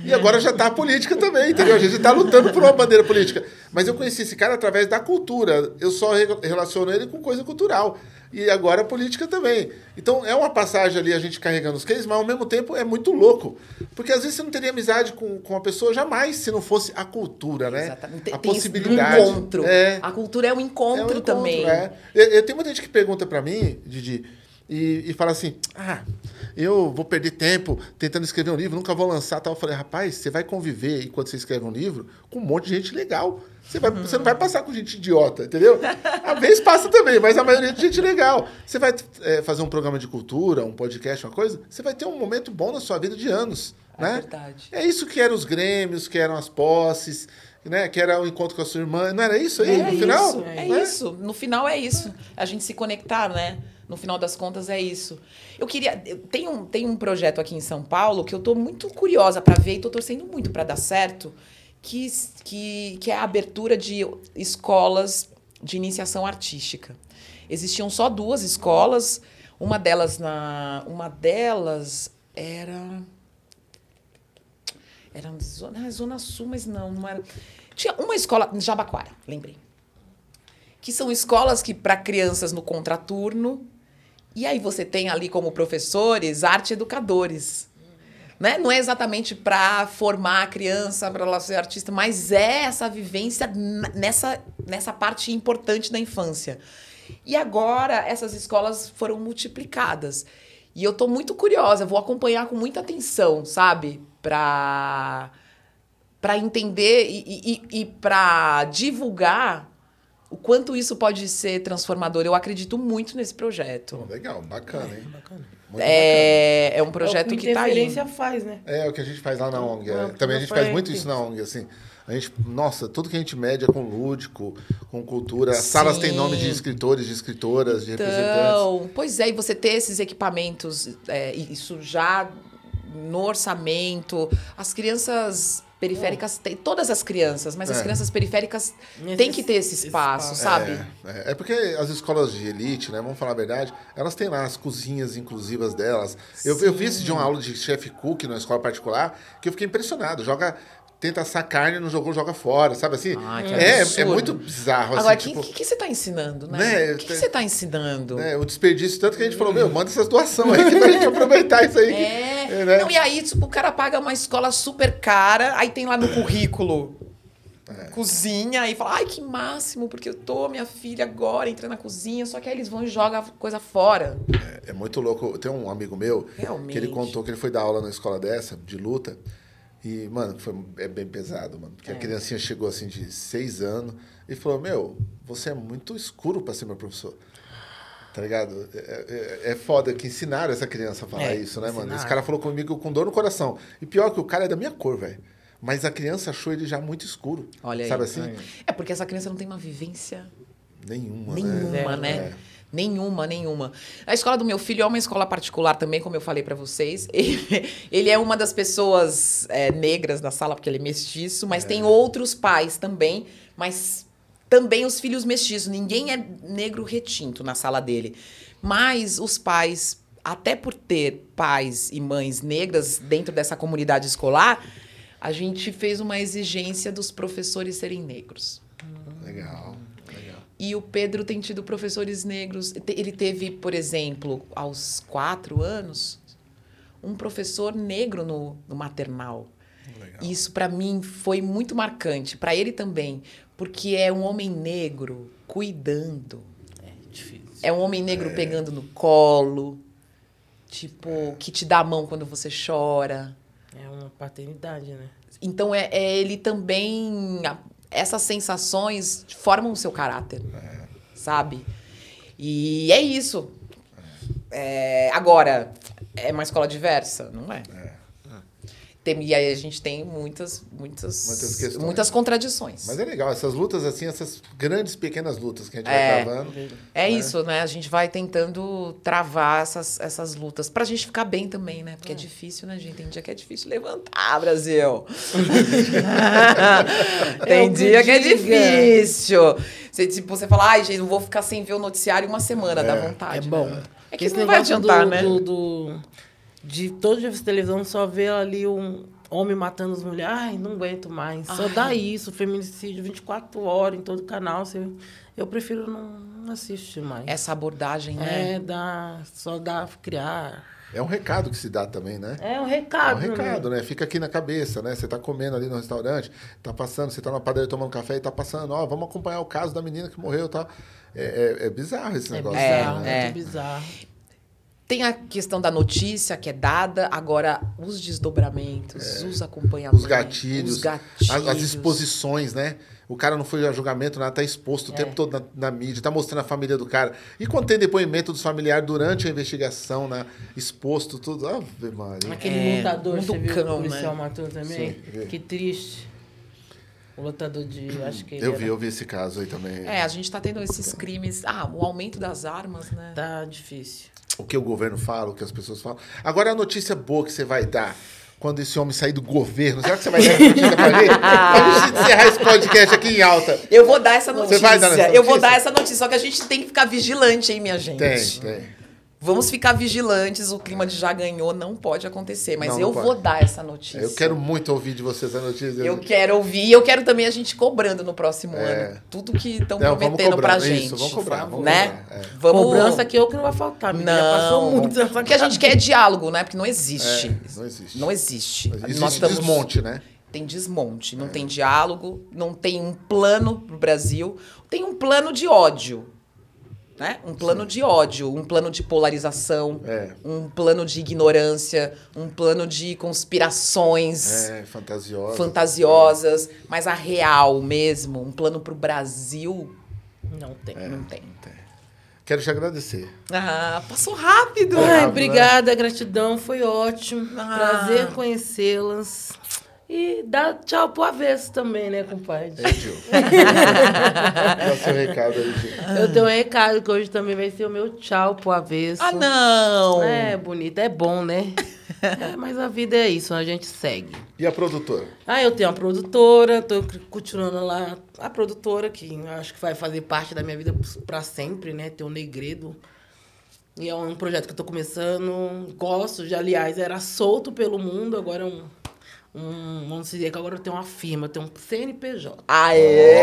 E agora já tá a política também, entendeu? A gente tá lutando por uma bandeira política. Mas eu conheci esse cara através da cultura. Eu só re- relaciono ele com coisa cultural. E agora a política também. Então é uma passagem ali a gente carregando os cases, mas ao mesmo tempo é muito louco. Porque às vezes você não teria amizade com, com uma pessoa jamais se não fosse a cultura, né? Exatamente. A Tem possibilidade. encontro. É. A cultura é um É um encontro, encontro, também. é. Eu, eu tenho muita gente que pergunta pra mim, Didi, e, e fala assim: ah, eu vou perder tempo tentando escrever um livro, nunca vou lançar tal. Eu falei, rapaz, você vai conviver enquanto você escreve um livro com um monte de gente legal. Você, vai, você não vai passar com gente idiota, entendeu? Às vezes passa também, mas a maioria é de gente legal. Você vai é, fazer um programa de cultura, um podcast, uma coisa, você vai ter um momento bom na sua vida de anos. É né? verdade. É isso que eram os grêmios, que eram as posses, né? que era o encontro com a sua irmã. Não era isso aí, É no final? isso, é Né? isso. No final é isso. A gente se conectar, né? No final das contas é isso. Eu queria. Tem um, tem um projeto aqui em São Paulo que eu tô muito curiosa para ver e tô torcendo muito para dar certo, que, que, que é a abertura de escolas de iniciação artística. Existiam só duas escolas, uma delas na. Uma delas era. Era na zona, zona Sul, mas não, não era. Tinha uma escola em Jabaquara, lembrei. Que são escolas que para crianças no contraturno. E aí você tem ali como professores arte educadores. Né? Não é exatamente para formar a criança para ela ser artista, mas é essa vivência nessa, nessa parte importante da infância. E agora essas escolas foram multiplicadas. E eu tô muito curiosa, vou acompanhar com muita atenção, sabe? Para para entender e, e, e para divulgar o quanto isso pode ser transformador. Eu acredito muito nesse projeto. Legal, bacana, hein? Bacana. Muito É, é um É projeto o que tá aí. Interferência faz, né? bacana. É o que a gente faz lá na ONG. é. É, Também a gente faz muito isso na ONG, assim. A gente, nossa, tudo que a gente mede é com lúdico, com cultura. As salas têm nome de escritores, de escritoras, de representantes. Então, pois é, e você ter esses equipamentos, é, isso já no orçamento, as crianças periféricas, têm, todas as crianças, mas as É. crianças periféricas Nesse- têm que ter esse esse espaço, espaço. sabe? É, é porque as escolas de elite, né, vamos falar a verdade, elas têm lá as cozinhas inclusivas delas. Eu, eu vi isso de uma aula de chefe cook na escola particular, que eu fiquei impressionado. Joga, tenta assar carne, não jogou, joga fora, sabe assim? Ai, é, é muito bizarro, Agora, o assim, que, tipo... que, você está ensinando, né? Né, O que, que você está ensinando? né, o desperdício, tanto que a gente falou, meu, manda essas doações aí que pra gente aproveitar isso aí. É. É, né? Não, e aí, tipo, o cara paga uma escola super cara, aí tem lá no currículo É. cozinha, e fala, ai, que máximo, porque eu tô, minha filha agora entra na cozinha, só que aí eles vão e jogam a coisa fora. É muito louco. Tem um amigo meu Realmente. que ele contou que ele foi dar aula na escola dessa, de luta. E, mano, foi, é bem pesado, mano. Porque a criancinha chegou assim de seis anos e falou: Meu, você é muito escuro pra ser meu professor. Tá ligado? É, é, é foda que ensinaram essa criança a falar É, isso, né, mano? Esse ensinaram. cara falou comigo com dor no coração. E pior que o cara é da minha cor, velho. Mas a criança achou ele já muito escuro. Olha aí. Sabe assim? É porque essa criança não tem uma vivência Nenhuma, nenhuma, né? né? É. Nenhuma, nenhuma. A escola do meu filho é uma escola particular também, como eu falei pra vocês. Ele, ele é uma das pessoas é, negras da sala, porque ele é mestiço, mas tem outros pais também, mas também os filhos mestiços. Ninguém é negro retinto na sala dele. Mas os pais, até por ter pais e mães negras dentro dessa comunidade escolar, a gente fez uma exigência dos professores serem negros. Legal. E o Pedro tem tido professores negros. Ele teve, por exemplo, aos quatro anos, um professor negro no, no maternal. Legal. Isso, para mim, foi muito marcante. Para ele também. Porque é um homem negro cuidando. É difícil. É um homem negro pegando no colo. Tipo, que te dá a mão quando você chora. É uma paternidade, né? Então, é, é ele também. Essas sensações formam o seu caráter. Sabe? E é isso. É, agora, é uma escola diversa? Não é. Tem, e aí a gente tem muitas, muitas, Muitas questões. muitas contradições. Mas é legal, essas lutas assim, essas grandes, pequenas lutas que a gente É. vai travando. É isso, né? A gente vai tentando travar essas, essas lutas pra gente ficar bem também, né? Porque é difícil, né, gente? Tem dia que é difícil levantar, Brasil. Tem É dia que é difícil. Você, tipo, você fala, ai, gente, não vou ficar sem ver o noticiário uma semana, dá vontade. É né? bom. É que Esse não vai adiantar, do, né? do- do- de todo dia de televisão só ver ali um homem matando as mulheres. Ai, não aguento mais. Só dá isso, feminicídio 24 horas em todo canal. Você, eu prefiro não assistir mais. Essa abordagem, né? É, dá, só dá criar. É um recado que se dá também, né? É um É recado. um recado, né? Fica aqui na cabeça, né? Você tá comendo ali no restaurante, tá passando, você tá na padaria tomando café e tá passando, ó, vamos acompanhar o caso da menina que morreu e tal. É, é- é bizarro esse É negócio. bizarro, né? é. muito bizarro. Tem a questão da notícia que é dada, agora os desdobramentos, os acompanhamentos. Os gatilhos, Os gatilhos. As, as exposições, né? O cara não foi a julgamento, nada, tá exposto o É. tempo todo na, na mídia, tá mostrando a família do cara. E quando tem depoimento dos familiares durante a investigação, né? Exposto, tudo. Ave Maria. Aquele É, lutador, você viu cão, o policial né? matou também? Sim. que triste. O lutador de. Acho que Eu vi, era- eu vi esse caso aí também. É, a gente tá tendo esses crimes. Ah, o aumento das armas, né? Tá difícil. O que o governo fala, o que as pessoas falam. Agora a notícia boa que você vai dar. Quando esse homem sair do governo, será que você vai dar essa notícia pra gente? Pra gente encerrar esse podcast aqui em alta. Eu vou dar essa Você notícia. vai dar essa Eu vou notícia? dar essa notícia. Só que a gente tem que ficar vigilante, hein, minha gente? Tem, tem. Vamos ficar vigilantes. O clima de já ganhou não pode acontecer. Mas Não, eu não vou dar essa notícia. Eu quero muito ouvir de vocês a notícia. Eu quero ouvir. E eu quero também a gente cobrando no próximo É. ano. Tudo que estão prometendo pra gente. isso, vamos cobrar, vamos né? cobrar, é. Vamos... Cobrança que eu que não vai faltar. menina. Já passou Não, muito. porque a gente quer diálogo, né? Porque não existe. É, não existe. Não existe. Existe Nós estamos- desmonte, né? Tem desmonte, não tem diálogo, não tem um plano pro Brasil, tem um plano de ódio. Né? Um plano de ódio, um plano de polarização, É. um plano de ignorância, um plano de conspirações É, fantasiosa. fantasiosas, mas a real mesmo, um plano pro Brasil, Não tem. É. não tem. Quero te agradecer. Ah, passou rápido. Ai, né? obrigada, gratidão, foi ótimo. Ah. Prazer conhecê-las. E dá tchau pro avesso também, né, compadre? Ei, Gil. Dá seu recado aí, Gil. Eu tenho um recado que hoje também vai ser o meu tchau pro avesso. Ah, não! É bonito, é bom, né? É, mas a vida é isso, a gente segue. E a produtora? Ah, eu tenho uma produtora, tô continuando lá. A produtora que eu acho que vai fazer parte da minha vida pra sempre, né? Ter um negredo. E é um projeto que eu tô começando. Gosto, de, aliás, era solto pelo mundo, agora é um. Um vamos dizer que agora eu tenho uma firma, eu tenho um CNPJ. Aê!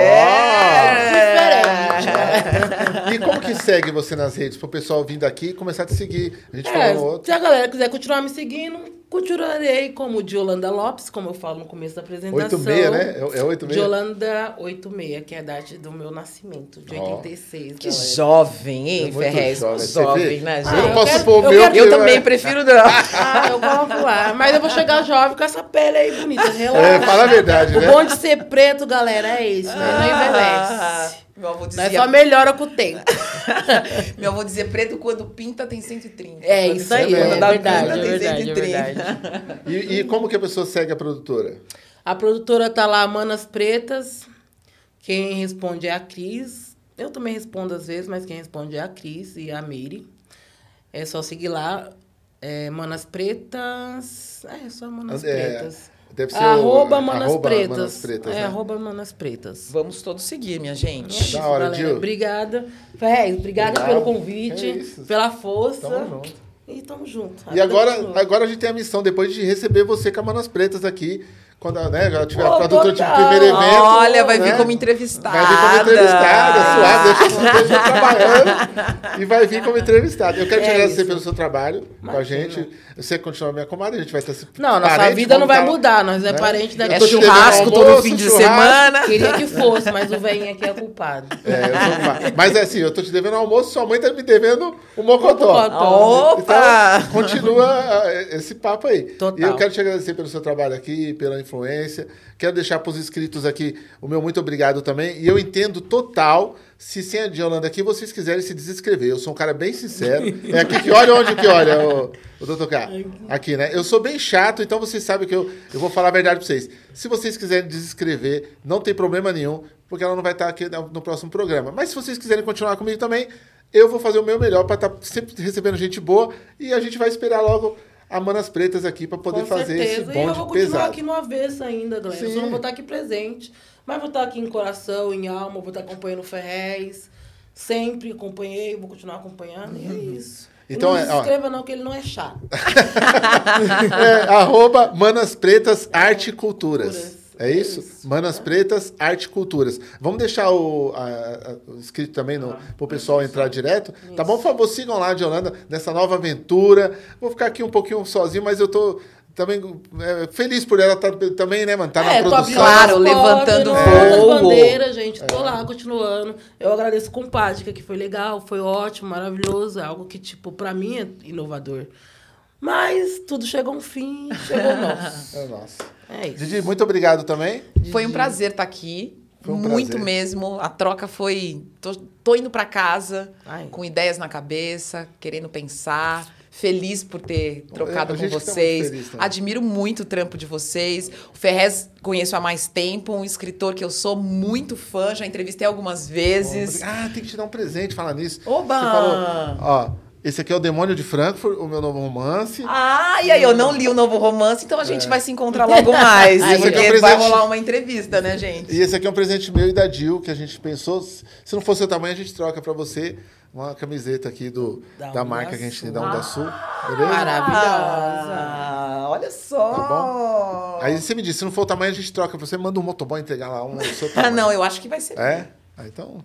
E como que segue você nas redes? Pro pessoal vindo aqui e começar a te seguir. A gente É, falou no outro. se a galera quiser continuar me seguindo, continuarei como de Yolanda Lopes, como eu falo no começo da apresentação. 86, né? É, é 86? De Yolanda 86, que é a data do meu nascimento, de Ó. 86. Que galera. jovem, hein, É Ferrez? jovem. Jovem, né, Eu gente? não eu posso quero- pôr o eu meu. quero- que Eu também é- prefiro não. Ah, eu coloco lá. Mas eu vou chegar jovem com essa pele aí bonita. Relaxa. É, fala a verdade, O né? bom de ser preto, galera, é isso. Né? Não envelhece. Meu avô Nós dizia, só melhora com o tempo. meu avô dizia, preto quando pinta tem 130. É Quando isso aí, quando é dá verdade, pinta, é tem verdade, é 130. verdade. E, e como que a pessoa segue a produtora? A produtora tá lá, Manas Pretas. Quem responde é a Cris. Eu também respondo às vezes, mas quem responde é a Cris e a Meire. É só seguir lá. É, Manas Pretas. É, só Manas É, Pretas. Deve ser Arroba o, Manas arroba Pretas. Manas Pretas, é, né? arroba Manas Pretas. Vamos todos seguir, minha É gente. isso, Da hora, galera. Gil. Obrigada. Ferrez, obrigada Obrigado. pelo convite, É pela força. Tamo junto. E tamo junto. E agora, continua. agora a gente tem a missão, depois de receber você com a Manas Pretas aqui, quando né, já tiver a produtora de primeiro evento. Olha, vai vir né? como entrevistada. Vai vir como entrevistada, suave, deixa eu deixa eu trabalhando. E vai vir como entrevistada. Eu quero te É agradecer isso. pelo seu trabalho com a Imagina. gente. Você continua minha comadre, a gente vai estar se Não, nossa parente, vida não vai tá- mudar. Nós é né? parente da É churrasco todo fim de churrasco. semana. Queria que fosse, mas o velhinho aqui é culpado. É, eu sou culpado. Mas é assim, eu tô te devendo almoço, sua mãe tá me devendo o mocotó. Mocotó. Opa! Então, continua ah, esse papo aí. Total. E eu quero te agradecer pelo seu trabalho aqui, pela influência. Quero deixar para os inscritos aqui o meu muito obrigado também. E eu entendo total se sem a de Holanda aqui vocês quiserem se desinscrever. Eu sou um cara bem sincero. É aqui que olha onde que olha, o, o doutor K. Aqui, né? Eu sou bem chato, então vocês sabem que eu, eu vou falar a verdade para vocês. Se vocês quiserem desinscrever, não tem problema nenhum, porque ela não vai estar aqui no no próximo programa. Mas se vocês quiserem continuar comigo também, eu vou fazer o meu melhor para estar sempre recebendo gente boa e a gente vai esperar logo a Manas Pretas aqui para poder Com fazer esse certeza. E eu bonde vou continuar pesado. aqui no avesso ainda, galera. Eu Sim. só não vou estar aqui presente. Mas vou estar aqui em coração, em alma, vou estar acompanhando o Ferrez. sempre acompanhei, vou continuar acompanhando, e é isso. Então, não é, se ó. inscreva não, que ele não é chato. É, arroba Manas Pretas Arte e Culturas. É isso? Manas Pretas Arte e Culturas. Vamos deixar o, a- a- o escrito também no, pro pessoal entrar direto. Tá bom? Por favor, sigam lá de Holanda nessa nova aventura. Vou ficar aqui um pouquinho sozinho, mas eu tô também é, feliz por ela tá, também, né, mano? Tá na É, produção. Claro, portas, levantando voo. as bandeiras, gente. É. Tô lá, continuando. Eu agradeço o Compática, que foi legal, foi ótimo, maravilhoso. É algo que, tipo, pra mim é inovador. Mas tudo chegou a um fim, chegou nós. É, nossa. É isso. Didi, muito obrigado também. Foi um prazer estar aqui. Foi um Muito prazer. mesmo. A troca foi. Tô, tô indo para casa Ai. com ideias na cabeça, querendo pensar. Feliz por ter trocado a com muito vocês. feliz. Admiro muito o trampo de vocês. O Ferrez conheço há mais tempo, um escritor que eu sou muito fã, já entrevistei algumas vezes. Ah, tem que te dar um presente falar nisso. Oba! Você falou, ó, esse aqui é o Demônio de Frankfurt, o meu novo romance. Ah, e aí, eu não li o novo romance, então a gente vai se encontrar logo mais. Esse aqui é um porque vai presente. rolar uma entrevista, né, gente? E esse aqui é um presente meu e da Dil, que a gente pensou. Se não for seu tamanho, a gente troca pra você uma camiseta aqui do, da, Da marca que a gente tem da Onda Sul. Beleza? Maravilhosa. Ah, olha só. Tá bom? Aí você me disse, se não for o tamanho, a gente troca. Você manda um motoboy entregar lá um do seu Ah, tamanho. não, eu acho que vai ser. É? Ah, então.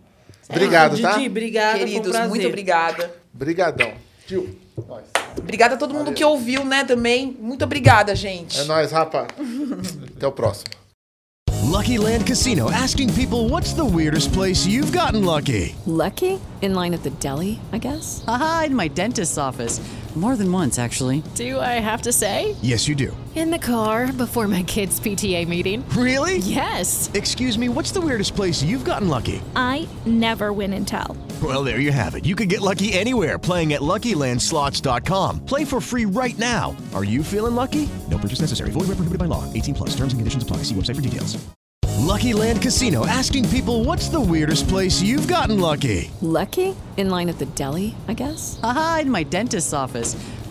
Obrigado, tá? Didi, obrigada, um Queridos, prazer. muito obrigada. Brigadão. Dil, nós. Obrigada a todo mundo que ouviu, né, também. Muito obrigada, gente. É nóis, rapa. Até o próximo. Lucky Land Casino asking people what's the weirdest place you've gotten lucky? Lucky? In line at the deli, I guess? Aha, in my dentist's office. More than once, actually. Do I have to say? Yes, you do. In the car before my kids' PTA meeting. Really? Yes. Excuse me, what's the weirdest place you've gotten lucky? I never win and tell. Well, there you have it. You can get lucky anywhere playing at LuckyLandSlots.com. Play for free right now. Are you feeling lucky? No purchase necessary. Void where prohibited by law. 18 plus. Terms and conditions apply. See website for details. Lucky Land Casino asking people what's the weirdest place you've gotten lucky? Lucky? In line at the deli, I guess? Aha, in my dentist's office.